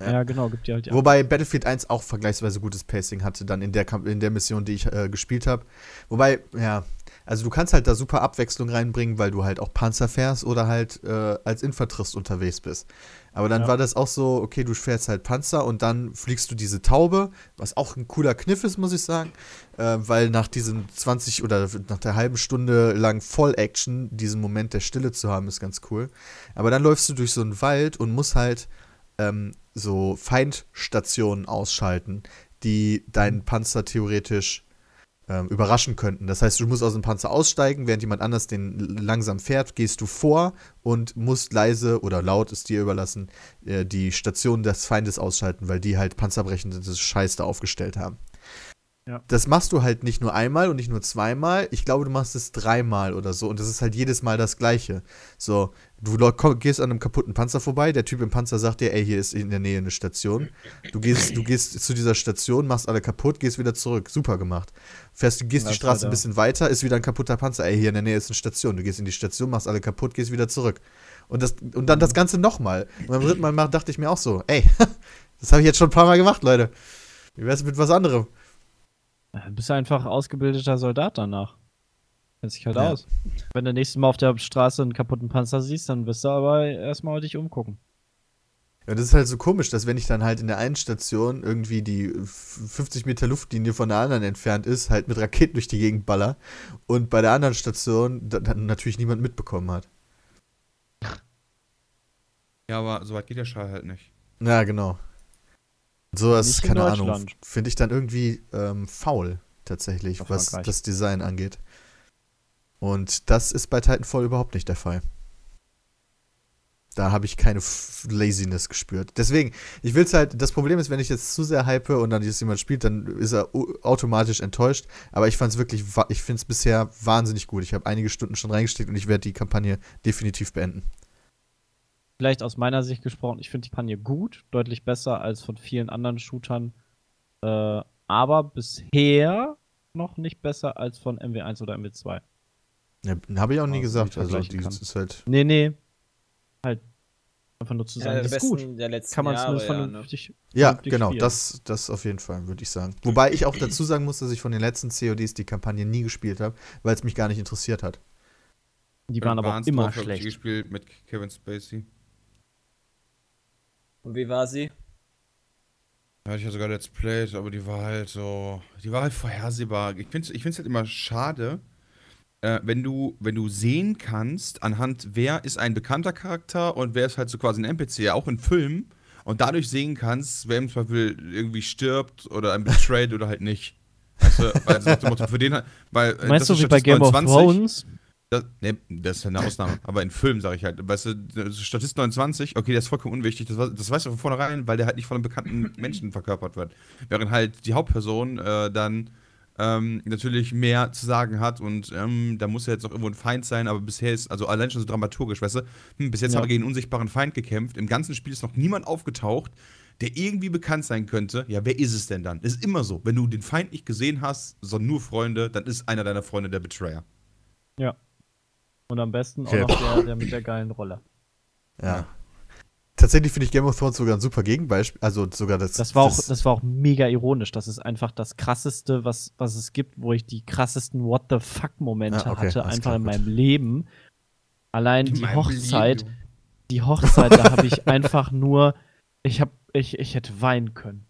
Ja, genau, gibt dir halt die Wobei Battlefield 1 auch vergleichsweise gutes Pacing hatte, dann in der, Kamp in der Mission, die ich äh, gespielt habe. Wobei, ja, also du kannst halt da super Abwechslung reinbringen, weil du halt auch Panzer fährst oder halt äh, als Infanterist unterwegs bist. Aber dann Ja. war das auch so, okay, du fährst halt Panzer und dann fliegst du diese Taube, was auch ein cooler Kniff ist, muss ich sagen, äh, weil nach diesen 20 oder nach der halben Stunde lang Voll-Action diesen Moment der Stille zu haben, ist ganz cool. Aber dann läufst du durch so einen Wald und musst halt ähm, so Feindstationen ausschalten, die deinen Panzer theoretisch ähm, überraschen könnten. Das heißt, du musst aus dem Panzer aussteigen, während jemand anders den langsam fährt, gehst du vor und musst leise oder laut ist dir überlassen, äh, die Station des Feindes ausschalten, weil die halt panzerbrechende Scheiß da aufgestellt haben. Ja. Das machst du halt nicht nur einmal und nicht nur zweimal. Ich glaube, du machst es dreimal oder so. Und das ist halt jedes Mal das Gleiche. So, du gehst an einem kaputten Panzer vorbei. Der Typ im Panzer sagt dir, ey, hier ist in der Nähe eine Station. Du gehst, du gehst zu dieser Station, machst alle kaputt, gehst wieder zurück. Super gemacht. Fährst, gehst Das die Straße ein bisschen weiter, ist wieder ein kaputter Panzer. Ey, hier in der Nähe ist eine Station. Du gehst in die Station, machst alle kaputt, gehst wieder zurück. Und, das, und dann das Ganze nochmal. Und beim dritten Mal dachte ich mir auch so, ey, das habe ich jetzt schon ein paar Mal gemacht, Leute. Wie wär's mit was anderem? Du bist einfach ausgebildeter Soldat danach. Kennt sich halt Ja. aus. Wenn du nächstes Mal auf der Straße einen kaputten Panzer siehst, dann wirst du aber erstmal dich umgucken. Ja, das ist halt so komisch, dass wenn ich dann halt in der einen Station irgendwie die f- 50 Meter Luftlinie von der anderen entfernt ist, halt mit Raketen durch die Gegend baller und bei der anderen Station da- dann natürlich niemand mitbekommen hat. Ja, aber so weit geht der Schall halt nicht. Ja, genau. Sowas, keine Ahnung, finde ich dann irgendwie ähm, faul, tatsächlich, Auf was Frankreich. das Design angeht. Und das ist bei Titanfall überhaupt nicht der Fall. Da habe ich keine F Laziness gespürt. Deswegen, ich will es halt, das Problem ist, wenn ich jetzt zu sehr hype und dann jetzt jemand spielt, dann ist er automatisch enttäuscht. Aber ich fand es wirklich, ich finde es bisher wahnsinnig gut. Ich habe einige Stunden schon reingesteckt und ich werde die Kampagne definitiv beenden. Vielleicht aus meiner Sicht gesprochen, ich finde die Kampagne gut, deutlich besser als von vielen anderen Shootern. Äh, aber bisher noch nicht besser als von MW1 oder MW2. Ja, habe ich auch nie Also, gesagt. Also, vergleichen die kann. ist halt. Nee, nee. Halt einfach nur zu Ja, sagen, der die ist gut. der letzten Kann man zumindest ja, ne? vernünftig. Ja, vernünftig genau, spielen. das, das auf jeden Fall, würde ich sagen. Wobei ich auch dazu sagen muss, dass ich von den letzten CODs die Kampagne nie gespielt habe, weil es mich gar nicht interessiert hat. Die waren aber auch immer hab ich schlecht. gespielt mit Kevin Spacey. Und wie war sie? Da hatte ich ja sogar Let's Played, aber die war halt so. Die war halt vorhersehbar. Ich finde es ich find's halt immer schade, äh, wenn, du, wenn du sehen kannst, anhand wer ist ein bekannter Charakter und wer ist halt so quasi ein NPC, ja auch in Filmen, und dadurch sehen kannst, wer im Zweifel irgendwie stirbt oder ein betrayed oder halt nicht. Weißt du, weil, so nach dem Motto, für den halt, weil, äh, Meinst das du ist wie bei Game of 29. Thrones? Das, ne, das ist ja eine Ausnahme. Aber in Filmen sage ich halt, weißt du, Statist 29, okay, der ist vollkommen unwichtig. Das, das weißt du von vornherein, weil der halt nicht von einem bekannten Menschen verkörpert wird. Während halt die Hauptperson äh, dann ähm, natürlich mehr zu sagen hat und ähm, da muss ja jetzt auch irgendwo ein Feind sein, aber bisher ist, also allein schon so dramaturgisch, weißt du, hm, bis jetzt Ja. hat er gegen einen unsichtbaren Feind gekämpft. Im ganzen Spiel ist noch niemand aufgetaucht, der irgendwie bekannt sein könnte. Ja, wer ist es denn dann? Das ist immer so. Wenn du den Feind nicht gesehen hast, sondern nur Freunde, dann ist einer deiner Freunde der Betrayer. Und am besten Okay. auch noch der, der mit der geilen Rolle. Ja. Tatsächlich finde ich Game of Thrones sogar ein super Gegenbeispiel. Also sogar das. Das war, auch, das war auch mega ironisch. Das ist einfach das krasseste, was, was es gibt, wo ich die krassesten What the fuck-Momente Ah, okay, hatte, alles einfach klar, in gut. meinem Leben. Allein die meinem Hochzeit, Leben. die Hochzeit, da habe ich einfach nur, ich hab, ich, ich hätte weinen können.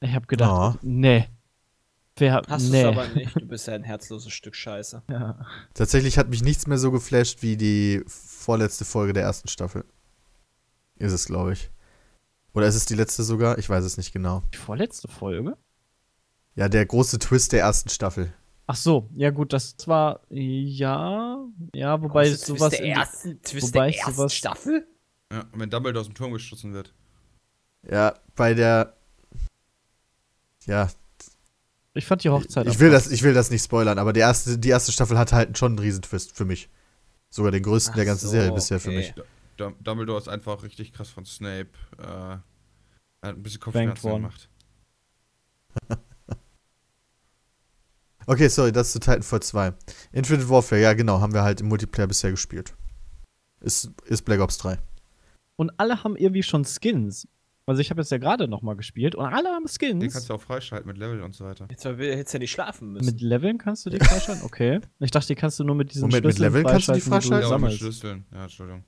Ich habe gedacht, Oh. nee. Wer, Hast du nee. es aber nicht. Du bist ja ein herzloses Stück Scheiße. Ja. Tatsächlich hat mich nichts mehr so geflasht wie die vorletzte Folge der ersten Staffel. Ist es, glaube ich. Oder ist es die letzte sogar? Ich weiß es nicht genau. Die vorletzte Folge? Ja, der große Twist der ersten Staffel. Ach so, ja gut, das war, ja, ja, wobei Große sowas Twist der ersten, Twist wobei der ersten sowas- Staffel? Ja, wenn Dumbledore aus dem Turm geschossen wird. Ja, bei der. Ja, ich fand die Hochzeit ich will, das, ich will das nicht spoilern, aber die erste, die erste Staffel hatte halt schon einen Riesentwist für mich. Sogar den größten Ach der ganzen so, Serie bisher für okay. mich. Du- Dumbledore ist einfach richtig krass von Snape. Äh, er hat ein bisschen Kopfschmerzen gemacht. Okay, sorry, das ist zu Titanfall 2. Infinite Warfare, ja genau, haben wir halt im Multiplayer bisher gespielt. Ist, ist Black Ops 3. Und alle haben irgendwie schon Skins. Also ich habe jetzt ja gerade noch mal gespielt und alle haben Den kannst Skins. du auch freischalten mit Level und so weiter. Jetzt hättest du ja nicht schlafen müssen. Mit Leveln kannst du die freischalten? Okay. Ich dachte, die kannst du nur mit diesen Moment, mit Schlüsseln Leveln kannst du die freischalten, freischalten? Ja, mit. Schlüsseln. Ja, Entschuldigung.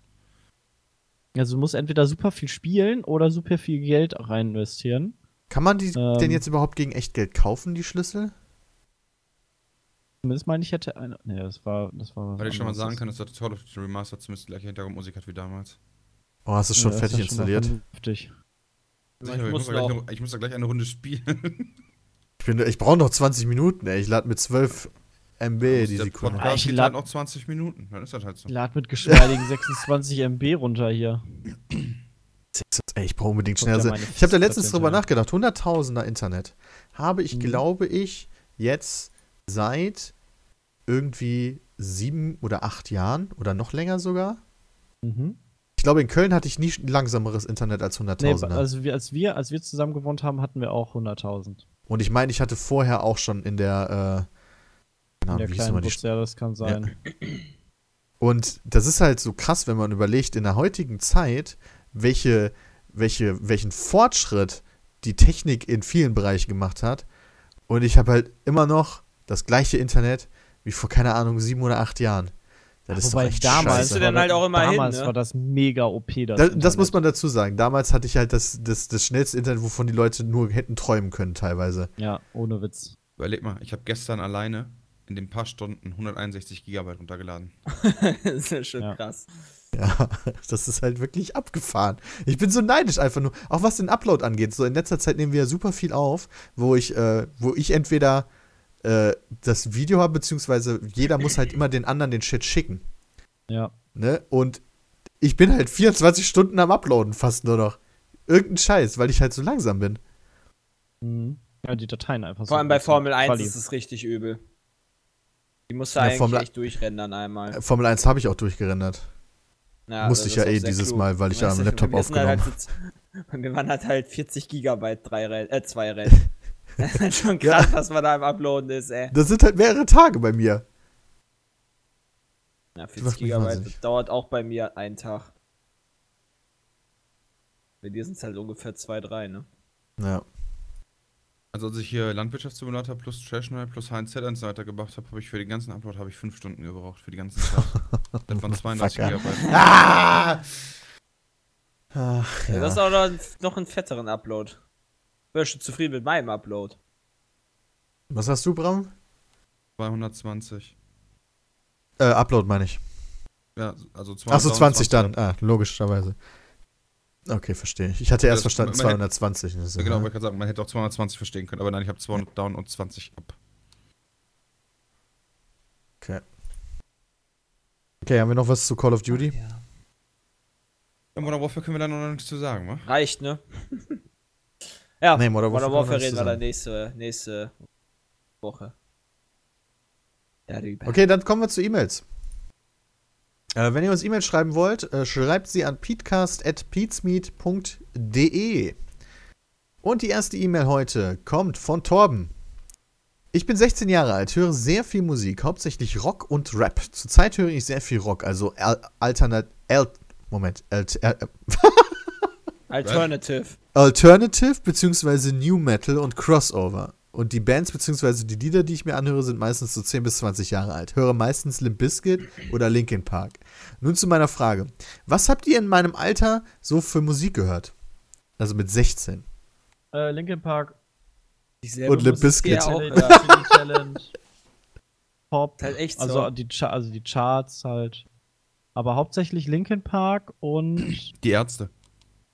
Also du musst entweder super viel spielen oder super viel Geld rein investieren. Kann man die Ähm. denn jetzt überhaupt gegen Echtgeld kaufen, die Schlüssel? Zumindest meine ich, hätte eine. Nee, das war. Das war Weil ich schon mal sagen kann, dass der Call of Duty Remastered zumindest die gleiche Hintergrundmusik hat wie damals. Oh, hast du es schon Ja, ist fertig schon installiert? vernünftig. Sicher, Ich ich, muss eine, ich muss da gleich eine Runde spielen. Ich, bin- ich brauche noch 20 Minuten, ey. Ich lade mit 12 MB die Sekunde. Podcast Ich geht lad- halt noch 20 Minuten. Dann ist das halt so. Ich lad mit geschmeidigen 26 MB runter hier. Ey, ich brauche unbedingt schneller. meine Ich habe da letztens drüber nachgedacht. 100.000er Internet habe ich, Mhm. glaube ich, jetzt seit irgendwie sieben oder acht Jahren oder noch länger sogar. Mhm. Ich glaube, in Köln hatte ich nie langsameres Internet als Nee, 100.000er. also wir, als wir, als wir zusammen gewohnt haben, hatten wir auch 100.000. Und ich meine, ich hatte vorher auch schon in der, äh, In genau, der wie kleinen Bus, ja, das kann sein. Und das ist halt so krass, wenn man überlegt, in der heutigen Zeit, welche, welche, welchen Fortschritt die Technik in vielen Bereichen gemacht hat. Und ich habe halt immer noch das gleiche Internet wie vor, keine Ahnung, sieben oder acht Jahren. Das ist Wobei doch echt damals, du denn war halt das- auch immer hin, damals ne? war das mega OP. Das, Das, das muss man dazu sagen. Damals hatte ich halt das, das, das schnellste Internet, wovon die Leute nur hätten träumen können, teilweise. Ja, ohne Witz. Überleg mal, ich habe gestern alleine in den paar Stunden 161 Gigabyte runtergeladen. das ist ja schon Ja. krass. Ja, das ist halt wirklich abgefahren. Ich bin so neidisch einfach nur. Auch was den Upload angeht. So in letzter Zeit nehmen wir ja super viel auf, wo ich, äh, wo ich entweder äh, das Video habe, beziehungsweise jeder muss halt immer den anderen den Shit schicken. Ja. Ne? Und ich bin halt 24 Stunden am Uploaden fast nur noch. Irgendein Scheiß, weil ich halt so langsam bin. Mhm. Ja, die Dateien einfach Vor allem bei. Formel 1 Quali. ist es richtig übel. Die musst du Ja, eigentlich Formel- echt durchrendern einmal. Formel 1 habe ich auch durchrendert. Ja, musste ich ja eh dieses klug. Mal, weil ich ja am Laptop halt aufgenommen Halt, mit- wir waren halt halt 40 Gigabyte, drei Rennen, äh, zwei Rennen. Das ist halt schon krass, was man da im Uploaden ist, ey. Das sind halt mehrere Tage bei mir. Ja, macht 40 mich Gigabyte, dauert auch bei mir einen Tag. Bei dir sind es halt ungefähr zwei, drei, ne? Ja. Also als ich hier Landwirtschaftssimulator plus Trashnight plus HNZ und so weiter gemacht habe, habe ich für den ganzen Upload habe ich fünf Stunden gebraucht, für die ganzen Zeit. Das waren 32 Fucker. Gigabyte. Ah! Ach, Ja. ja. Das ist auch noch, noch einen fetteren Upload. Ich bin schon zufrieden mit meinem Upload. Was hast du, Bram? 220. Äh, Upload meine ich. Ja, also Achso, 20 dann. Ah, logischerweise. Okay, verstehe ich. Ich hatte erst Das- verstanden man hätte- 220. Das ist, genau, wollte ich gerade sagen, man hätte auch 220 verstehen können, aber nein, ich habe 200 down und 20 up. Okay. Okay, haben wir noch was zu Call of Duty? Ja, Modern Warfare können wir da noch nichts zu sagen, wa? Reicht, ne? ja, Nee, Modern Warfare Modern Warfare reden wir dann nächste, nächste Woche. Darüber. Okay, dann kommen wir zu E-Mails. Äh, wenn ihr uns E-Mails schreiben wollt, äh, schreibt sie an peatcast.peatsmeet.de. Und die erste E-Mail heute kommt von Torben. Ich bin 16 Jahre alt, höre sehr viel Musik, hauptsächlich Rock und Rap. Zurzeit höre ich sehr viel Rock, also al alternat al Moment, äh, Alternative. Alternative bzw. New Metal und Crossover. Und die Bands bzw. die Lieder, die ich mir anhöre, sind meistens so 10 bis 20 Jahre alt. Höre meistens Limp Bizkit oder Linkin Park. Nun zu meiner Frage. Was habt ihr in meinem Alter so für Musik gehört? Also mit 16. Äh, Linkin Park, Dieselbe Und Limp die Bizkit. auch Pop, halt echt also, so. die Cha also die Charts halt. Aber hauptsächlich Linkin Park und Die Ärzte.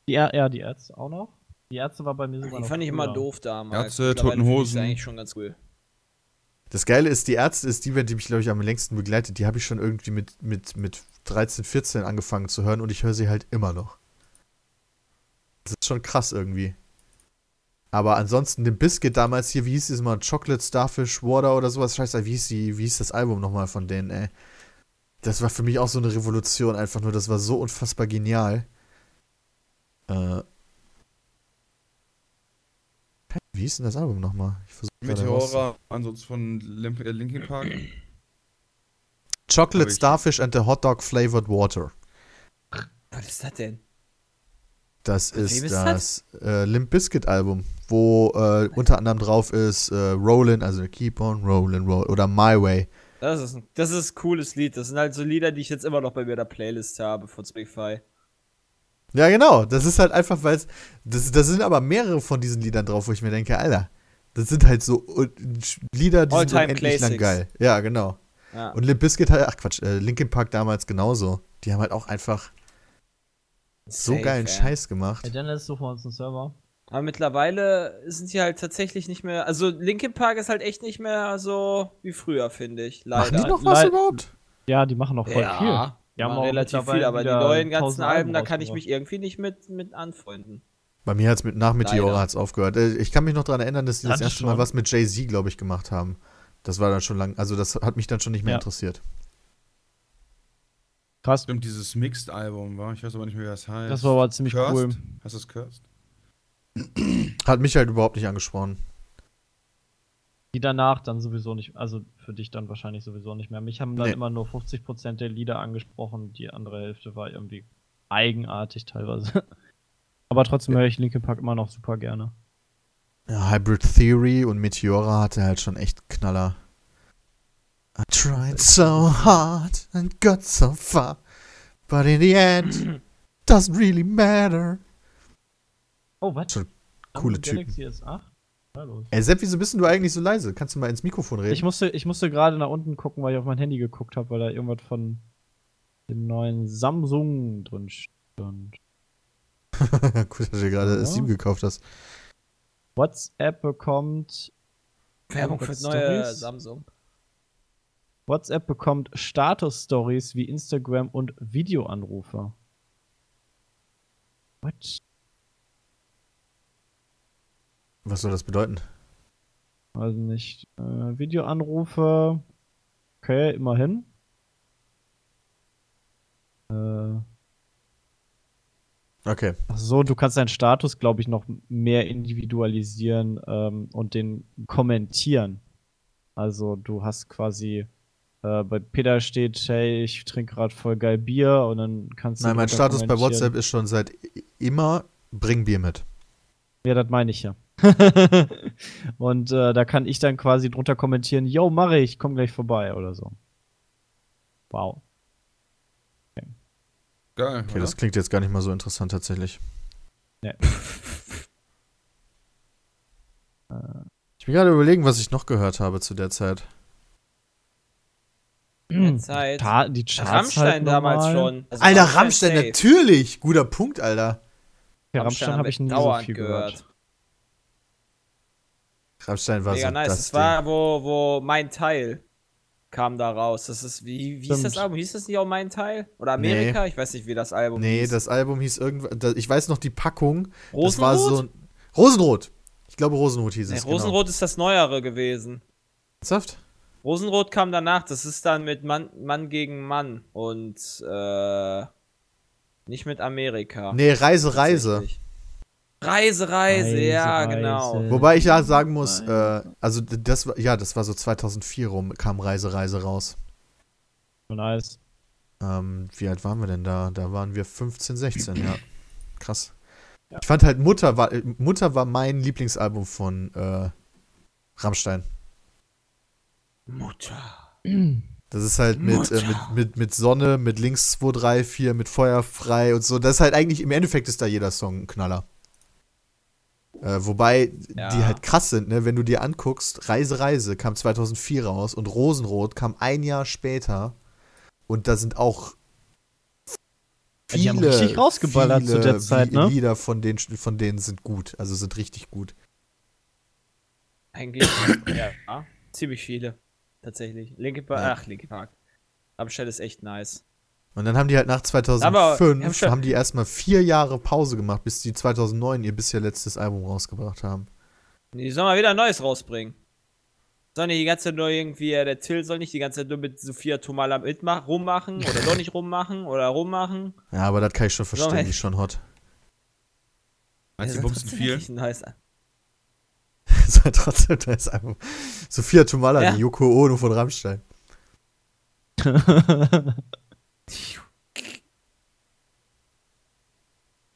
Die, Ä- ja, die Ärzte auch noch. Die Ärzte war bei mir sogar Die noch fand ich immer doof damals. Ärzte, Toten Hosen. eigentlich schon ganz cool. Das Geile ist, die Ärzte ist die Band, die mich, glaube ich, am längsten begleitet. Die habe ich schon irgendwie mit, mit, mit 13, 14 angefangen zu hören und ich höre sie halt immer noch. Das ist schon krass irgendwie. Aber ansonsten, den Biscuit damals hier, wie hieß es mal? Chocolate Starfish Water oder sowas? Scheiße, wie hieß, die, wie hieß das Album nochmal von denen, ey? Das war für mich auch so eine Revolution, einfach nur, das war so unfassbar genial. Äh. Wie hieß denn das Album nochmal? Meteora, ansonsten von Limp äh, Linkin Park. Chocolate. Starfish and the Hot Dog Flavored Water. Was ist das denn? Das ist ist das äh, Limp Bizkit Album, wo äh, unter anderem drauf ist äh, Rollin', also Keep on Rollin' Roll oder My Way. Das ist, ein, das ist ein cooles Lied. Das sind halt so Lieder, die ich jetzt immer noch bei mir in der Playlist habe von Spotify. Ja, genau. Das ist halt einfach, weil das, das sind aber mehrere von diesen Liedern drauf, wo ich mir denke, Alter, das sind halt so äh, Lieder, die sind unendlich lang Classics. geil. Ja, genau. Ja. Und Limp Bizkit halt, ach Quatsch, äh, Linkin Park damals genauso. Die haben halt auch einfach so Safe, geilen ey. Scheiß gemacht. Hey Dennis, suchen wir uns einen Server. Aber mittlerweile sind die halt tatsächlich nicht mehr. Also Linkin Park ist halt echt nicht mehr so wie früher, finde ich. Machen Leider. die noch was Leid- überhaupt? Ja, die machen noch voll ja, viel. Die Die haben relativ viel, aber die neuen ganzen 1000 Alben, da kann ich mich irgendwie nicht mit, mit anfreunden. Bei mir hat es mit, nach Meteora hat's aufgehört. Äh, Ich kann mich noch daran erinnern, dass die das Das erste Mal schon. was mit Jay-Z, glaube ich, gemacht haben. Das war dann schon lang, also das hat mich dann schon nicht mehr Ja. interessiert. Krass. Stimmt, dieses Mixed-Album war. Ich weiß aber nicht mehr, wie das heißt. Das war aber ziemlich Cursed? cool. Hast du es Cursed? Hat mich halt überhaupt nicht angesprochen. Die danach dann sowieso nicht, also für dich dann wahrscheinlich sowieso nicht mehr. Mich haben dann Nee. immer nur 50% der Lieder angesprochen, die andere Hälfte war irgendwie eigenartig teilweise. Aber trotzdem höre ich Linkin Park immer noch super gerne. Ja, Hybrid Theory und Meteora hatte halt schon echt Knaller. I tried so hard and got so far, but in the end, doesn't really matter. Oh, was? Schon coole Galaxy S8? Hallo. Ey, Sepp, wieso bist denn du eigentlich so leise? Kannst du mal ins Mikrofon reden? Ich musste, ich musste gerade nach unten gucken, weil ich auf mein Handy geguckt habe, weil da irgendwas von dem neuen Samsung drin stand. Gut, dass du gerade Ja. S7 gekauft hast. WhatsApp bekommt Werbung für Gott, neue Stories? Samsung. WhatsApp bekommt Status-Stories wie Instagram und Videoanrufe. What? Was soll das bedeuten? Also nicht. Äh, Videoanrufe. Okay, immerhin. Äh, Okay. ach so, du kannst deinen Status, glaube ich, noch mehr individualisieren ähm, und den kommentieren. Also du hast quasi äh, bei Peter steht, hey, ich trinke gerade voll geil Bier und dann kannst du. Nein, mein Status bei. WhatsApp ist schon seit immer, bring Bier mit. Ja, das meine ich ja. und äh, da kann ich dann quasi drunter kommentieren, yo, mache ich, komm gleich vorbei oder so. Wow. Geil. Okay, oder? das klingt jetzt gar nicht mal so interessant tatsächlich. Ja. Ich bin gerade überlegen, was ich noch gehört habe zu der Zeit. In der Zeit. Ta die Charts Rammstein halt damals schon. Also Alter, Rammstein, safe. natürlich! Guter Punkt, Alter. Ja, Rammstein haben habe ich nie so viel gehört. Rammstein war Mega so nice. das Das war, wo, wo mein Teil. kam da raus. Das ist, wie, wie hieß das Album? Hieß das nicht auch mein Teil? Oder Amerika? Ich weiß nicht, wie das Album Nee, hieß. das Album hieß irgendwas. Ich weiß noch die Packung. Das war Rosenrot? so. Rosenrot. Ich glaube, Rosenrot hieß Nee, es. Rosenrot ist das Neuere gewesen. Genau. Ernsthaft? Rosenrot kam danach, das ist dann mit Mann, Mann gegen Mann und äh, nicht mit Amerika. Nee, Reise, Reise. Tatsächlich. Reise, Reise, ja, Reise, genau. Reise. Wobei ich ja sagen muss, äh, also das war, ja, das war so 2004 rum, kam Reise, Reise raus. Nice. Ähm, wie alt waren wir denn da? Da waren wir 15, 16, ja. Krass. Ich fand halt Mutter war, äh, Mutter war mein Lieblingsalbum von äh, Rammstein. Mutter. Das ist halt mit, äh, mit, mit, mit Sonne, mit links 2, 3, 4, mit Feuer frei und so. Das ist halt eigentlich, im Endeffekt ist da jeder Song ein Knaller. Äh, wobei Ja. die halt krass sind, ne? Wenn du dir anguckst, Reise, Reise kam 2004 raus und Rosenrot kam ein Jahr später. Und da sind auch Ja, die haben richtig rausgeballert zu der Zeit, ne? Lieder von denen, von denen sind gut, also sind richtig gut. Eigentlich, ja, ziemlich viele. Tatsächlich. Linke Park, Ja. ach, Linke Park. Rammstein ist echt nice. Und dann haben die halt nach 2005, Aber, wir haben die erstmal vier Jahre Pause gemacht, bis die 2009 ihr bisher letztes Album rausgebracht haben. Die sollen mal wieder ein neues rausbringen. Sollen die die ganze Zeit nur irgendwie, äh, der Till soll nicht die ganze Zeit nur mit Sophia Tomala rummachen oder doch nicht rummachen oder rummachen. Ja, aber das kann ich schon verstehen, die ist schon hot. Meinst du, bumsen trotzdem viel? Das halt trotzdem das Album. Sophia Tomala, Ja. die Yoko Ono von Rammstein.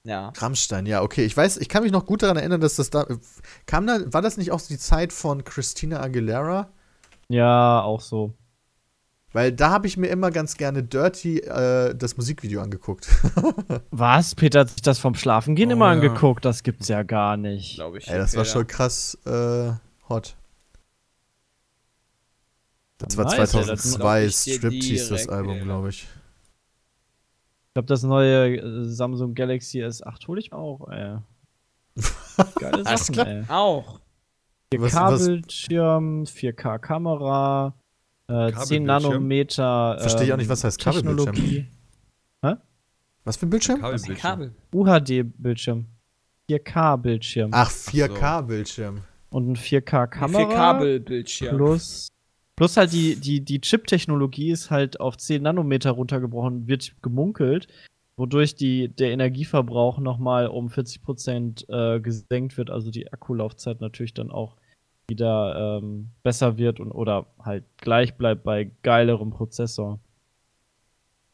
Ja. Rammstein, ja, okay. Ich weiß, ich kann mich noch gut daran erinnern, dass das da. Kam da, war das nicht auch die Zeit von Christina Aguilera? Ja, auch so. Weil da habe ich mir immer ganz gerne Dirty äh, das Musikvideo angeguckt. Was? Peter hat sich das vom Schlafengehen Oh, immer ja. angeguckt. Das gibt's ja gar nicht. Glaube ich. Ey, das war okay, schon krass äh, hot. Das war Nice, ey, das 2002, glaub ich dir Striptease, das Album, glaube ich. Ich glaube, das neue äh, Samsung Galaxy S8 hole ich auch, ey. Geile Sachen, ey. ja. Auch. Was- was- 4K-Bildschirm, 4K-Kamera, äh, 10 Kabelbildschirm? Nanometer. Verstehe ich auch nicht, ähm, was heißt Kabelbildschirm? Technologie. Was für ein Bildschirm? Kabelbildschirm. Kabel. UHD-Bildschirm. 4K-Bildschirm. Ach, 4K-Bildschirm. Und ein 4K-Kamera. Vier Kabelbildschirm. Plus, plus halt die, die, die Chip-Technologie ist halt auf 10 Nanometer runtergebrochen, wird gemunkelt, wodurch die, der Energieverbrauch nochmal um 40% äh, gesenkt wird, also die Akkulaufzeit natürlich dann auch wieder ähm, besser wird und oder halt gleich bleibt bei geilerem Prozessor.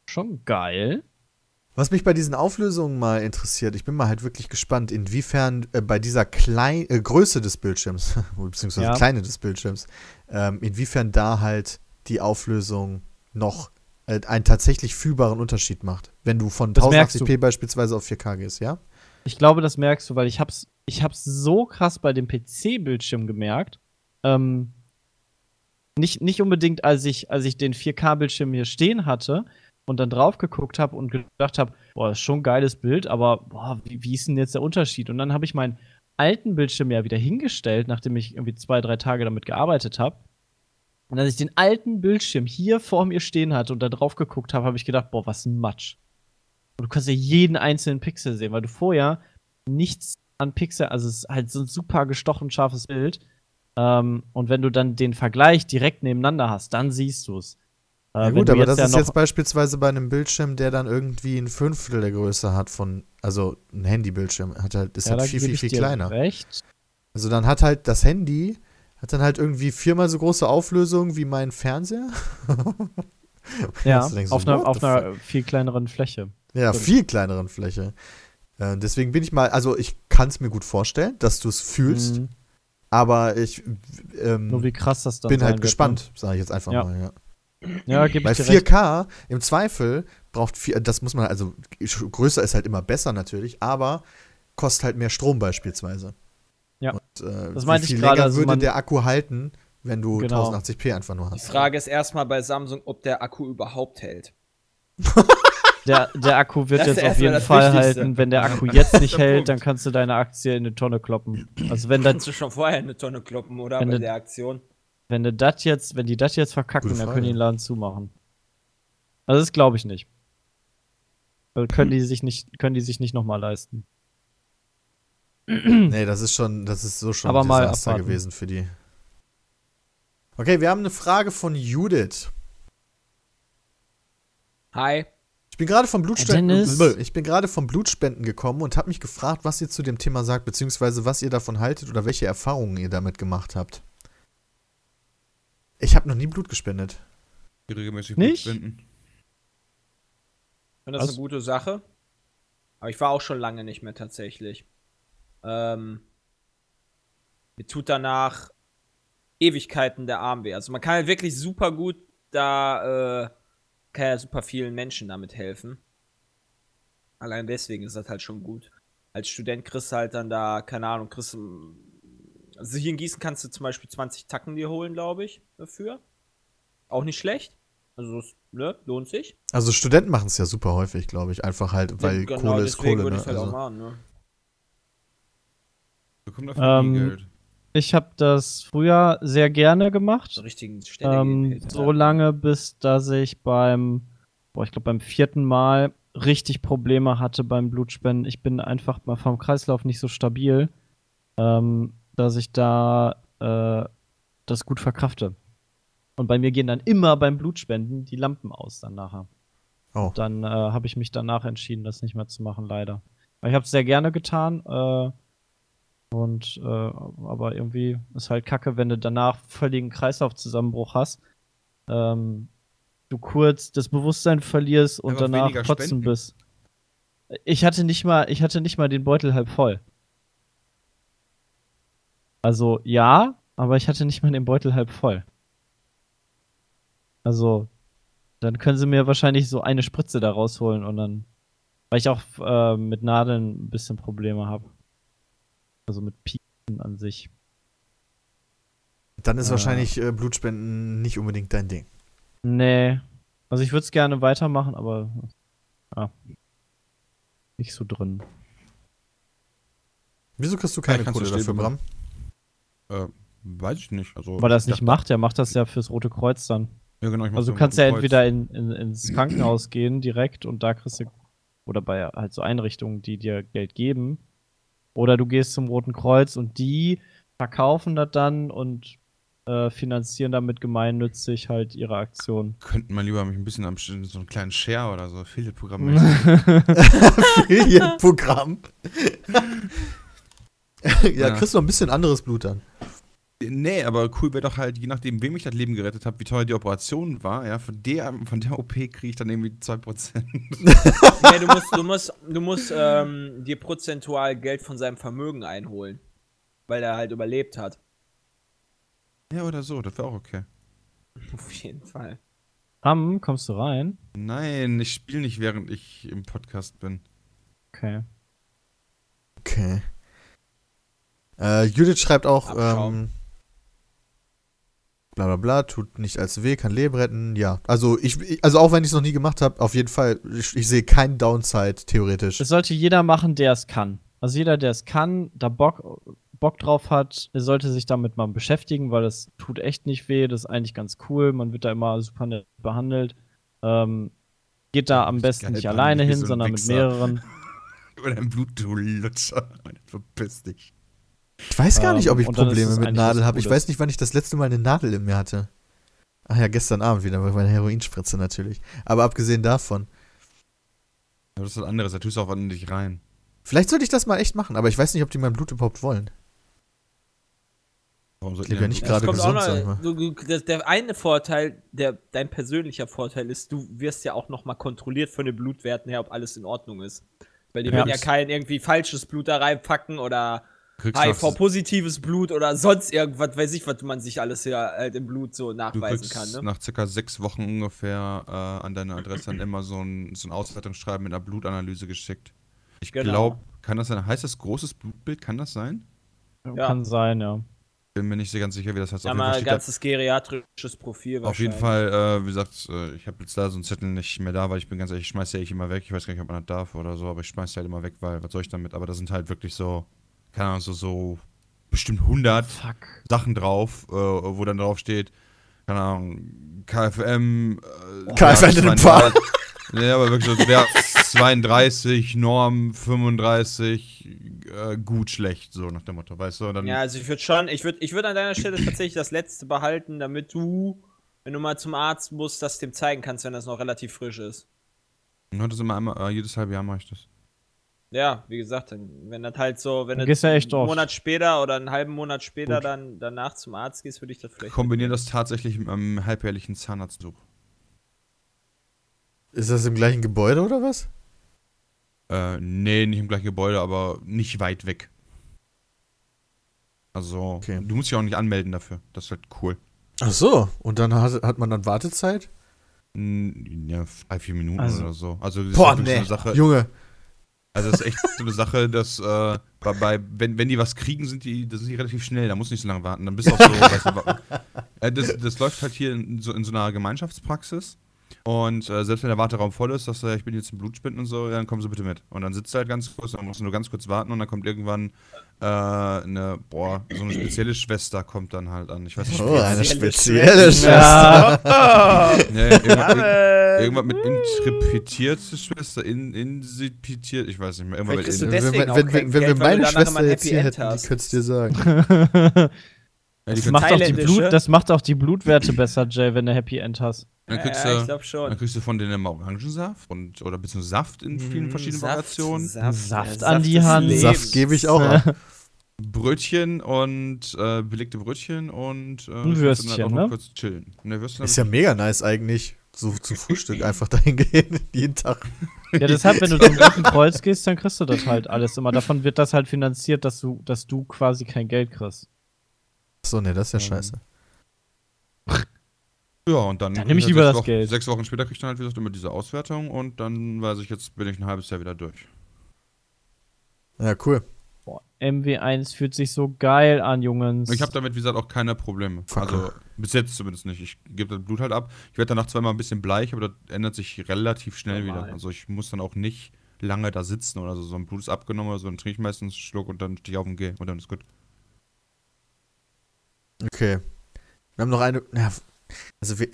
Schon geil. Was mich bei diesen Auflösungen mal interessiert, ich bin mal halt wirklich gespannt, inwiefern äh, bei dieser Klein äh, Größe des Bildschirms, beziehungsweise Ja. Kleine des Bildschirms, ähm, inwiefern da halt die Auflösung noch äh, einen tatsächlich fühlbaren Unterschied macht. Wenn du von Das merkst 1080p beispielsweise auf 4K gehst, ja? Ich glaube, das merkst du, weil ich hab's, ich hab's so krass bei dem PC-Bildschirm gemerkt. Ähm, nicht, nicht unbedingt, als ich, als ich den 4K-Bildschirm hier stehen hatte und dann drauf geguckt habe und gedacht habe, boah, ist schon ein geiles Bild, aber boah, wie, wie ist denn jetzt der Unterschied? Und dann habe ich meinen alten Bildschirm ja wieder hingestellt, nachdem ich irgendwie zwei, drei Tage damit gearbeitet habe. Und als ich den alten Bildschirm hier vor mir stehen hatte und da drauf geguckt habe, habe ich gedacht, boah, was ein Matsch. Und du kannst ja jeden einzelnen Pixel sehen, weil du vorher nichts an Pixel, also es ist halt so ein super gestochen scharfes Bild. Ähm, und wenn du dann den Vergleich direkt nebeneinander hast, dann siehst du es. Äh, Ja wenn gut, aber das ja ist jetzt beispielsweise bei einem Bildschirm, der dann irgendwie ein Fünftel der Größe hat von, also ein Handybildschirm, hat halt, ist ja, halt viel, viel, viel kleiner. Recht. Also dann hat halt das Handy, hat dann halt irgendwie viermal so große Auflösung wie mein Fernseher. Ja, denkst so, auf einer, auf einer viel kleineren Fläche. Ja, Stimmt. viel kleineren Fläche. Äh, deswegen bin ich mal, also ich kann es mir gut vorstellen, dass du es fühlst, Mhm. aber ich ähm, Nur wie krass das dann bin halt wird, gespannt, sage ich jetzt einfach Ja. mal. Ja. Ja, gebe Bei ich dir recht. 4K im Zweifel braucht vier, das muss man, also größer ist halt immer besser natürlich, aber kostet halt mehr Strom beispielsweise. Ja. Und, äh, Das meinte ich viel gerade, länger also würde der Akku halten, wenn du Genau. 1080p einfach nur Die hast. Frage ist erstmal bei Samsung, ob der Akku überhaupt hält. Der, der Akku wird Das jetzt auf jeden Fall Wichtigste. halten. Wenn der Akku jetzt nicht hält, Punkt. dann kannst du deine Aktie in eine Tonne kloppen. Also wenn dann Kannst du schon vorher eine Tonne kloppen, oder? Wenn bei der Aktion. Wenn du das jetzt, wenn die das jetzt verkacken, dann können die den Laden zumachen. Also das glaube ich nicht. Weil können die sich nicht, können die sich nicht nochmal leisten. Nee, das ist schon, das ist so schon Aber ein Desaster gewesen für die. Okay, wir haben eine Frage von Judith. Hi. Ich bin gerade vom Blutspenden, ich bin gerade vom Blutspenden gekommen und habe mich gefragt, was ihr zu dem Thema sagt, beziehungsweise was ihr davon haltet oder welche Erfahrungen ihr damit gemacht habt. Ich habe noch nie Blut gespendet. Die regelmäßig Nicht? Blut spenden. Ich finde das Was? eine gute Sache. Aber ich war auch schon lange nicht mehr tatsächlich. Ähm, mir tut danach Ewigkeiten der Arm weh. Also man kann halt wirklich super gut da, äh, kann ja super vielen Menschen damit helfen. Allein deswegen ist das halt schon gut. Als Student kriegst du halt dann da, keine Ahnung, kriegst du. Also hier in Gießen kannst du zum Beispiel 20 Tacken dir holen, glaube ich, dafür. Auch nicht schlecht. Also, das, ne, lohnt sich. Also Studenten machen es ja super häufig, glaube ich, einfach halt, weil genau, Kohle ist Kohle. würde Ne? ich halt auch Also, machen, ne? Bekommen dafür Ähm, Geld. Ich habe das früher sehr gerne gemacht. So richtigen Ähm, so lange, bis dass ich beim, boah, ich glaube beim vierten Mal richtig Probleme hatte beim Blutspenden. Ich bin einfach mal vom Kreislauf nicht so stabil, ähm, dass ich da äh, das gut verkrafte. Und bei mir gehen dann immer beim Blutspenden die Lampen aus dann nachher. Oh. Dann äh, habe ich mich danach entschieden, das nicht mehr zu machen, leider. Aber ich habe es sehr gerne getan. Äh, und äh, aber irgendwie ist halt kacke, wenn du danach völligen Kreislaufzusammenbruch hast. Ähm, du kurz das Bewusstsein verlierst und Einfach danach kotzen spenden. bist. Ich hatte nicht mal, ich hatte nicht mal den Beutel halb voll. Also ja, aber ich hatte nicht mal den Beutel halb voll. Also, dann können sie mir wahrscheinlich so eine Spritze da rausholen und dann, weil ich auch äh, mit Nadeln ein bisschen Probleme habe. Also mit Pieken an sich. Dann ist Äh. wahrscheinlich äh, Blutspenden nicht unbedingt dein Ding. Nee. Also ich würde es gerne weitermachen, aber ja. Nicht so drin. Wieso kriegst du keine Kohle dafür, Bram? Äh, weiß ich nicht. Also, Weil er das ich nicht macht, der macht das ja fürs Rote Kreuz dann. Ja, genau, ich Also du kannst ja Kreuz. entweder in, in, ins Krankenhaus gehen direkt und da kriegst du, oder bei halt so Einrichtungen, die dir Geld geben. Oder du gehst zum Roten Kreuz und die verkaufen das dann und äh, finanzieren damit gemeinnützig halt ihre Aktion. Könnten mal lieber mich ein bisschen am so einen kleinen Share oder so Affiliate-Programm machen. Affiliate-Programm. ja, Ja. kriegst du noch ein bisschen anderes Blut dann. Nee, aber cool wäre doch halt, je nachdem, wem ich das Leben gerettet habe, wie teuer die Operation war, ja, von der, von der OP kriege ich dann irgendwie 2%. nee, du musst, du musst, du musst ähm, dir prozentual Geld von seinem Vermögen einholen. Weil er halt überlebt hat. ja, oder so, das wäre auch okay. Auf jeden Fall. Ram, kommst du rein? Nein, ich spiele nicht, während ich im Podcast bin. Okay. Okay. Äh, Judith schreibt auch, ähm, bla bla bla, tut nicht allzu weh, kann Leben retten. Ja, also ich, also auch wenn ich es noch nie gemacht habe, auf jeden Fall, ich, ich sehe keinen Downside, theoretisch. Es sollte jeder machen, der es kann. Also jeder, der es kann, da Bock, Bock drauf hat, sollte sich damit mal beschäftigen, weil das tut echt nicht weh, das ist eigentlich ganz cool, man wird da immer super nett behandelt. Ähm, geht da am besten geil nicht alleine hin, so sondern mit Wichser. mehreren. Über dein Blut, du Lutscher. Verpiss dich. Ich weiß gar nicht, ob Ähm, ich ist Probleme mit Nadel habe. Ich weiß nicht, wann ich das letzte Mal eine Nadel in mir hatte. Ach ja, gestern Abend wieder bei meiner Heroinspritze natürlich. Aber abgesehen davon. Aber das ist was anderes, da tust du auch in dich rein. Vielleicht sollte ich das mal echt machen, aber ich weiß nicht, ob die mein Blut überhaupt wollen. Warum Ich sollten lebe ja die nicht gerade gesund, noch, du, das, der eine Vorteil, der, dein persönlicher Vorteil ist, du wirst ja auch nochmal kontrolliert von den Blutwerten her, ob alles in Ordnung ist. Weil die Ja. werden ja kein irgendwie falsches Blut da reinpacken oder HIV-positives Blut oder sonst irgendwas, weiß ich, was man sich alles ja halt im Blut so nachweisen kann, ne? nach circa sechs Wochen ungefähr äh, an deine Adresse dann immer so ein, so ein Auswertungsschreiben mit einer Blutanalyse geschickt. Ich Genau. glaube, kann das sein? Heißt das großes Blutbild? Kann das sein? Ja. Kann sein, ja. Bin mir nicht so ganz sicher, wie das heißt. Ja, Auf jeden mal Fall ein ganzes geriatrisches Profil Auf jeden. Fall, äh, wie gesagt, äh, ich habe jetzt da so einen Zettel nicht mehr da, weil ich bin ganz ehrlich, ich schmeiß ja ich immer weg. Ich weiß gar nicht, ob man das darf oder so, aber ich schmeiß halt immer weg, weil was soll ich damit? Aber das sind halt wirklich so, keine Ahnung, so, so bestimmt 100 Fuck. Sachen drauf, äh, wo dann drauf steht, keine Ahnung, KFM. Äh, KFM in einem Paar. Nee, aber wirklich so Wert 32, Norm 35, äh, gut, schlecht, so nach dem Motto, weißt du? Und dann, Ja, also ich würde schon, ich würde ich würd an deiner Stelle tatsächlich das letzte behalten, damit du, wenn du mal zum Arzt musst, das dem zeigen kannst, wenn das noch relativ frisch ist. Ja, das immer einmal, äh, jedes halbe Jahr mache ich das. Ja, wie gesagt, wenn das halt so, wenn du ja einen oft. Monat später oder einen halben Monat später Gut. dann danach zum Arzt gehst, würde ich das vielleicht. Kombiniere das tatsächlich mit einem halbjährlichen Zahnarztbesuch. Ist das im gleichen Gebäude oder was? Äh, nee, nicht im gleichen Gebäude, aber nicht weit weg. Also, Okay. du musst dich auch nicht anmelden dafür. Das ist halt cool. Ach so, und dann hat, hat man dann Wartezeit? Ja, drei, vier Minuten Also- oder so. Also, das Boah, ist wirklich nee. eine Sache. Junge. Also, das ist echt so eine Sache, dass, äh, bei, wenn, wenn die was kriegen, sind die, das sind die relativ schnell. Da musst du nicht so lange warten. Dann bist du auch so, weißt du, äh, das, das läuft halt hier in so, in so einer Gemeinschaftspraxis. Und äh, selbst wenn der Warteraum voll ist, sagst du, ja, ich bin jetzt im Blutspenden und so, ja, dann kommen Sie bitte mit. Und dann sitzt du halt ganz kurz, dann musst du nur ganz kurz warten und dann kommt irgendwann äh, eine, boah, so eine spezielle Schwester kommt dann halt an. Ich weiß nicht, Oh, eine Spezielle Schwester. Ja. Nee, irgendwas, mit, irgendwas mit intrepetierte Schwester, in, insipitiert, ich weiß nicht mehr. Irgendwas mit du in, Wenn, wenn, wenn, wenn wir du meine Schwester jetzt hier Happy hätten, die hast. könnt's dir sagen. ja, die Das macht, auch die. Blut, das macht auch die Blutwerte besser, Jay, wenn du Happy End hast. dann kriegst ja, ich du, dann kriegst du von denen immer Orangensaft und, oder beziehungsweise Saft in vielen Mm, verschiedenen Saft, Variationen. Saft, Saft an die des Hand. Lebens. Saft gebe ich auch ab. Brötchen und äh, belegte Brötchen und äh, Und kannst Würstchen, dann halt auch noch ne? kurz chillen. Ne, Würstchen Ist ja mega nice eigentlich. So zum Frühstück einfach dahin gehen, jeden Tag. Ja, deshalb, wenn du zum Roten Kreuz gehst, dann kriegst du das halt alles immer. Davon wird das halt finanziert, dass du, dass du quasi kein Geld kriegst. So, ne, das ist ja Ähm, scheiße. Ja, und dann, Dann nehm ich lieber sechs das Wochen, Geld. Sechs Wochen später krieg ich dann halt, wie gesagt, immer diese Auswertung und dann weiß ich, jetzt bin ich ein halbes Jahr wieder durch. Ja, cool. Boah, MW1 fühlt sich so geil an, Jungs. Ich habe damit, wie gesagt, auch keine Probleme. Fuck. Also bis jetzt zumindest nicht. Ich gebe das Blut halt ab. Ich werde danach zweimal ein bisschen bleich, aber das ändert sich relativ schnell Normal. wieder. Also ich muss dann auch nicht lange da sitzen oder so. So ein Blut ist abgenommen oder so, dann trinke ich meistens einen Schluck und dann stehe ich auf und gehe und dann ist gut. Okay. Wir haben noch eine. Ja, also wir,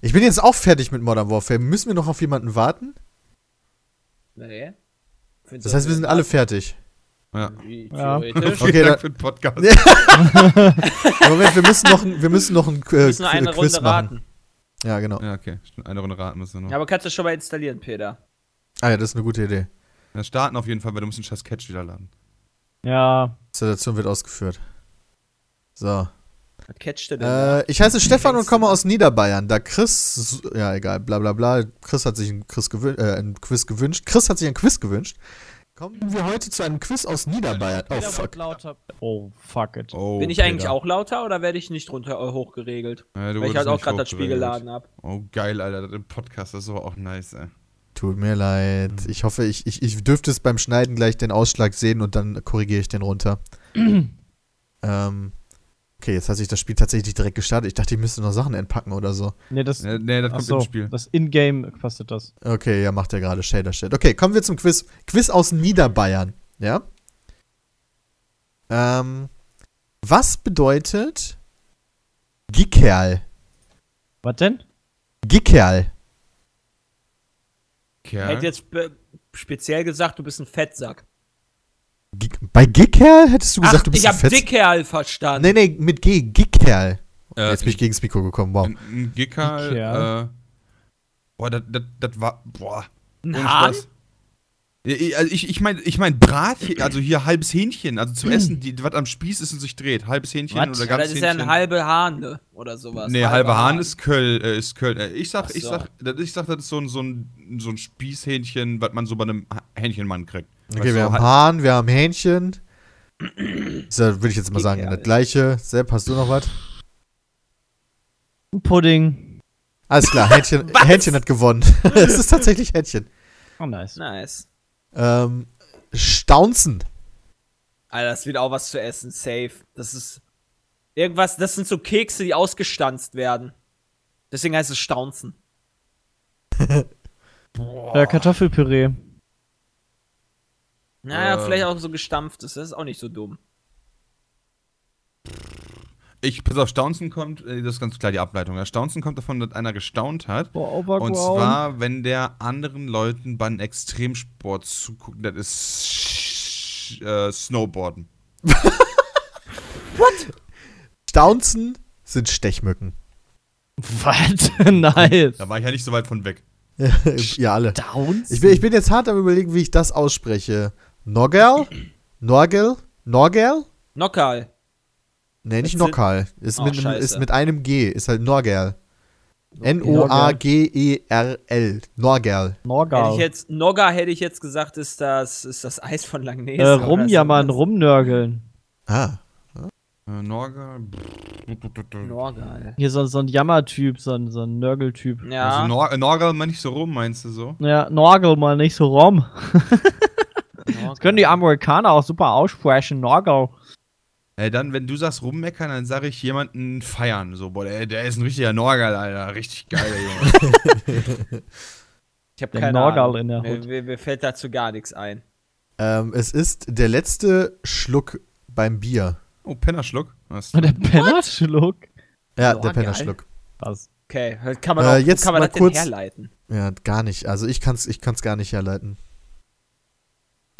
ich bin jetzt auch fertig mit Modern Warfare. Müssen wir noch auf jemanden warten? Nee. Findest Das heißt, wir sind alle fertig. Ja. Ja. Okay, dann- für den Podcast. Moment, wir müssen noch, wir müssen noch ein Wir äh, müssen nur eine Quiz Runde machen. raten. Ja, genau. Ja, okay. Stimmt, Eine Runde raten müssen wir noch. Ja, aber kannst du schon mal installieren, Peter. Ah ja, das ist eine gute Idee. Ja, starten auf jeden Fall, weil du musst den scheiß Catch wieder laden. Ja, Installation wird ausgeführt. So. Was catcht denn? Äh, ich heiße Stefan und komme aus Niederbayern. Da Chris, ja egal, bla bla bla. Chris hat sich ein, Chris gewün äh, ein Quiz gewünscht. Chris hat sich ein Quiz gewünscht. Kommen wir heute zu einem Quiz aus Niederbayern. Oh fuck. Oh, fuck it. Oh, Bin ich eigentlich Peter. auch lauter oder werde ich nicht runter äh, hochgeregelt? Ja, du Weil ich halt auch gerade das Spiel geladen habe. Oh, geil, Alter. Das im Podcast, das ist aber auch nice, ey. Tut mir leid. Ich hoffe, ich, ich, ich dürfte es beim Schneiden gleich den Ausschlag sehen und dann korrigiere ich den runter. ähm, okay, jetzt hat sich das Spiel tatsächlich direkt gestartet. Ich dachte, ich müsste noch Sachen entpacken oder so. Nee, das, Nee, nee das kommt achso, im Spiel. das Ingame kostet das. Okay, ja, macht er gerade Shader Shit. Okay, kommen wir zum Quiz. Quiz aus Niederbayern. Ja? Ähm, was bedeutet Gickerl? Was denn? Gickerl. Ich Kerl. hätte jetzt speziell gesagt, du bist ein Fettsack. Bei Gickerl hättest du gesagt, Ach, du bist ich hab Dickkerl verstanden. Nee, nee, mit G. Gickerl. Äh, Jetzt bin ich gegen das Mikro gekommen. Wow. Ein, ein Gicker, Kerl. äh, boah, das, das, das war, boah. Ein Hahn? Ja, Also ich, ich meine, ich mein Brat, also hier halbes Hähnchen, also zum Essen, die, was am Spieß ist und sich dreht. Halbes Hähnchen Was? oder Ja, ganz das ist ja Hähnchen. ein halbe Hahn, ne? Oder sowas. Nee, halber Hahn ist Köln, äh, ist Köln. Äh, Ich sag, Ach ich so. sag, das, ich sag, das ist so ein, so ein, so ein Spießhähnchen, was man so bei einem Hähnchenmann kriegt. Okay, du, wir haben halt- Hahn, wir haben Hähnchen. So, würde ich jetzt mal sagen, das gleiche. Sepp, hast du noch was? Pudding. Alles klar, Hähnchen, Hähnchen hat gewonnen. es ist tatsächlich Hähnchen. Oh, nice. Nice. Ähm, Staunzen. Alter, das wird auch was zu essen. Safe. Das ist. Irgendwas, das sind so Kekse, die ausgestanzt werden. Deswegen heißt es Staunzen. Ja, Kartoffelpüree. Naja, Ähm. vielleicht auch so gestampftes. Das ist auch nicht so dumm. Ich, pass auf, Staunzen kommt, äh, das ist ganz klar die Ableitung. Ja, Staunzen kommt davon, dass einer gestaunt hat. Boah. Und zwar, wenn der anderen Leuten beim Extremsport zuguckt, das ist äh, Snowboarden. Staunzen sind Stechmücken. Was? nice. Da war ich ja nicht so weit von weg. ja, alle. Downs? Ich bin, ich bin jetzt hart am überlegen, wie ich das ausspreche. Norgel? Norgel? Norgel? Nokal. Nee, nicht Nokal. Ist, Oh, mit, einem- ist mit einem G. Ist halt Norgel. N-O-A-G-E-R-L. Norgel. Hätte ich Norgal. jetzt, Nogga hätte ich jetzt gesagt, ist das, ist das Eis von Langnese. Äh, rumjammern, rumnörgeln. Ah. Äh, Norga. Norgal. Hier so, so ein Jammertyp, so ein, so ein Nörgeltyp. Ja. Also Nor Norgal mal nicht so rum, meinst du so? Ja, Norgel mal nicht so rum. Norgal. Das können die Amerikaner auch super aussprechen, Norgel. Äh, dann, wenn du sagst rummeckern, dann sage ich jemanden feiern. So, boah, der, der ist ein richtiger Norgal, Alter. Richtig geil, Junge. Ich habe keine Norgal Ahnung. in der mir, Hut. mir, mir fällt dazu gar nichts ein. Ähm, es ist der letzte Schluck beim Bier. Oh, Pennerschluck. Was? Der Pennerschluck. Ja, Norgel? der Pennerschluck. Was? Okay, kann man, Äh, auch, wo jetzt kann man mal das kurz- denn herleiten? Ja, gar nicht. Also ich kann's, ich kann's gar nicht herleiten.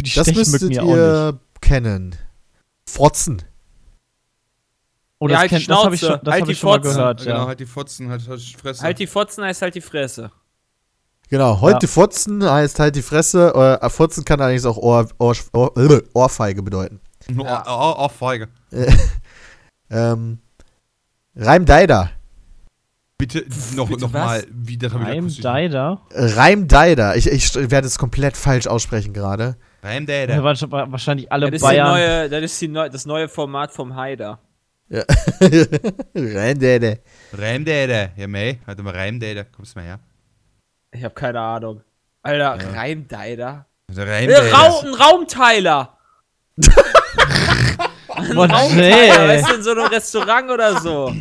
Die Das Stechmücken müsstet ja auch nicht. ihr kennen. Frotzen. Oh, Ja, das, halt die kennt- das habe ich, Schnauze, schon- das halt hab die ich schon mal Fotzen. gehört. genau, Ja. halt die Fotzen, halt, halt die Fresse. Halt die Fotzen heißt halt die Fresse. Genau, heute Ja. Fotzen heißt halt die Fresse. Äh, Fotzen kann allerdings auch Ohr, Ohr, Ohr, äh, Ohrfeige bedeuten. Oh, oh, oh, Feige. Ähm, Reimdeider. Bitte noch, Bitte noch was? mal, wie das habe ich. Reimdeider. Ich, ich werde es komplett falsch aussprechen gerade. Reim Da Däder. waren schon wahrscheinlich alle Das Bayern. neue, das ist die neu, das neue Format vom Haider. Ja. Reimdeider. Reim Däder. Ja, mei. Warte mal, Reim Däder. Kommst du mal her. Ich habe keine Ahnung. Alter, Reimdeider. Reim Äh, Rau ein Raumteiler. ein Boah, Raumteiler, nee. weißt du, in so einem Restaurant oder so.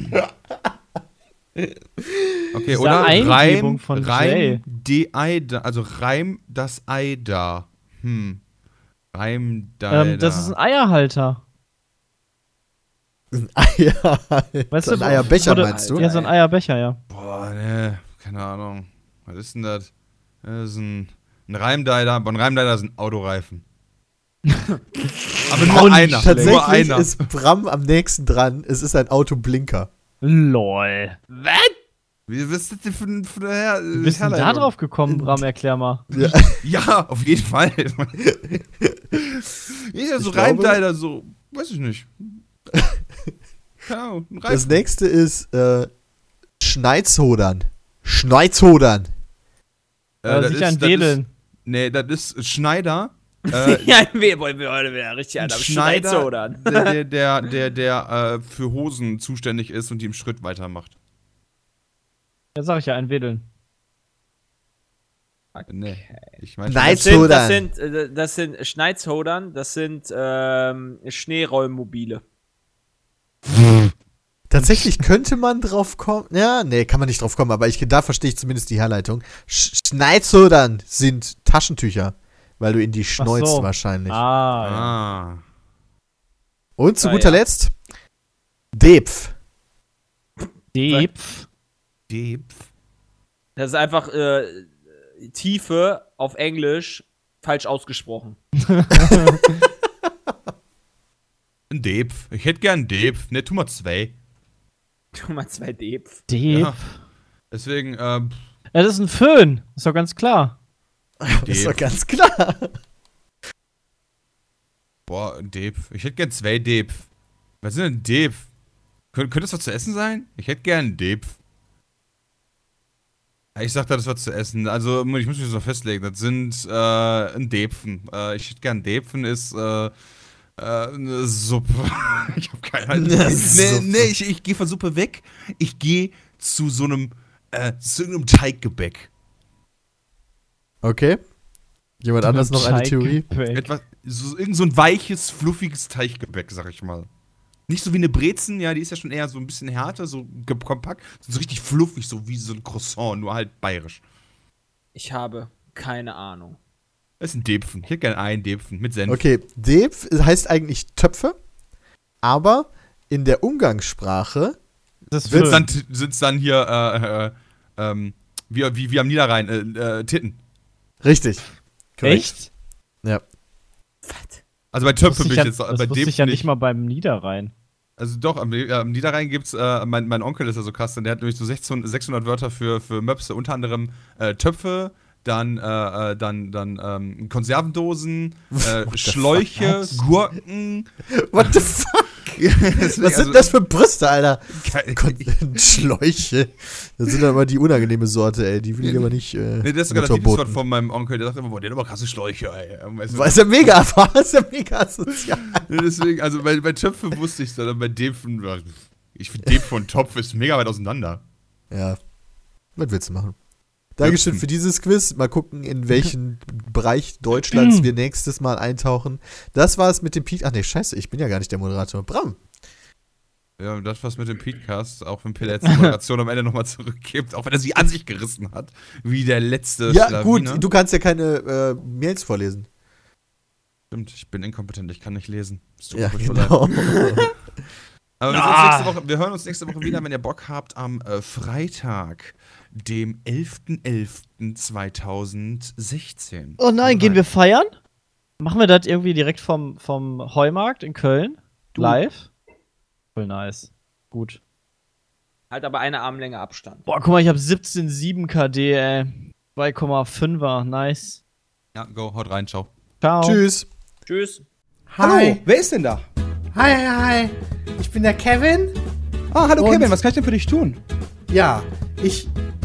Okay, oder Reim, von Reim die Ei da, also Reim das Ei da. Hm. Reim da. Ähm, das ist ein Eierhalter. Ein Eier. Weißt so ein Eierbecher wurde- meinst du? Ja, so ein Eierbecher, ja. Boah, ne, keine Ahnung. Was ist denn das? Das ist ein, ein Reimdeider, aber ein Reimdeider ist ein Autoreifen. aber nur einer. nur Tatsächlich einer. ist Bram am nächsten dran. Es ist ein Autoblinker. Lol. Was ist das denn für, für eine Her Wie bist du denn da drauf gekommen, Bram? Erklär mal. Ja, auf jeden Fall. ja, so Ich Reimdeider, so, weiß ich nicht. Ein Das nächste ist äh, Schneizhodern. Schneizhodern. Äh, sicher ein das Wedeln. Ist, nee, das ist Schneider. Äh, ja, wir wollen wir heute wieder richtig an Schneider, der, der, der, der, der äh, für Hosen zuständig ist und die im Schritt weitermacht. Ja, sag ich ja, ein Wedeln. Nee, ich meine, Nein. Das sind, das sind, äh, das sind Schneizhodern, das sind ähm, Schneerollmobile. Tatsächlich könnte man drauf kommen. Ja, nee, kann man nicht drauf kommen, aber ich, da verstehe ich zumindest die Herleitung. Sch Schneizhodern sind Taschentücher, weil du in die schneuzt so. wahrscheinlich. Ah, ja. Ah. Und zu Ah, guter ja. Letzt Depf. Depf. Depf. Das ist einfach äh, Tiefe auf Englisch falsch ausgesprochen. Ein Depf. Ich hätte gern Depf. Ne, tu mal zwei. Tu mal zwei Depf. Depf. Ja. Deswegen, ähm, Ja, das ist ein Föhn. Ist doch ganz klar. Ist doch ganz klar. Boah, ein Depf. Ich hätte gern zwei Depf. Was sind denn Depf? Kön könnte das was zu essen sein? Ich hätte gern. Ja, Ich sag da, das was zu essen. Also, ich muss mich so festlegen. Das sind äh, ein Depfen. Äh, ich hätte gern Depfen ist äh, äh, eine Suppe. ich habe keine Ahnung. Nee, nee, ich, ich gehe von Suppe weg. Ich gehe zu so einem, äh, zu irgendeinem Teiggebäck. Okay. Jemand anders noch eine Theorie? Teiggebäck. Etwas, so, irgend so ein weiches, fluffiges Teichgebäck, sag ich mal. Nicht so wie eine Brezen, ja, die ist ja schon eher so ein bisschen härter, so kompakt, so richtig fluffig, so wie so ein Croissant, nur halt bayerisch. Ich habe keine Ahnung. Das ist ein Depfen. Ich hätte gerne einen Depfen mit Senf. Okay, Depf heißt eigentlich Töpfe, aber in der Umgangssprache Wird's Föhn. Dann sind's dann hier, äh, äh, ähm, wie, wie, wie am Niederrhein, äh, äh, Titten. richtig. Korrekt. Echt? Ja. Also bei Töpfe bin ich jetzt, das bei wusste dem ich ja nicht. nicht mal beim Niederrhein. Also doch, am, äh, am Niederrhein gibt's, äh, mein, mein Onkel ist ja so krass, denn der hat nämlich so 16, 600 Wörter für, für Möpse, unter anderem äh, Töpfe, dann, äh, äh, dann, dann ähm, Konservendosen, äh, Schläuche, Gurken. What the fuck? Was Also- sind das für Brüste, Alter? Kon Schläuche. Das sind aber die unangenehme Sorte, ey. Die will ich aber nicht. Äh, Nee, das ist sogar das. Lieblingswort von meinem Onkel, der sagt immer, boah, der hat aber krasse Schläuche, ey. Weißt du? Ist ja mega, war ist ja mega sozial. Deswegen, also bei, bei Töpfe wusste ich es dann, bei dem von, ich finde dem von Topf ist mega weit auseinander. Ja. Was willst du machen? Dankeschön für dieses Quiz. Mal gucken, in welchen Bereich Deutschlands wir nächstes Mal eintauchen. Das war's mit dem Pete. Ach nee, scheiße, ich bin ja gar nicht der Moderator. Bram. Ja, das was mit dem Petecast, auch wenn Pille jetzt die Moderation am Ende nochmal zurückgibt, auch wenn er sie an sich gerissen hat, wie der letzte Ja, Schlawiner. gut, du kannst ja keine äh, Mails vorlesen. Stimmt, ich bin inkompetent, ich kann nicht lesen. Es tut Ja, mir leid. genau. Aber wir, Ah. Woche, wir hören uns nächste Woche wieder, wenn ihr Bock habt, am äh, Freitag, dem 11.11.2016. Oh nein, gehen wir feiern? Machen wir das irgendwie direkt vom, vom Heumarkt in Köln? Live? Voll nice. Gut. Halt aber eine Armlänge Abstand. Boah, guck mal, ich habe 17,7 KD, ey. 2,5er, nice. Ja, go, haut rein, ciao. Ciao. Tschüss. Tschüss. Hallo, wer ist denn da? Hi, hi, hi. Ich bin der Kevin. Ah, hallo Und- Kevin, was kann ich denn für dich tun? Ja, ich